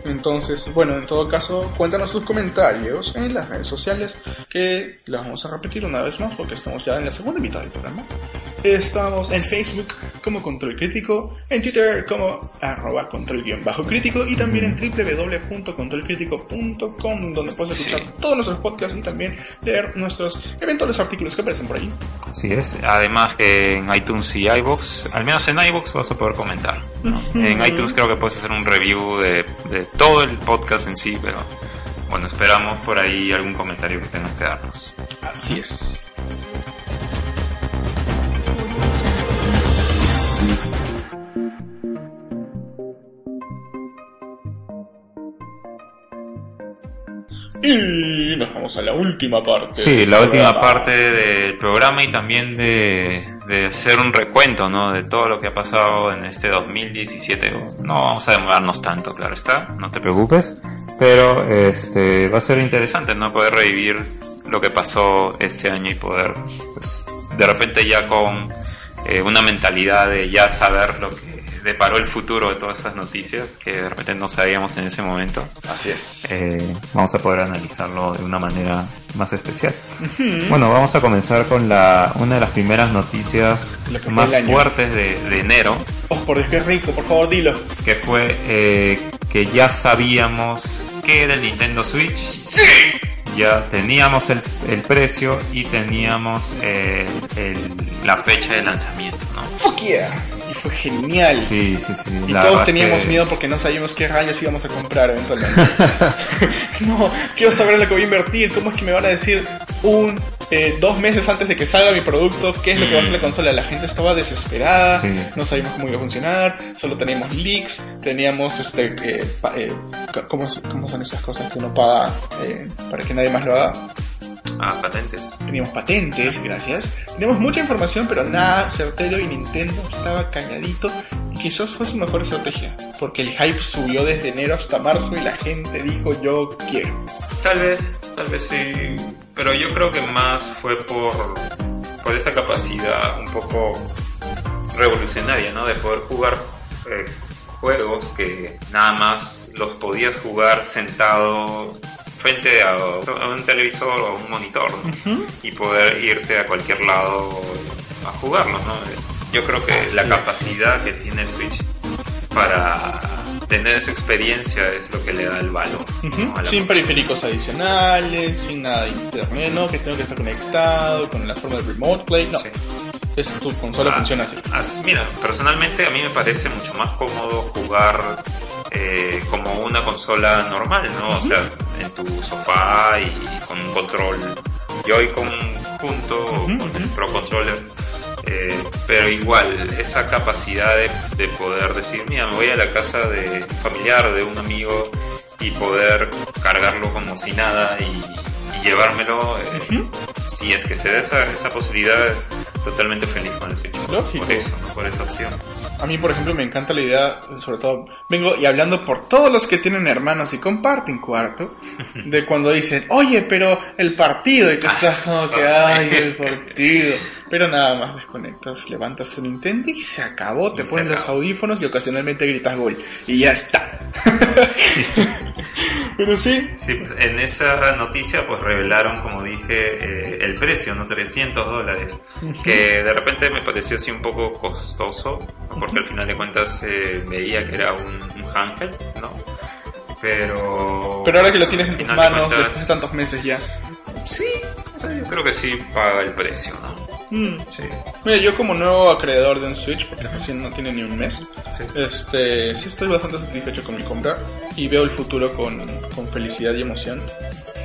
Speaker 1: Entonces, bueno, en todo caso, cuéntanos tus comentarios en las redes sociales, que las vamos a repetir una vez más porque estamos ya en la segunda mitad del programa. Estamos en Facebook como Control Crítico, en Twitter como arroba control guion bajo crítico y también en www.controlcrítico.com donde puedes
Speaker 2: Sí.
Speaker 1: escuchar todos nuestros podcasts y también leer nuestros eventuales artículos que aparecen por ahí.
Speaker 3: Así es.
Speaker 2: Además que en iTunes y iBox, al menos en iBox vas a poder comentar. ¿no? En iTunes creo que puedes hacer un review de, de todo el podcast en sí, pero bueno, esperamos por ahí algún comentario que tengas que darnos.
Speaker 1: Así es. Y nos vamos a la última parte.
Speaker 2: Sí, la última
Speaker 1: programa.
Speaker 2: parte del programa y también de, de hacer un recuento, ¿no? De todo lo que ha pasado en este 2017. No vamos a demorarnos tanto, claro está, no te preocupes.
Speaker 3: Pero este va a ser
Speaker 2: Interesante, ¿no? Poder revivir lo que pasó este año y poder, pues, de repente ya con eh, una mentalidad de ya saber lo que deparó el futuro de todas esas noticias que de repente no sabíamos en ese momento.
Speaker 1: Así es.
Speaker 3: eh, vamos a poder analizarlo de una manera más especial. Bueno, vamos a comenzar con la una de las primeras noticias
Speaker 1: que
Speaker 3: más fuertes de, de enero,
Speaker 1: Oh, por Dios, qué rico, por favor, dilo.
Speaker 3: que fue eh, que ya sabíamos que era el Nintendo Switch. Ya teníamos el, el precio y teníamos eh, el- la fecha de lanzamiento, ¿no?
Speaker 1: Fuck yeah. Y fue genial.
Speaker 3: Sí, sí, sí.
Speaker 1: Y
Speaker 3: la
Speaker 1: todos teníamos
Speaker 3: que-
Speaker 1: miedo porque no sabíamos qué rayos íbamos a comprar eventualmente. (laughs) (laughs) no, quiero saber en lo que voy a invertir. ¿Cómo es que me van a decir un eh, dos meses antes de que salga mi producto qué es lo que va a hacer la consola? La gente estaba desesperada,
Speaker 3: Sí, sí,
Speaker 1: no sabíamos cómo iba a funcionar, solo teníamos leaks, teníamos este, eh, pa- eh, ¿cómo, cómo son esas cosas que uno paga para que nadie más lo haga?
Speaker 2: Ah, patentes.
Speaker 1: teníamos patentes, gracias. Teníamos mucha información, pero nada certero y Nintendo estaba calladito. Y quizás fue su mejor estrategia, porque el hype subió desde enero hasta marzo y la gente dijo yo quiero.
Speaker 2: Tal vez, tal vez sí. Pero yo creo que más fue por, por esta capacidad un poco revolucionaria, ¿no? De poder jugar eh, juegos que nada más los podías jugar sentado frente a, a un televisor o a un monitor ¿no? y poder irte a cualquier lado a jugarlos. ¿no? Yo creo que la capacidad que tiene el Switch para tener esa experiencia es lo que le da el valor. a la
Speaker 1: Sin periféricos adicionales, sin nada de internet, no, que tengo que estar conectado con la forma de remote play, no.
Speaker 2: Sí.
Speaker 1: Es tu consola
Speaker 2: Ah,
Speaker 1: funciona así.
Speaker 2: as- mira, personalmente a mí me parece mucho más cómodo jugar eh, como una consola normal, ¿no? O sea, en tu sofá y con un control Joy-Con junto
Speaker 1: Ujú,
Speaker 2: con el. Pro Controller. Eh, pero igual, esa capacidad de, de poder decir, mira, me voy a la casa de un familiar, de un amigo y poder cargarlo como si nada y, y llevármelo, eh, si es que se da esa, esa posibilidad, totalmente feliz con el Switch.
Speaker 1: Lógico.
Speaker 2: Por eso, ¿no? por esa opción.
Speaker 1: A mí, por ejemplo, me encanta la idea, sobre todo, vengo y hablando por todos los que tienen hermanos y comparten cuarto, de cuando dicen, oye, pero el partido, y te estás como que, ay, el partido. Pero nada más desconectas, levantas tu Nintendo y se acabó, te
Speaker 2: Y
Speaker 1: ponen los audífonos y ocasionalmente gritas gol. Y ya está. (laughs) pero sí,
Speaker 2: Sí, pues en esa noticia pues revelaron, como dije, eh, el precio, ¿no? 300 dólares, que de repente me pareció así un poco costoso, porque al final de cuentas eh, veía que era un, un handheld, ¿no? Pero...
Speaker 1: pero ahora que lo tienes en tus
Speaker 2: final de
Speaker 1: manos
Speaker 2: cuentas,
Speaker 1: de tantos meses ya.
Speaker 2: Sí, yo creo que sí paga el precio, ¿no?
Speaker 1: Mm.
Speaker 2: Sí,
Speaker 1: Mira, yo como nuevo acreedor de un Switch, porque recién no tiene ni un mes,
Speaker 2: sí.
Speaker 1: Este, sí estoy bastante satisfecho con mi compra y veo el futuro con, con felicidad y emoción.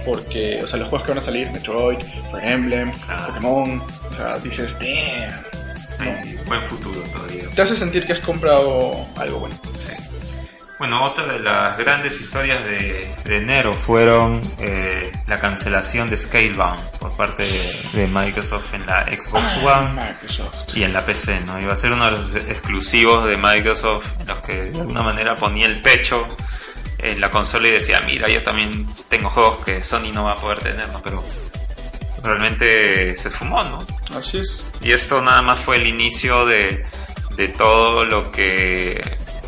Speaker 1: Porque, o sea, los juegos que van a salir, Metroid, Fire Emblem,
Speaker 2: Ah.
Speaker 1: Pokémon, o sea, dices, damn.
Speaker 2: Hay buen futuro todavía.
Speaker 1: Te hace sentir que has comprado algo bueno.
Speaker 2: Sí. Bueno, otra de las grandes historias de,
Speaker 3: de enero fueron eh, la cancelación de Scalebound por parte de, de Microsoft en la Xbox One
Speaker 1: Microsoft.
Speaker 3: y en la PC, ¿no? Iba a ser uno de los exclusivos de Microsoft, en los que de alguna manera ponía el pecho en la consola y decía, mira, yo también tengo juegos que Sony no va a poder tener, ¿no? Pero realmente se fumó, ¿no?
Speaker 1: Así es.
Speaker 2: Y esto nada más fue el inicio de, de todo lo que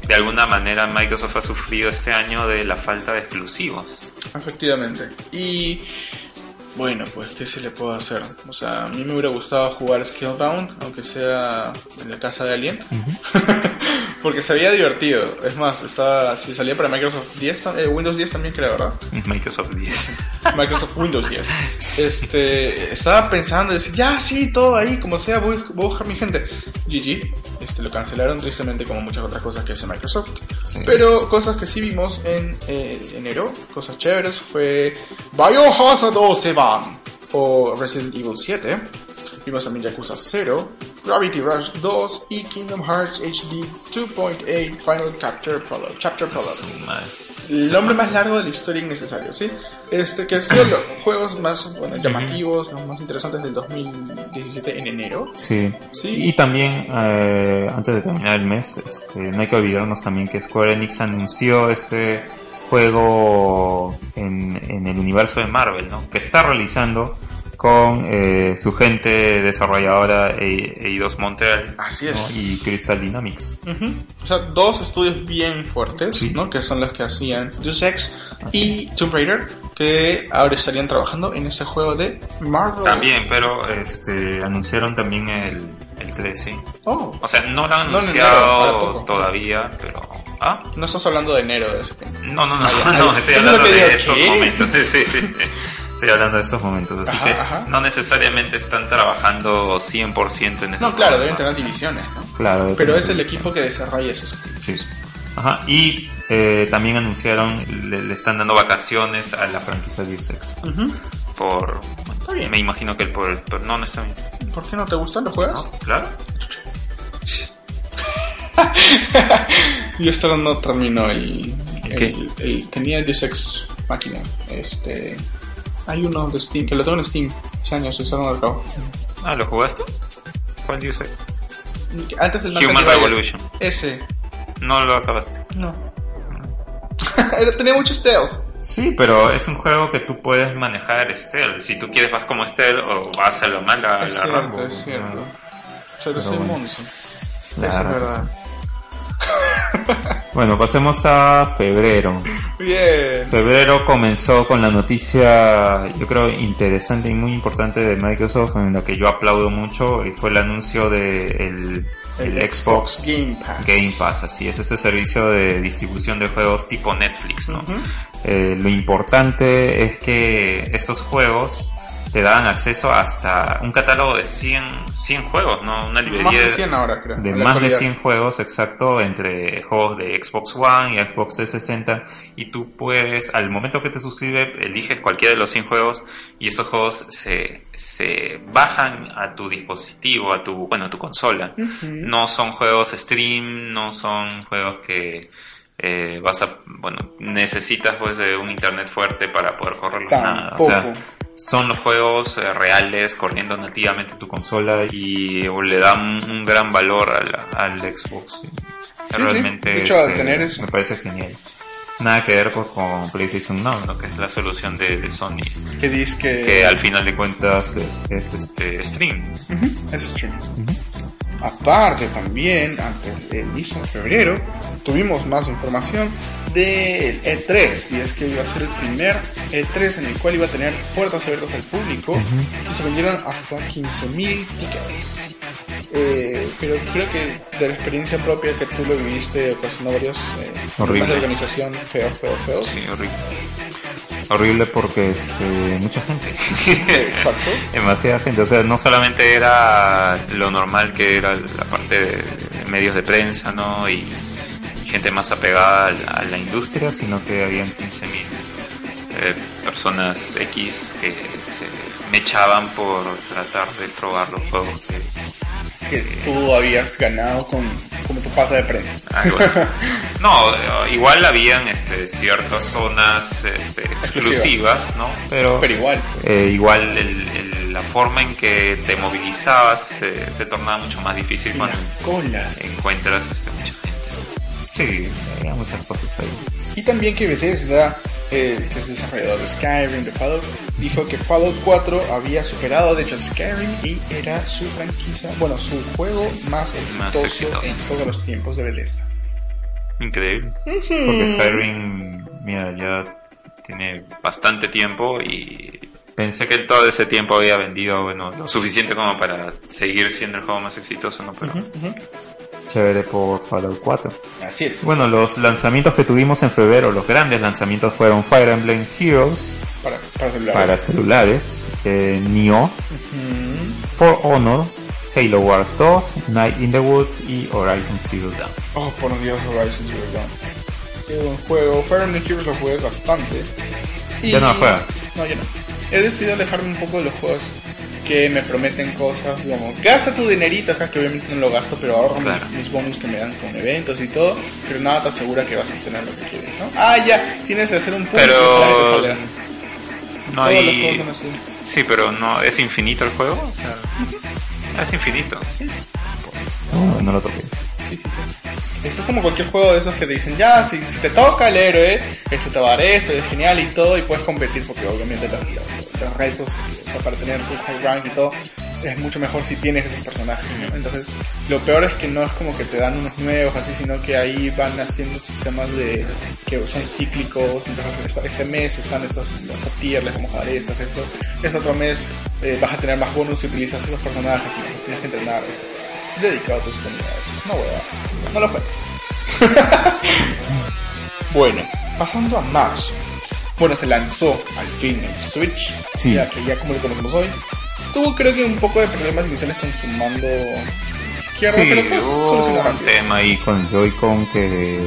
Speaker 2: de alguna manera Microsoft ha sufrido este año de la falta de exclusivos.
Speaker 1: Efectivamente. Y bueno, pues, ¿qué se le puede hacer? O sea, a mí me hubiera gustado jugar Scalebound, aunque sea en la casa de alguien. (laughs) Porque se había divertido. Es más, estaba, si salía para Microsoft 10, tam- eh, Windows 10 también creo, ¿verdad?
Speaker 2: Microsoft 10. (laughs)
Speaker 1: Microsoft Windows 10. Este, estaba pensando, decir, ya, sí, todo ahí, como sea, voy, voy a buscar mi gente. GG, este, lo cancelaron tristemente como muchas otras cosas que hace Microsoft.
Speaker 3: Sí.
Speaker 1: Pero cosas que sí vimos en eh, enero, cosas chéveres, fue Biohazard 2 se o Resident Evil 7. Vimos también Yakuza 0, Gravity Rush 2 y Kingdom Hearts HD 2.8 Final Chapter Prologue. Chapter Prologue. El nombre más largo de la historia innecesario, ¿sí? Este, que han sido los juegos más bueno, llamativos, los más interesantes del 2017 en enero.
Speaker 3: Sí.
Speaker 1: Sí.
Speaker 3: Y también, eh, antes de terminar el mes, este, no hay que olvidarnos también que Square Enix anunció este juego en, en el universo de Marvel, ¿no? Que está realizando con eh, su gente desarrolladora E- EI2 Montreal
Speaker 1: Así
Speaker 3: ¿no?
Speaker 1: es.
Speaker 3: y Crystal Dynamics.
Speaker 1: O sea, dos estudios bien fuertes,
Speaker 3: Sí.
Speaker 1: ¿no? Que son los que hacían Deus Ex
Speaker 3: Así
Speaker 1: y Tomb Raider, que ahora estarían trabajando en ese juego de Marvel.
Speaker 2: También, pero este anunciaron también el, el 3, sí.
Speaker 1: Oh,
Speaker 2: O sea, no lo han
Speaker 1: No, enero,
Speaker 2: anunciado todavía, pero... ¿Ah?
Speaker 1: no estás hablando de enero de ese tiempo.
Speaker 2: No, no, no,
Speaker 1: Ah, ya, (laughs)
Speaker 2: no,
Speaker 1: ya.
Speaker 2: estoy
Speaker 1: es
Speaker 2: hablando de
Speaker 1: digo,
Speaker 2: estos
Speaker 1: ¿qué?
Speaker 2: momentos. (laughs) Sí, sí. Estoy hablando de estos momentos, así
Speaker 1: Ajá,
Speaker 2: que
Speaker 1: ajá.
Speaker 2: no necesariamente están trabajando 100% en este
Speaker 1: No, claro, deben tener divisiones, ¿no?
Speaker 3: Claro.
Speaker 1: Pero es el equipo que desarrolla esos.
Speaker 3: Sí. Ajá. Y eh, también anunciaron, le, le están dando vacaciones a la franquicia Deus Ex.
Speaker 1: Ujú.
Speaker 2: Por...
Speaker 1: Está bien.
Speaker 2: Me imagino que el por el... por- no, no está bien.
Speaker 1: ¿Por qué no te gustan los juegos?
Speaker 2: ¿No? ¿Claro?
Speaker 1: Y esto no terminó el,
Speaker 3: ¿Qué?
Speaker 1: el, el- tenía Deus Ex Máquina. Este, hay uno de Steam, que lo tengo en Steam, hace años, eso no lo acabo.
Speaker 2: Ah, ¿lo jugaste? ¿Cuál dice?
Speaker 1: Antes del
Speaker 2: Human. Revolution.
Speaker 1: Ese,
Speaker 2: No lo acabaste.
Speaker 1: no. (laughs) Era- tenía mucho stealth.
Speaker 3: Sí, pero
Speaker 2: Es un juego que tú puedes manejar stealth. Si tú quieres vas como stealth o vas a lo mal a
Speaker 1: Es
Speaker 2: la
Speaker 1: cierto,
Speaker 2: Rambo.
Speaker 1: es cierto.
Speaker 2: No.
Speaker 1: Pero
Speaker 3: Pero
Speaker 1: soy
Speaker 3: bueno.
Speaker 1: Eso es
Speaker 3: verdad. (laughs)
Speaker 2: Bueno, pasemos a febrero.
Speaker 1: Bien.
Speaker 2: Febrero comenzó con la noticia, yo creo, interesante y muy importante de Microsoft, en la que yo aplaudo mucho, y fue el anuncio de el, Xbox
Speaker 1: Game Pass.
Speaker 2: Game Pass, así es, este servicio de distribución de juegos tipo Netflix, ¿no? Eh, lo importante es que estos juegos te dan acceso hasta un catálogo de 100, 100 juegos, ¿no? Una librería
Speaker 1: Más de 100 ahora, creo.
Speaker 2: de
Speaker 1: en la
Speaker 2: más de
Speaker 1: actualidad.
Speaker 2: 100 juegos, exacto, entre juegos de Xbox One y Xbox 360 y tú puedes, al momento que te suscribes, eliges cualquiera de los 100 juegos y estos juegos se, se bajan a tu dispositivo, a tu, bueno, a tu consola. No son juegos stream, no son juegos que eh, vas a, bueno, necesitas pues de un internet fuerte para poder correrlos nada. O sea, son los juegos eh, reales corriendo nativamente en tu consola y le dan un gran valor al, al Xbox. y realmente
Speaker 1: de hecho, al
Speaker 2: es, eh,
Speaker 1: tener eso.
Speaker 2: me parece genial. Nada que ver pues, con PlayStation Now, ¿no? que es la solución de, de Sony,
Speaker 1: Que dice que...
Speaker 2: que al final de cuentas es, es, este stream.
Speaker 1: Ujú, es stream. Aparte también, antes del mismo febrero, tuvimos más información del E3, y es que iba a ser el primer E3 en el cual iba a tener puertas abiertas al público, y se vendieron hasta 15.000 tickets. Eh, pero creo que de la experiencia propia que tú lo viviste, ocasionó varios eh,
Speaker 2: Horrible.
Speaker 1: de organización feo, feo, feo.
Speaker 2: Sí, horrible. Horrible porque este, mucha gente.
Speaker 1: Exacto. (laughs)
Speaker 2: Demasiada gente, o sea, no solamente era lo normal que era la parte de, medios de prensa, ¿no? Y, y gente más apegada a la, a la industria, sino que habían 15.000 eh, personas X que se mechaban por tratar de probar los juegos que,
Speaker 1: Que tú habías ganado con como tu pasa de prensa.
Speaker 2: algo así. (laughs) No, eh, igual habían este, ciertas zonas este, exclusivas, ¿no? Pero,
Speaker 1: Pero igual.
Speaker 2: eh, igual el- el- la forma en que te movilizabas se, se tornaba mucho más difícil
Speaker 1: Y
Speaker 2: cuando encuentras este, mucha gente. Sí, había muchas cosas ahí.
Speaker 1: Y también que Bethesda, eh, que es desarrollador de Skyrim, de Fallout, dijo que Fallout 4 había superado de hecho Skyrim y era su franquicia, bueno, su juego más exitoso,
Speaker 8: exitoso.
Speaker 1: en todos los tiempos de Bethesda.
Speaker 2: Increíble. Porque Skyrim, mira, ya tiene bastante tiempo y pensé que en todo ese tiempo había vendido, bueno, lo suficiente como para seguir siendo el juego más exitoso, ¿no? Pero chévere por Fallout 4.
Speaker 1: Así es.
Speaker 2: Bueno, los lanzamientos que tuvimos en febrero, los grandes lanzamientos fueron Fire Emblem Heroes
Speaker 1: Para, para celulares.
Speaker 2: para celulares, eh, Nioh. For Honor, Halo Wars 2, Night in the Woods y Horizon Zero Dawn.
Speaker 1: Oh, por Dios, Horizon Zero Dawn. Qué buen juego. Fire Emblem Heroes lo jugué bastante. Y-
Speaker 2: ¿Ya no lo juegas?
Speaker 1: No, yo no. He decidido alejarme un poco de los juegos que me prometen cosas como gasta tu dinerito acá, que obviamente no lo gasto, pero ahorro mis-
Speaker 8: Claro.
Speaker 1: mis, bonus que me dan con eventos y todo, pero nada te asegura que vas a obtener lo que quieres, ¿no? Ah, ya, tienes que hacer un punto
Speaker 8: Pero-
Speaker 1: para que.
Speaker 8: No hay... Sí, pero no es infinito el juego. O sea, es infinito.
Speaker 2: No, no lo toqué.
Speaker 1: Esto es como cualquier juego de esos que te dicen, ya, si, te toca el héroe, este te va a dar esto, es genial y todo, y puedes competir porque obviamente los, los- los para tener tu high rank y todo, es mucho mejor si tienes esos personajes. ¿no? Entonces, lo peor es que no es como que te dan unos nuevos así, sino que ahí van haciendo sistemas de que son cíclicos. Entonces, esta- este mes están esos, esos tier, les vamos a esto, esto. Este otro mes eh, vas a tener más bonus si utilizas esos personajes y los tienes que entrenar. Es dedicado a tus comunidades. No hueva. No lo juegues. (laughs) bueno, pasando a marzo. Bueno, se lanzó al fin el Switch,
Speaker 2: Sí.
Speaker 1: ya que ya como lo conocemos hoy. Tuvo creo que un poco de problemas iniciales con su mando izquierdo,
Speaker 2: Sí,
Speaker 1: pero se solucionó
Speaker 2: un tema ahí con Joy-Con que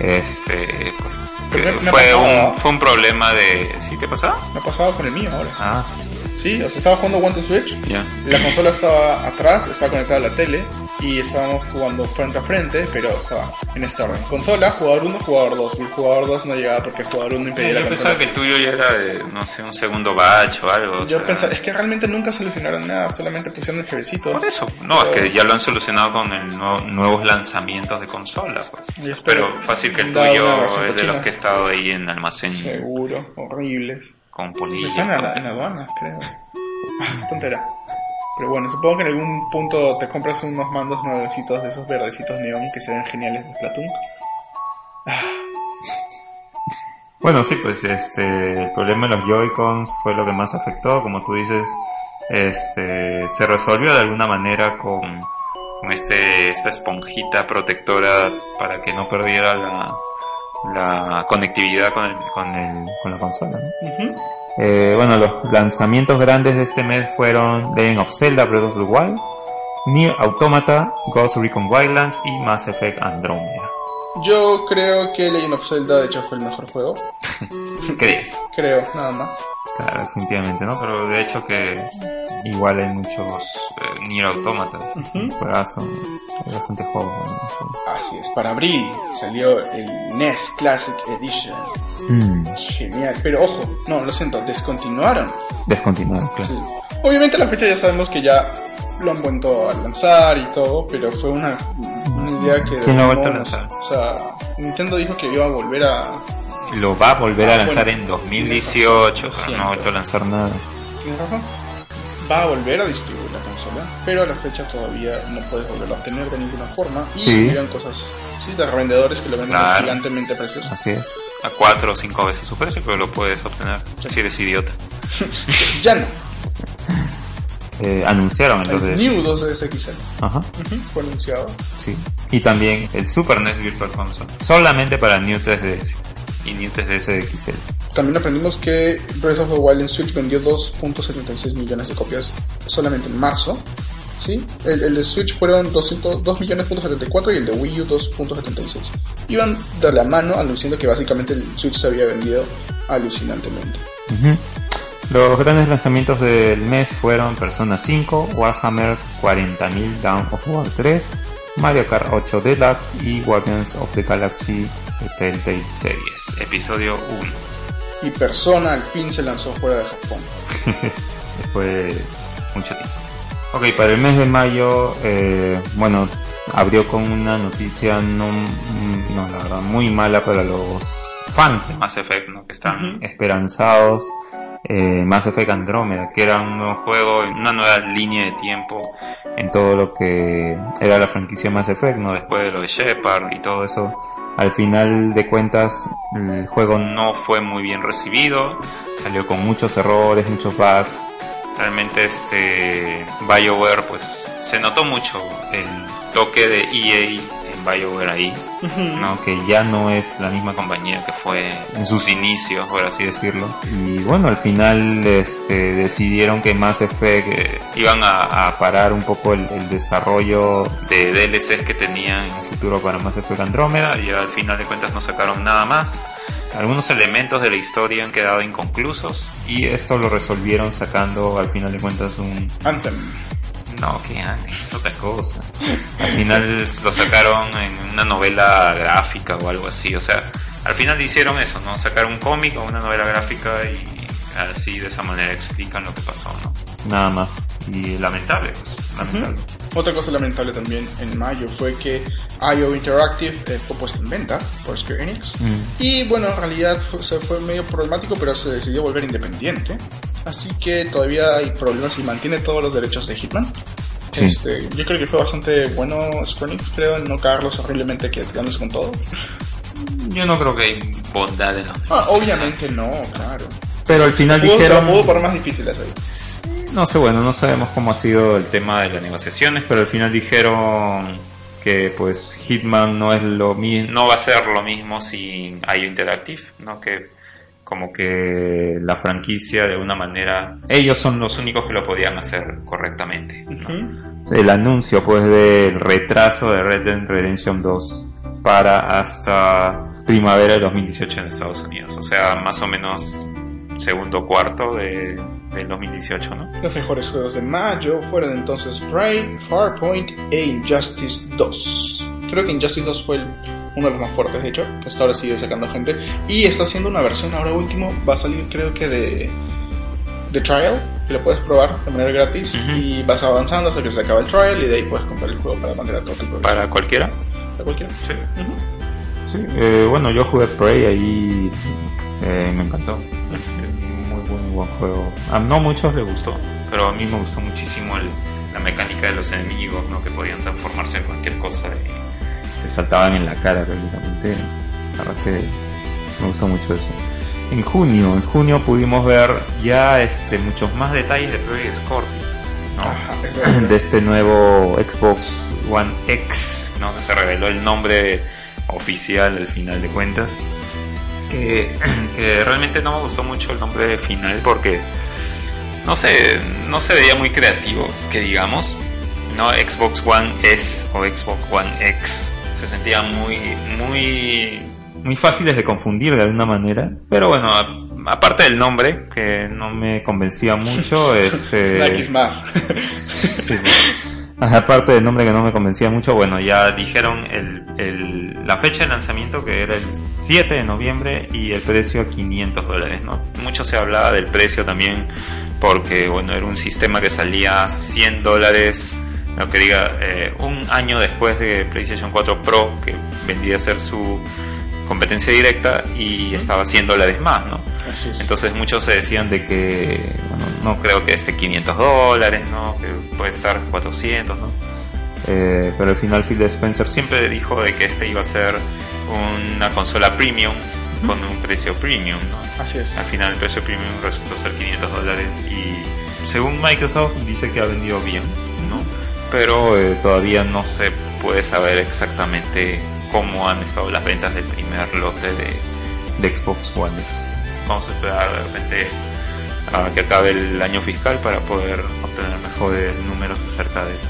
Speaker 8: este pues,
Speaker 1: Pero
Speaker 8: que
Speaker 1: me- me
Speaker 8: fue un fue un problema de ¿sí te pasaba?
Speaker 1: Me ha pasado con el mío ahora.
Speaker 2: Ah, sí.
Speaker 1: Sí, o sea, estaba jugando One to Switch,
Speaker 8: Ya.
Speaker 1: la consola estaba atrás, estaba conectada a la tele y estábamos jugando frente a frente, pero estaba en este orden. Consola, jugador 1, jugador 2. Y el jugador 2 no llegaba porque el jugador 1 impedía la
Speaker 8: Yo
Speaker 1: consola.
Speaker 8: pensaba que el tuyo ya era de, no sé, un segundo batch o algo. o
Speaker 1: Yo
Speaker 8: sea,
Speaker 1: pensaba, es que realmente nunca solucionaron nada, solamente pusieron el jevecito.
Speaker 8: Por eso, no, es
Speaker 1: Pero-
Speaker 8: que ya lo han solucionado con el nuevo- nuevos lanzamientos de consola, pues. Pero fácil que el tuyo es de los que he estado ahí en almacén
Speaker 1: Seguro, horribles
Speaker 8: con
Speaker 1: en, en aduanas, creo. Ah, tontera. Pero bueno, supongo que en algún punto te compras unos mandos nuevecitos de esos verdecitos neón que se geniales de Splatoon. Ah.
Speaker 2: Bueno, sí, pues este, el problema de los Joy-Cons fue lo que más afectó, como tú dices, este, se resolvió de alguna manera con, con este, esta esponjita protectora para que no perdiera la, la conectividad con, el, con, el, con la consola. Eh, bueno, los lanzamientos grandes de este mes fueron Legend of Zelda Breath of the Wild, Nier Automata, Ghost Recon Wildlands y Mass Effect Andromeda.
Speaker 1: Yo creo que Legend of Zelda de hecho fue el mejor juego. (laughs)
Speaker 2: ¿Crees?
Speaker 1: Creo, nada más.
Speaker 2: Claro, definitivamente, ¿no? Pero de hecho que igual hay muchos eh, Nier Automata, juegazo, hay bastante juegos. ¿no? Sí.
Speaker 1: Así es, para abril salió el NES Classic Edition.
Speaker 2: Mm,
Speaker 1: Genial, pero ojo, no, lo siento, descontinuaron.
Speaker 2: descontinuado, claro.
Speaker 1: Sí. Obviamente la fecha ya sabemos que ya lo han vuelto a lanzar y todo, pero fue una, una idea que...
Speaker 2: ¿Quién lo ha vuelto a lanzar?
Speaker 1: O sea, Nintendo dijo que iba a volver a...
Speaker 2: Lo va a volver a
Speaker 1: Ah,
Speaker 2: lanzar
Speaker 1: bueno,
Speaker 2: en 2018,
Speaker 1: lo
Speaker 2: pero no ha vuelto a lanzar nada.
Speaker 1: ¿Tienes razón? Va a volver a distribuir la consola, pero a la fecha todavía no puedes volverlo a obtener de ninguna forma. Y
Speaker 2: Sí.
Speaker 1: cosas, sí, de revendedores que lo venden
Speaker 9: Claro.
Speaker 1: gigantemente precios.
Speaker 2: Así es.
Speaker 9: A cuatro o cinco veces su precio, pero lo puedes obtener si eres idiota. (laughs)
Speaker 1: Ya no. (laughs)
Speaker 2: Eh, anunciaron el 2
Speaker 1: El
Speaker 2: de
Speaker 1: New 2DS XL
Speaker 2: Ajá,
Speaker 1: fue anunciado.
Speaker 2: sí. Y también el Super NES Virtual Console. Solamente para New 3DS y New 3DS XL.
Speaker 1: También aprendimos que Breath of the Wild en Switch vendió 2.76 millones de copias solamente en marzo. ¿sí? El, el de Switch fueron 200, 2 millones.74 y el de Wii U 2.76. Iban de la mano anunciando que básicamente el Switch se había vendido alucinantemente.
Speaker 2: Los grandes lanzamientos del mes fueron Persona 5, Warhammer 40.000 Dawn of War 3, Mario Kart 8 Deluxe y Guardians of the Galaxy de Telltale Series.
Speaker 9: Episodio 1.
Speaker 1: Y Persona al fin se lanzó fuera de Japón. (laughs)
Speaker 2: Después de mucho tiempo. Ok, para el mes de mayo, eh, bueno, abrió con una noticia no, mm, no, la verdad, muy mala para los fans de
Speaker 9: Mass Effect, ¿no? Que están
Speaker 2: esperanzados. Eh, Mass Effect Andrómeda, que era un nuevo juego, una nueva línea de tiempo en todo lo que era la franquicia Mass Effect, ¿no? Después de lo de Shepard y todo eso. Al final de cuentas, el juego no fue muy bien recibido, salió con muchos errores, muchos bugs. Realmente este BioWare pues se notó mucho el toque de EA BioWare ahí, ¿no? que ya no es la misma compañía que fue en sus inicios, por así decirlo. Y bueno, al final este, decidieron que Mass Effect eh, iban a, a parar un poco el, el desarrollo de DLCs que tenían en un futuro para Mass Effect Andrómeda y al final de cuentas no sacaron nada más. Algunos elementos de la historia han quedado inconclusos y esto lo resolvieron sacando al final de cuentas un,
Speaker 1: Anthem.
Speaker 2: No, que antes, es otra cosa. Al final lo sacaron en una novela gráfica o algo así. O sea, al final hicieron eso, ¿no? Sacaron un cómic o una novela gráfica y así de esa manera explican lo que pasó, ¿no? Nada más. Y lamentable, pues, lamentable.
Speaker 1: Otra cosa lamentable también en mayo fue que IO Interactive eh, fue puesto en venta por Square Enix.
Speaker 2: Mm.
Speaker 1: Y bueno, en realidad se fue medio problemático, pero se decidió volver independiente. Así que todavía hay problemas y mantiene todos los derechos de Hitman.
Speaker 2: Sí.
Speaker 1: Este, yo creo que fue bastante bueno Square Enix, creo, en no cagarlos horriblemente quedándose con todo.
Speaker 9: Yo no creo que hay bondad en los
Speaker 1: Ah, obviamente no, claro.
Speaker 2: Pero al final dijeron...
Speaker 1: pudo poner más difíciles ahí.
Speaker 2: No sé, bueno, no sabemos cómo ha sido el tema de las negociaciones, pero al final dijeron que pues Hitman no es lo mismo, no va a ser lo mismo sin IO Interactive, ¿no? Que como que la franquicia de una manera ellos son los únicos que lo podían hacer correctamente. El anuncio pues del retraso de Red Dead Redemption 2 para hasta primavera de 2018 en Estados Unidos, o sea, más o menos segundo cuarto de, del 2018, ¿no?
Speaker 1: Los mejores juegos de mayo fueron entonces Prey, Farpoint e Injustice 2. Creo que Injustice 2 fue el- uno de los más fuertes, de hecho, que hasta ahora sigue sacando gente. Y está haciendo una versión ahora último, va a salir creo que de, de Trial, que lo puedes probar de manera gratis. Y vas avanzando hasta que se acaba el Trial y de ahí puedes comprar el juego para mantener todo de
Speaker 9: Para cualquiera.
Speaker 1: para cualquiera.
Speaker 9: Sí.
Speaker 2: Eh, bueno, yo jugué Prey ahí, eh, me encantó. Muy buen, buen juego. A no muchos les gustó, pero a mí me gustó muchísimo el- la mecánica de los enemigos, ¿no? que podían transformarse en cualquier cosa y te saltaban en la cara prácticamente. La verdad que me gustó mucho eso. en junio. En junio pudimos ver ya este muchos más detalles de Project Scorpio, ¿no?
Speaker 1: Ajá,
Speaker 2: de este nuevo Xbox One X, ¿no? que se reveló el nombre oficial al final de cuentas. Que, (clears throat) que realmente no me gustó mucho el nombre final porque no sé, no se veía muy creativo, que digamos. No, Xbox One S o Xbox One X se sentía muy, muy, muy fáciles de confundir de alguna manera. Pero bueno, a- aparte del nombre, que no me convencía mucho, (laughs) este.
Speaker 1: X más. (laughs)
Speaker 2: Sí, bueno. (laughs) Aparte del nombre que no me convencía mucho, bueno, ya dijeron el, el- la fecha de lanzamiento que era el 7 de noviembre y el precio a 500 dólares, ¿no? Mucho se hablaba del precio también porque, bueno, era un sistema que salía 100 dólares, lo que diga, eh, un año después de PlayStation 4 Pro, que vendría a ser su competencia directa y estaba 100 dólares más, ¿no? Entonces muchos se decían de que, bueno, no creo que esté 500 dólares, ¿no? Que puede estar 400, ¿no? Eh, pero al final Phil Spencer siempre dijo de que este iba a ser una consola premium con un precio premium, ¿no?
Speaker 1: Así es.
Speaker 2: Al final el precio premium resultó ser 500 dólares y según Microsoft dice que ha vendido bien, ¿no? Pero eh, todavía no se puede saber exactamente cómo han estado las ventas del primer lote de, Xbox One X. Vamos a esperar de repente a que acabe el año fiscal para poder obtener mejores números acerca de eso.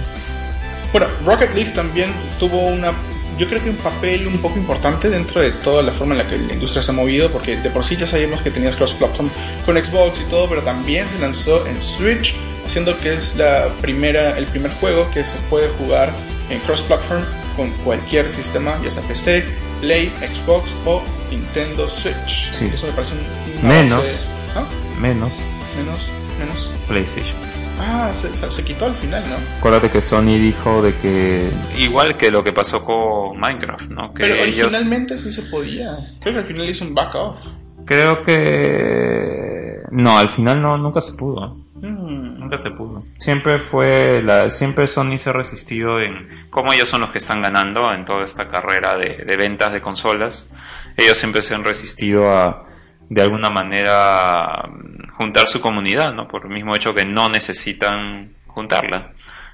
Speaker 1: Bueno, Rocket League también tuvo una, yo creo que un papel un poco importante dentro de toda la forma en la que la industria se ha movido, porque de por sí ya sabíamos que tenías cross-platform con Xbox y todo, pero también se lanzó en Switch, haciendo que es la primera, el primer juego que se puede jugar en cross-platform con cualquier sistema, ya sea PC, Play, Xbox o Nintendo Switch.
Speaker 2: Sí.
Speaker 1: Eso me parece un
Speaker 2: Menos.
Speaker 1: ¿Ah?
Speaker 2: Menos
Speaker 1: Menos, menos.
Speaker 2: PlayStation.
Speaker 1: Ah, se, se- se quitó al final, ¿no?
Speaker 2: Acuérdate que Sony dijo de que... Igual que lo que pasó con Minecraft, ¿no? Que
Speaker 1: Pero
Speaker 2: ellos...
Speaker 1: originalmente sí se podía. Creo que al final hizo un back off.
Speaker 2: Creo que... No, al final no, nunca se pudo.
Speaker 1: Mm.
Speaker 2: Nunca se pudo. Siempre fue la, siempre Sony se ha resistido en cómo ellos son los que están ganando en toda esta carrera de, de ventas de consolas. Ellos siempre se han resistido a, de alguna manera, juntar su comunidad, ¿no? Por el mismo hecho que no necesitan juntarla.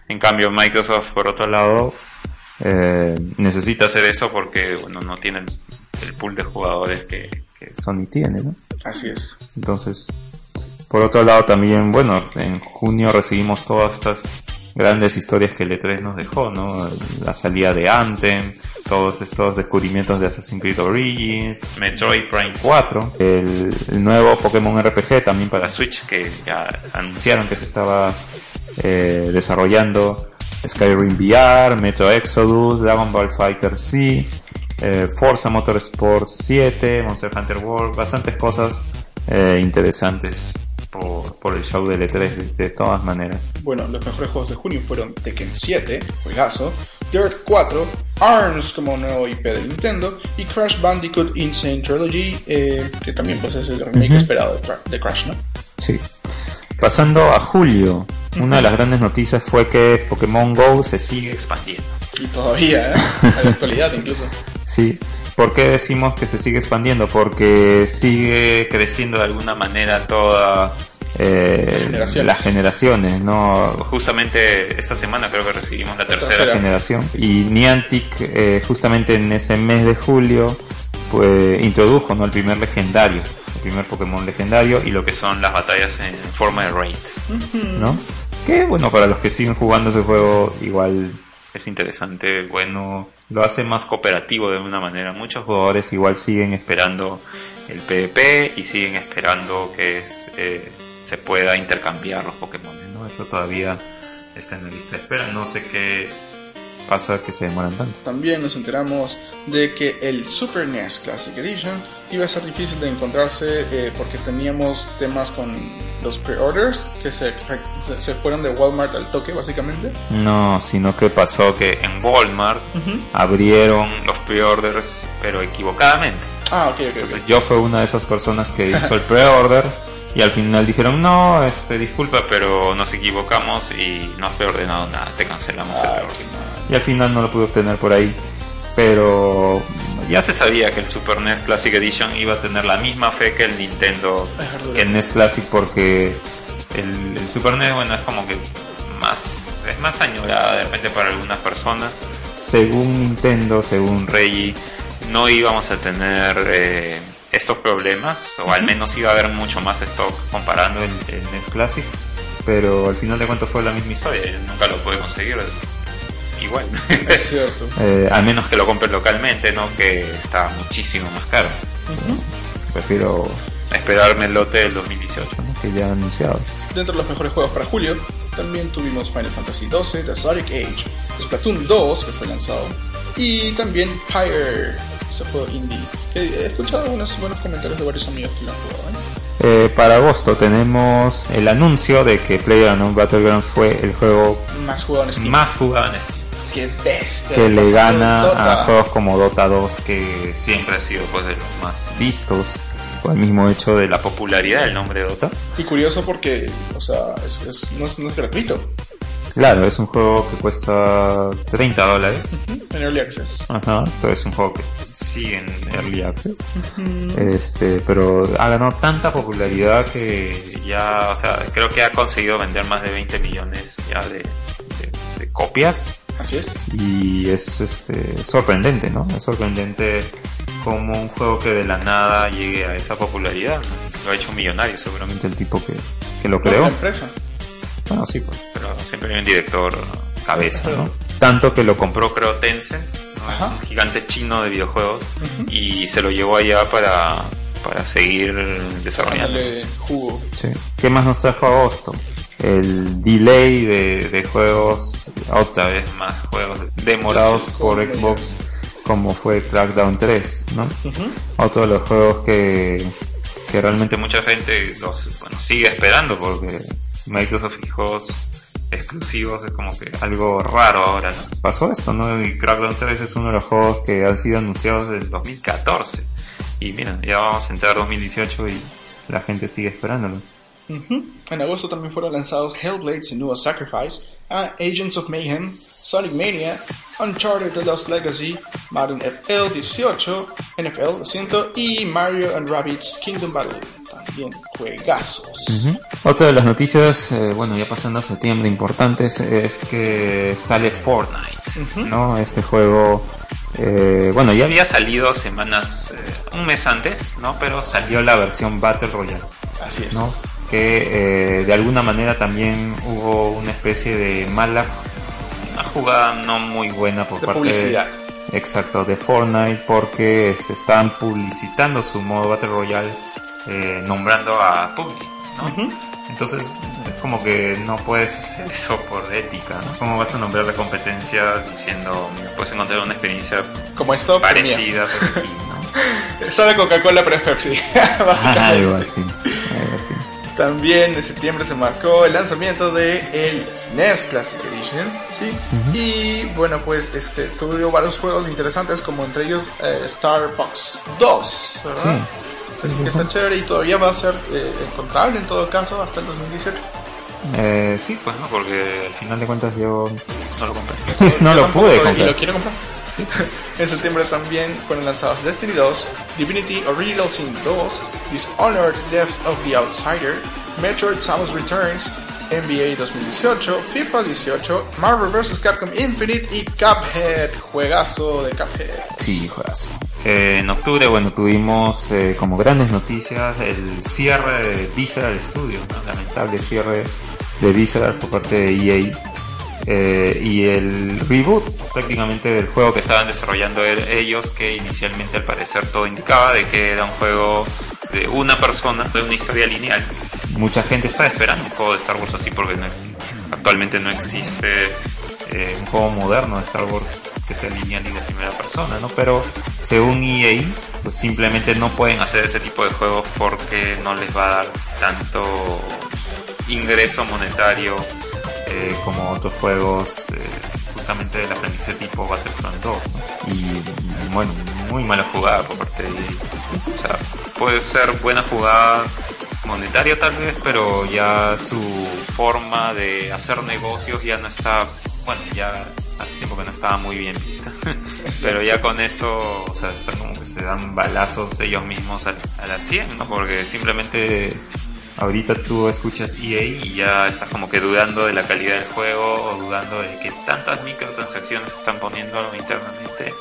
Speaker 2: En cambio, Microsoft, por otro lado, eh, necesita hacer eso porque, bueno, no tiene el, el pool de jugadores que, que Sony tiene, ¿no?
Speaker 1: Así es.
Speaker 2: Entonces, por otro lado también, bueno, en junio recibimos todas estas grandes historias que el E3 nos dejó, ¿no? La salida de Anthem, todos estos descubrimientos de Assassin's Creed Origins, Metroid Prime 4, el, nuevo Pokémon RPG también para Switch que ya anunciaron que se estaba eh, desarrollando, Skyrim VR, Metro Exodus, Dragon Ball Fighter C, eh, Forza Motorsport 7, Monster Hunter World, bastantes cosas eh, interesantes por, por el show del E3 de, de todas maneras.
Speaker 1: Bueno, los mejores juegos de junio fueron Tekken 7, juegazo, Dirt 4, ARMS como nuevo IP de Nintendo y Crash Bandicoot Insane Trilogy, eh, que también pues es el remake esperado de, Cra- de Crash, ¿no?
Speaker 2: Sí. Pasando a julio, una de las grandes noticias fue que Pokémon Go se sigue expandiendo.
Speaker 1: Y todavía, ¿eh? A la actualidad incluso.
Speaker 2: Sí. ¿Por qué decimos que se sigue expandiendo? Porque sigue creciendo de alguna manera toda eh,
Speaker 1: Generaciones.
Speaker 2: las generaciones, ¿no? Justamente esta semana creo que recibimos la tercera,
Speaker 1: tercera.
Speaker 2: generación y Niantic eh, justamente en ese mes de julio pues introdujo ¿no? el primer legendario, el primer Pokémon legendario y lo que son las batallas en forma de raid, ¿no? Que bueno, para los que siguen jugando ese juego igual es interesante, bueno, lo hace más cooperativo de una manera. Muchos jugadores igual siguen esperando el PvP y siguen esperando que eh, se pueda intercambiar los Pokémon, ¿no? Eso todavía está en la lista de espera. No sé qué pasa que se demoran tanto.
Speaker 1: También nos enteramos de que el Super NES Classic Edition iba a ser difícil de encontrarse eh, porque teníamos temas con los pre-orders que se, se fueron de Walmart al toque básicamente.
Speaker 2: No, sino que pasó que en Walmart abrieron los pre-orders, pero equivocadamente.
Speaker 1: Ah, ok, ok. ok.
Speaker 2: Entonces yo fui una de esas personas que hizo el pre-order y al final dijeron, no, este, disculpa, pero nos equivocamos y no has preordenado nada, te cancelamos el
Speaker 1: Ah, qué mal.
Speaker 2: Y al final no lo pude obtener por ahí. Pero
Speaker 10: ya se sabía que el Super NES Classic Edition iba a tener la misma fe que el Nintendo,
Speaker 2: que el NES Classic porque el, el, Super NES, bueno, es como que más, es más añorada de repente para algunas personas. Según Nintendo, según Reggie, no íbamos a tener eh, estos problemas, o al menos iba a haber mucho más stock comparando el, el NES Classic, pero al final de cuentas fue la misma historia, nunca lo pude conseguir igual. (laughs) Es cierto. eh, al menos que lo compres localmente, ¿no? Que está muchísimo más caro. Prefiero esperarme el lote del 2018, ¿no? Que ya anunciado.
Speaker 1: Dentro de los mejores juegos para julio, también tuvimos Final Fantasy XII, The Sonic Age, Splatoon 2, que fue lanzado, y también Pyre, ese juego indie. he escuchado unos buenos comentarios de varios amigos que lo han jugado. ¿eh?
Speaker 2: Eh, para agosto tenemos el anuncio de que PlayerUnknown Battlegrounds fue el juego
Speaker 1: más jugado en Steam.
Speaker 2: Más jugado en Steam. Que, le gana a juegos como Dota 2, que siempre ha sido pues de los más vistos por el mismo hecho de la popularidad del nombre de Dota.
Speaker 1: Y curioso porque, o sea, es, no, es, no es gratuito.
Speaker 2: Claro, es un juego que cuesta 30 dólares.
Speaker 1: En Early Access.
Speaker 2: Ajá, entonces es un juego que sigue en Early Access. Este, pero ha ganado tanta popularidad que ya, o sea, creo que ha conseguido vender más de 20 millones ya de, copias.
Speaker 1: Así es.
Speaker 2: Y es este, sorprendente, ¿no? Es sorprendente como un juego que de la nada llegue a esa popularidad. Lo ha hecho millonario seguramente el tipo que, que lo creó.
Speaker 1: empresa.
Speaker 2: Bueno, sí, pues, pero siempre hay un director cabeza, ¿no? Tanto que lo compró, creo, Tencent, un gigante chino de videojuegos, y se lo llevó allá para, para seguir desarrollando.
Speaker 1: Jugo.
Speaker 2: Sí. ¿Qué más nos trajo agosto? El delay de, de juegos, otra vez más juegos demorados por Xbox, como fue Crackdown 3, ¿no? Otro de los juegos que, que realmente mucha gente los, bueno, sigue esperando porque Microsoft y juegos exclusivos es como que algo raro ahora, ¿no? Pasó esto, ¿no? Y Crackdown 3 es uno de los juegos que han sido anunciados desde el 2014. Y mira, ya vamos a entrar 2018 y la gente sigue esperándolo.
Speaker 1: En agosto también fueron lanzados Hellblade Senua Sacrifice, Agents of Mayhem, Sonic Mania, Uncharted The Lost Legacy, Madden FL 18, NFL 100 y Mario and Rabbids Kingdom Battle. También juegazos.
Speaker 2: Otra de las noticias, eh, bueno, ya pasando a septiembre importantes, es que sale Fortnite, ¿no? Este juego, eh, bueno, ya había salido semanas, eh, un mes antes, ¿no? Pero salió la versión Battle Royale.
Speaker 1: Así es.
Speaker 2: ¿no? Que de alguna manera también hubo una especie de mala una jugada no muy buena por parte
Speaker 1: publicidad.
Speaker 2: de exacto de Fortnite porque se están publicitando su modo Battle Royale eh, nombrando a PUBG ¿no? entonces es como que no puedes hacer eso por ética ¿no? ¿cómo vas a nombrar la competencia diciendo puedes encontrar una experiencia
Speaker 1: como esto
Speaker 2: parecida pero ¿no? (laughs)
Speaker 1: sabe Coca-Cola pero es Pepsi (laughs) básicamente
Speaker 2: algo así, algo así.
Speaker 1: También en septiembre se marcó el lanzamiento de el SNES Classic Edition, ¿sí? Y bueno, pues este tuvo varios juegos interesantes como entre ellos eh, Star Fox 2, ¿verdad? Sí. Así que está chévere y todavía va a ser eh, encontrable en todo caso hasta el 2017.
Speaker 2: Eh, sí, pues no, porque al final de cuentas yo no lo compré. (laughs) no lo pude comprar.
Speaker 1: ¿Y lo quiero comprar? (laughs) En septiembre también fueron lanzados Destiny 2, Divinity Original Sin 2, Dishonored Death of the Outsider, Metroid Samus Returns, NBA 2018, FIFA 18, Marvel vs. Capcom Infinite y Cuphead, juegazo de Cuphead.
Speaker 2: Sí, juegazo. Eh, en octubre, bueno, tuvimos eh, como grandes noticias el cierre de Visceral Studios, lamentable cierre de Visceral por parte de EA. Eh, y el reboot prácticamente del juego que estaban desarrollando ellos, que inicialmente al parecer todo indicaba de que era un juego de una persona, de una historia lineal. Mucha gente está esperando un juego de Star Wars así porque actualmente no existe eh, un juego moderno de Star Wars que sea lineal y de primera persona, ¿no? Pero según EA, pues simplemente no pueden hacer ese tipo de juegos porque no les va a dar tanto ingreso monetario eh, como otros juegos eh, justamente de la franquicia tipo Battlefront 2 y, bueno muy mala jugada por parte de o sea puede ser buena jugada monetaria tal vez pero ya su forma de hacer negocios ya no está bueno ya hace tiempo que no estaba muy bien vista. (laughs) Pero ya con esto, o sea, están como que se dan balazos ellos mismos a, a la 100, ¿no? Porque simplemente ahorita tú escuchas EA y ya estás como que dudando de la calidad del juego o dudando de que tantas microtransacciones están poniendo internamente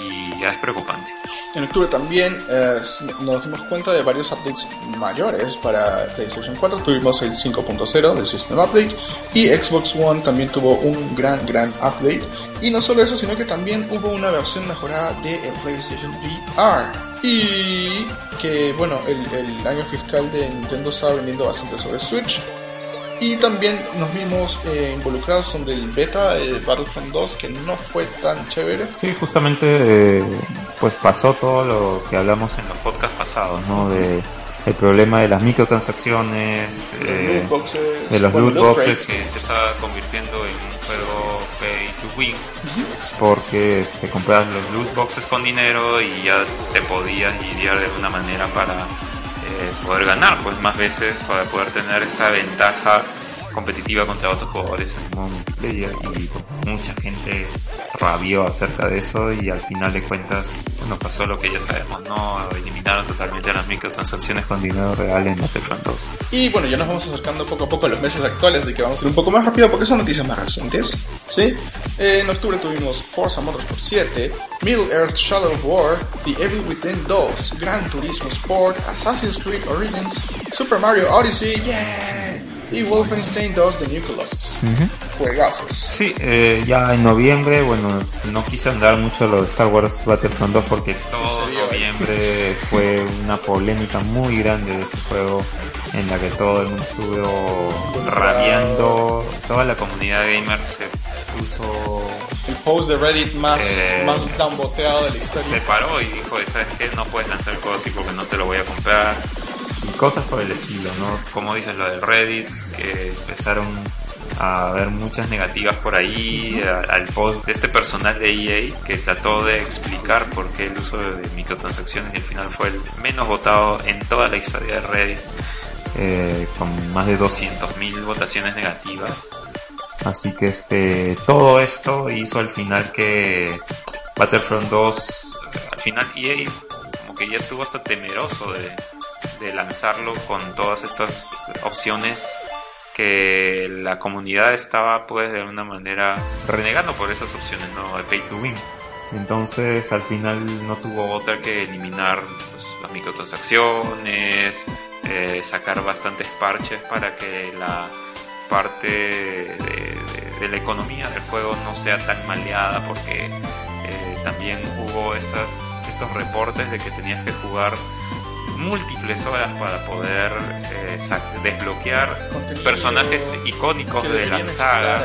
Speaker 2: y ya es preocupante.
Speaker 1: En octubre también eh, nos dimos cuenta de varios updates mayores para PlayStation 4. Tuvimos el 5.0 del System Update y Xbox One también tuvo un gran, gran update. Y no solo eso, sino que también hubo una versión mejorada de PlayStation VR. Y que, bueno, el, el año fiscal de Nintendo estaba vendiendo bastante sobre Switch. Y también nos vimos eh, involucrados sobre el beta de Battlefront 2 que no fue tan chévere.
Speaker 3: Sí, justamente eh, pues pasó todo lo que hablamos en los podcasts pasados, ¿no? De el problema de las microtransacciones, eh,
Speaker 1: boxes,
Speaker 3: de los
Speaker 1: bueno,
Speaker 3: loot boxes
Speaker 2: que se está convirtiendo en un juego to win
Speaker 3: porque se comprabas los
Speaker 2: loot boxes con dinero y ya te podías lidiar de alguna manera para eh, poder ganar pues más veces para poder tener esta ventaja competitiva contra otros jugadores en
Speaker 3: modo multiplayer y mucha gente rabió acerca de eso y al final de cuentas
Speaker 2: bueno pasó lo que ya sabemos no eliminaron totalmente las microtransacciones
Speaker 3: con dinero real en Battlefront 2.
Speaker 1: Y bueno, ya nos vamos acercando poco a poco a los meses actuales, así que vamos a ir un poco más rápido porque son noticias más recientes. ¿sí? Eh, en octubre tuvimos Forza Motorsport 7, Middle Earth Shadow of War, The Evil Within 2, Gran Turismo Sport, Assassin's Creed Origins, Super Mario Odyssey, yeah, y Wolfenstein 2 The New Colossus. Juegazos.
Speaker 3: Sí, eh, ya en noviembre, bueno, no quise andar mucho lo de Star Wars Battlefront 2 porque todo
Speaker 1: Se
Speaker 3: noviembre fue una polémica muy grande de este juego en la que todo el mundo estuvo rabiando.
Speaker 2: toda la comunidad gamer se puso
Speaker 1: El post de Reddit más,
Speaker 2: Eh,
Speaker 1: más tan boteado de la
Speaker 2: se
Speaker 1: historia.
Speaker 2: paró y dijo sabes qué no puedes lanzar el así porque no te lo voy a comprar
Speaker 3: cosas por el estilo, ¿no?
Speaker 2: como dices lo del Reddit, que empezaron a haber muchas negativas por ahí, al post de este personal de EA que trató de explicar por qué el uso de microtransacciones y al final fue el menos votado en toda la historia de Reddit,
Speaker 3: Eh, con más de 200
Speaker 2: 200.000 votaciones negativas.
Speaker 3: Así que este todo esto hizo al final que Battlefront 2
Speaker 2: Al final EA como que ya estuvo hasta temeroso de, de lanzarlo con todas estas opciones que la comunidad estaba pues de alguna manera renegando por esas opciones, ¿no? De pay to win.
Speaker 3: entonces al final no tuvo
Speaker 2: otra que eliminar pues, las microtransacciones, eh, sacar bastantes parches para que la parte de, la economía del juego no sea tan maleada porque eh, también hubo estas, estos reportes de que tenías que jugar múltiples horas para poder eh, desbloquear
Speaker 1: Contenido
Speaker 2: personajes icónicos de la saga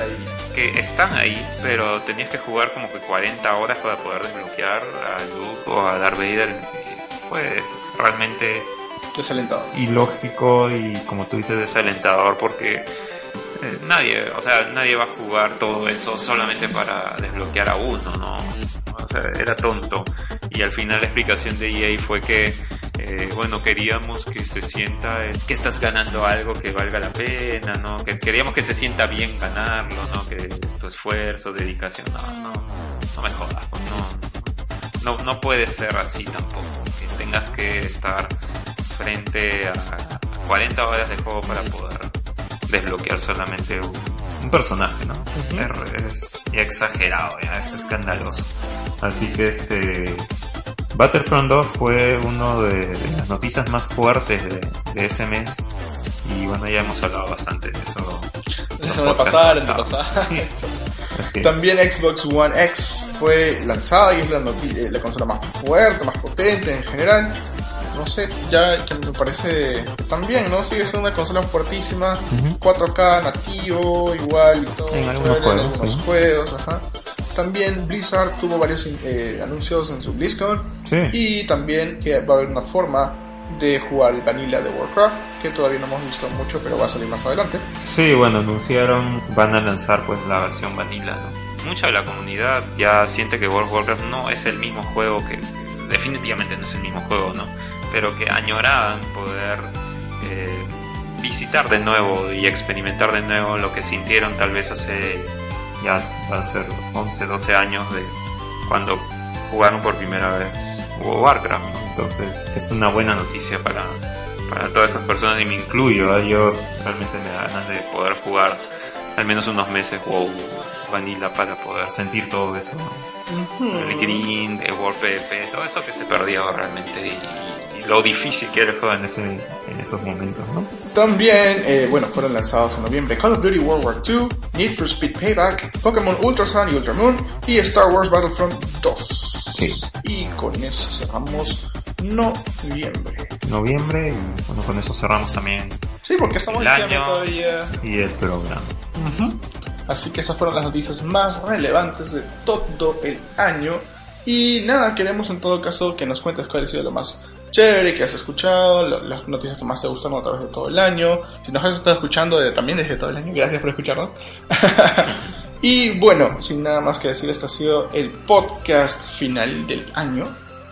Speaker 2: que están ahí, pero tenías que jugar como que 40 horas para poder desbloquear a Luke o a Darth Vader. Fue realmente
Speaker 1: Desalentado.
Speaker 3: ilógico y como tú dices
Speaker 2: desalentador porque eh, nadie, o sea, nadie va a jugar todo eso solamente para desbloquear a uno, ¿no? O sea, era tonto. Y al final la explicación de EA fue que, eh, bueno, queríamos que se sienta eh, que estás ganando algo que valga la pena, ¿no? Que queríamos que se sienta bien ganarlo, ¿no? Que tu esfuerzo, dedicación, no, no, no me jodas, pues, no, no, no puede ser así tampoco, que tengas que estar frente a 40 horas de juego para poder desbloquear solamente un, un personaje, ¿no? Es- exagerado, ya es escandaloso.
Speaker 3: Así que este Battlefront 2 fue uno de, de las noticias más fuertes de, de ese mes
Speaker 2: Y bueno, ya hemos hablado bastante de eso. en
Speaker 1: La
Speaker 2: los
Speaker 1: semana
Speaker 2: podcasts
Speaker 1: pasada, la semana
Speaker 2: pasados.
Speaker 1: pasada. (laughs)
Speaker 2: Sí.
Speaker 3: Así es.
Speaker 1: También Xbox One X fue lanzada y es la, eh, la consola más fuerte, más potente en general. No sé, ya que me parece también, ¿no? Sigue siendo una consola fuertísima, 4K nativo, igual y todo.
Speaker 3: En algunos juegos,
Speaker 1: En algunos
Speaker 3: sí.
Speaker 1: juegos, ajá. También Blizzard tuvo varios eh, anuncios en su BlizzCon
Speaker 3: Sí.
Speaker 1: y también que va a haber una forma de jugar el vanilla de Warcraft, que todavía no hemos visto mucho, pero va a salir más adelante.
Speaker 3: Sí, bueno, anunciaron
Speaker 2: van a lanzar pues la versión vanilla. ¿no? Mucha de la comunidad ya siente que World of Warcraft no es el mismo juego que definitivamente no es el mismo juego, ¿no? Pero que añoraban poder eh, visitar de nuevo y experimentar de nuevo lo que sintieron tal vez hace ya va a ser 11, 12 años de cuando jugaron por primera vez Warcraft. Entonces es una buena noticia para, para todas esas personas y me incluyo. ¿eh? Yo realmente me da ganas de poder jugar al menos unos meses WoW Vanilla para poder sentir todo eso. El grind, el WordPP, todo eso que se perdió realmente y lo difícil que era el juego en, ese, en esos momentos. ¿no?
Speaker 1: También, eh, bueno, fueron lanzados en noviembre Call of Duty World War II, Need for Speed Payback, Pokémon Ultra Sun y Ultra Moon y Star Wars Battlefront 2.
Speaker 3: Sí.
Speaker 1: Y con eso cerramos noviembre.
Speaker 2: Noviembre y bueno, con eso cerramos también
Speaker 1: Sí, porque estamos
Speaker 2: el año
Speaker 1: todavía.
Speaker 2: y el programa.
Speaker 1: Así que esas fueron las noticias más relevantes de todo el año. Y nada, queremos en todo caso que nos cuentes cuál ha sido lo más chévere que has escuchado, lo- las noticias que más te gustaron a través de todo el año. Si nos has estado escuchando de- también desde todo el año, gracias por escucharnos. (laughs) y bueno, sin nada más que decir, este ha sido el podcast final del año.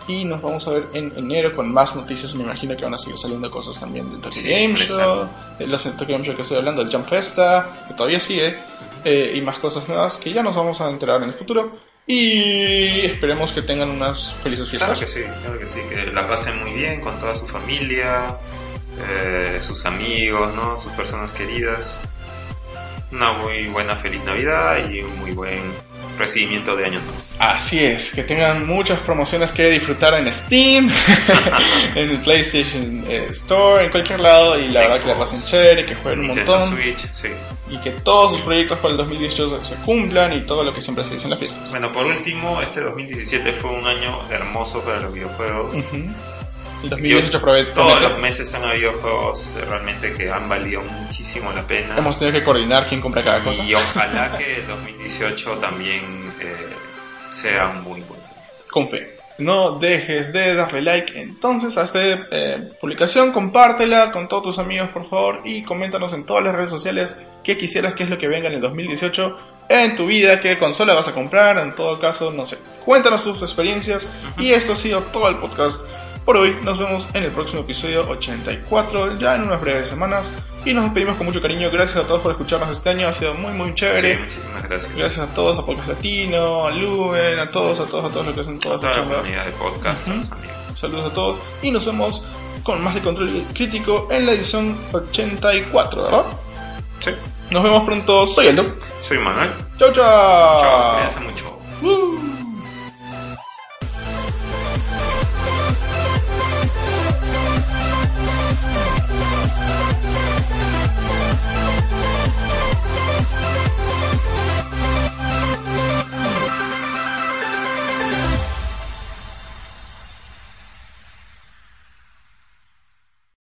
Speaker 1: Y nos vamos a ver en enero con más noticias. Me imagino que van a seguir saliendo cosas también del Tokyo
Speaker 2: Sí,
Speaker 1: Game Show, de los Tokyo Game Show que estoy hablando, el Jump Festa, que todavía sigue, eh, y más cosas nuevas que ya nos vamos a enterar en el futuro. Y esperemos que tengan unas felices
Speaker 2: Claro
Speaker 1: fiestas.
Speaker 2: que sí, claro que sí, que la pasen muy bien con toda su familia, eh, sus amigos, ¿no? sus personas queridas. Una muy buena feliz Navidad y un muy buen recibimiento de año nuevo.
Speaker 1: Así es, que tengan muchas promociones que disfrutar en Steam, (laughs) en el PlayStation eh, Store, en cualquier lado, y la verdad que la
Speaker 2: Xbox,
Speaker 1: pasen chévere, que jueguen un
Speaker 2: Nintendo
Speaker 1: montón,
Speaker 2: Switch, sí.
Speaker 1: y que todos sus proyectos para el 2018 se cumplan y todo lo que siempre se dice en las fiestas.
Speaker 2: Bueno, por último, este 2017 fue un año hermoso para los videojuegos.
Speaker 1: El 2018
Speaker 2: Yo-
Speaker 1: promete-
Speaker 2: todos los meses han habido juegos eh, realmente que han valido muchísimo la pena.
Speaker 1: Hemos tenido que coordinar quién compra cada cosa.
Speaker 2: Y ojalá (laughs) que el 2018 también eh, sea un muy bueno.
Speaker 1: con fe. No dejes de darle like entonces a esta eh, publicación, compártela con todos tus amigos por favor y coméntanos en todas las redes sociales qué quisieras que es lo que venga en el 2018 en tu vida, qué consola vas a comprar, en todo caso, no sé. Cuéntanos tus experiencias y esto ha sido todo el podcast por hoy. Nos vemos en el próximo episodio 84, ya en unas breves semanas y nos despedimos con mucho cariño. Gracias a todos por escucharnos este año, ha sido muy muy
Speaker 2: Sí,
Speaker 1: chévere.
Speaker 2: muchísimas gracias.
Speaker 1: Gracias a todos, a Podcast Latino, a Luben, a todos, a todos, a todos los que hacen toda
Speaker 2: toda la comunidad de podcasters, amigos.
Speaker 1: Saludos a todos y nos vemos con más de control crítico en la edición 84, ¿verdad?
Speaker 2: Sí.
Speaker 1: Nos vemos pronto, soy Aldo.
Speaker 2: Soy Manuel.
Speaker 1: Chau, chao.
Speaker 2: Chao, cuídense mucho.
Speaker 1: Uh.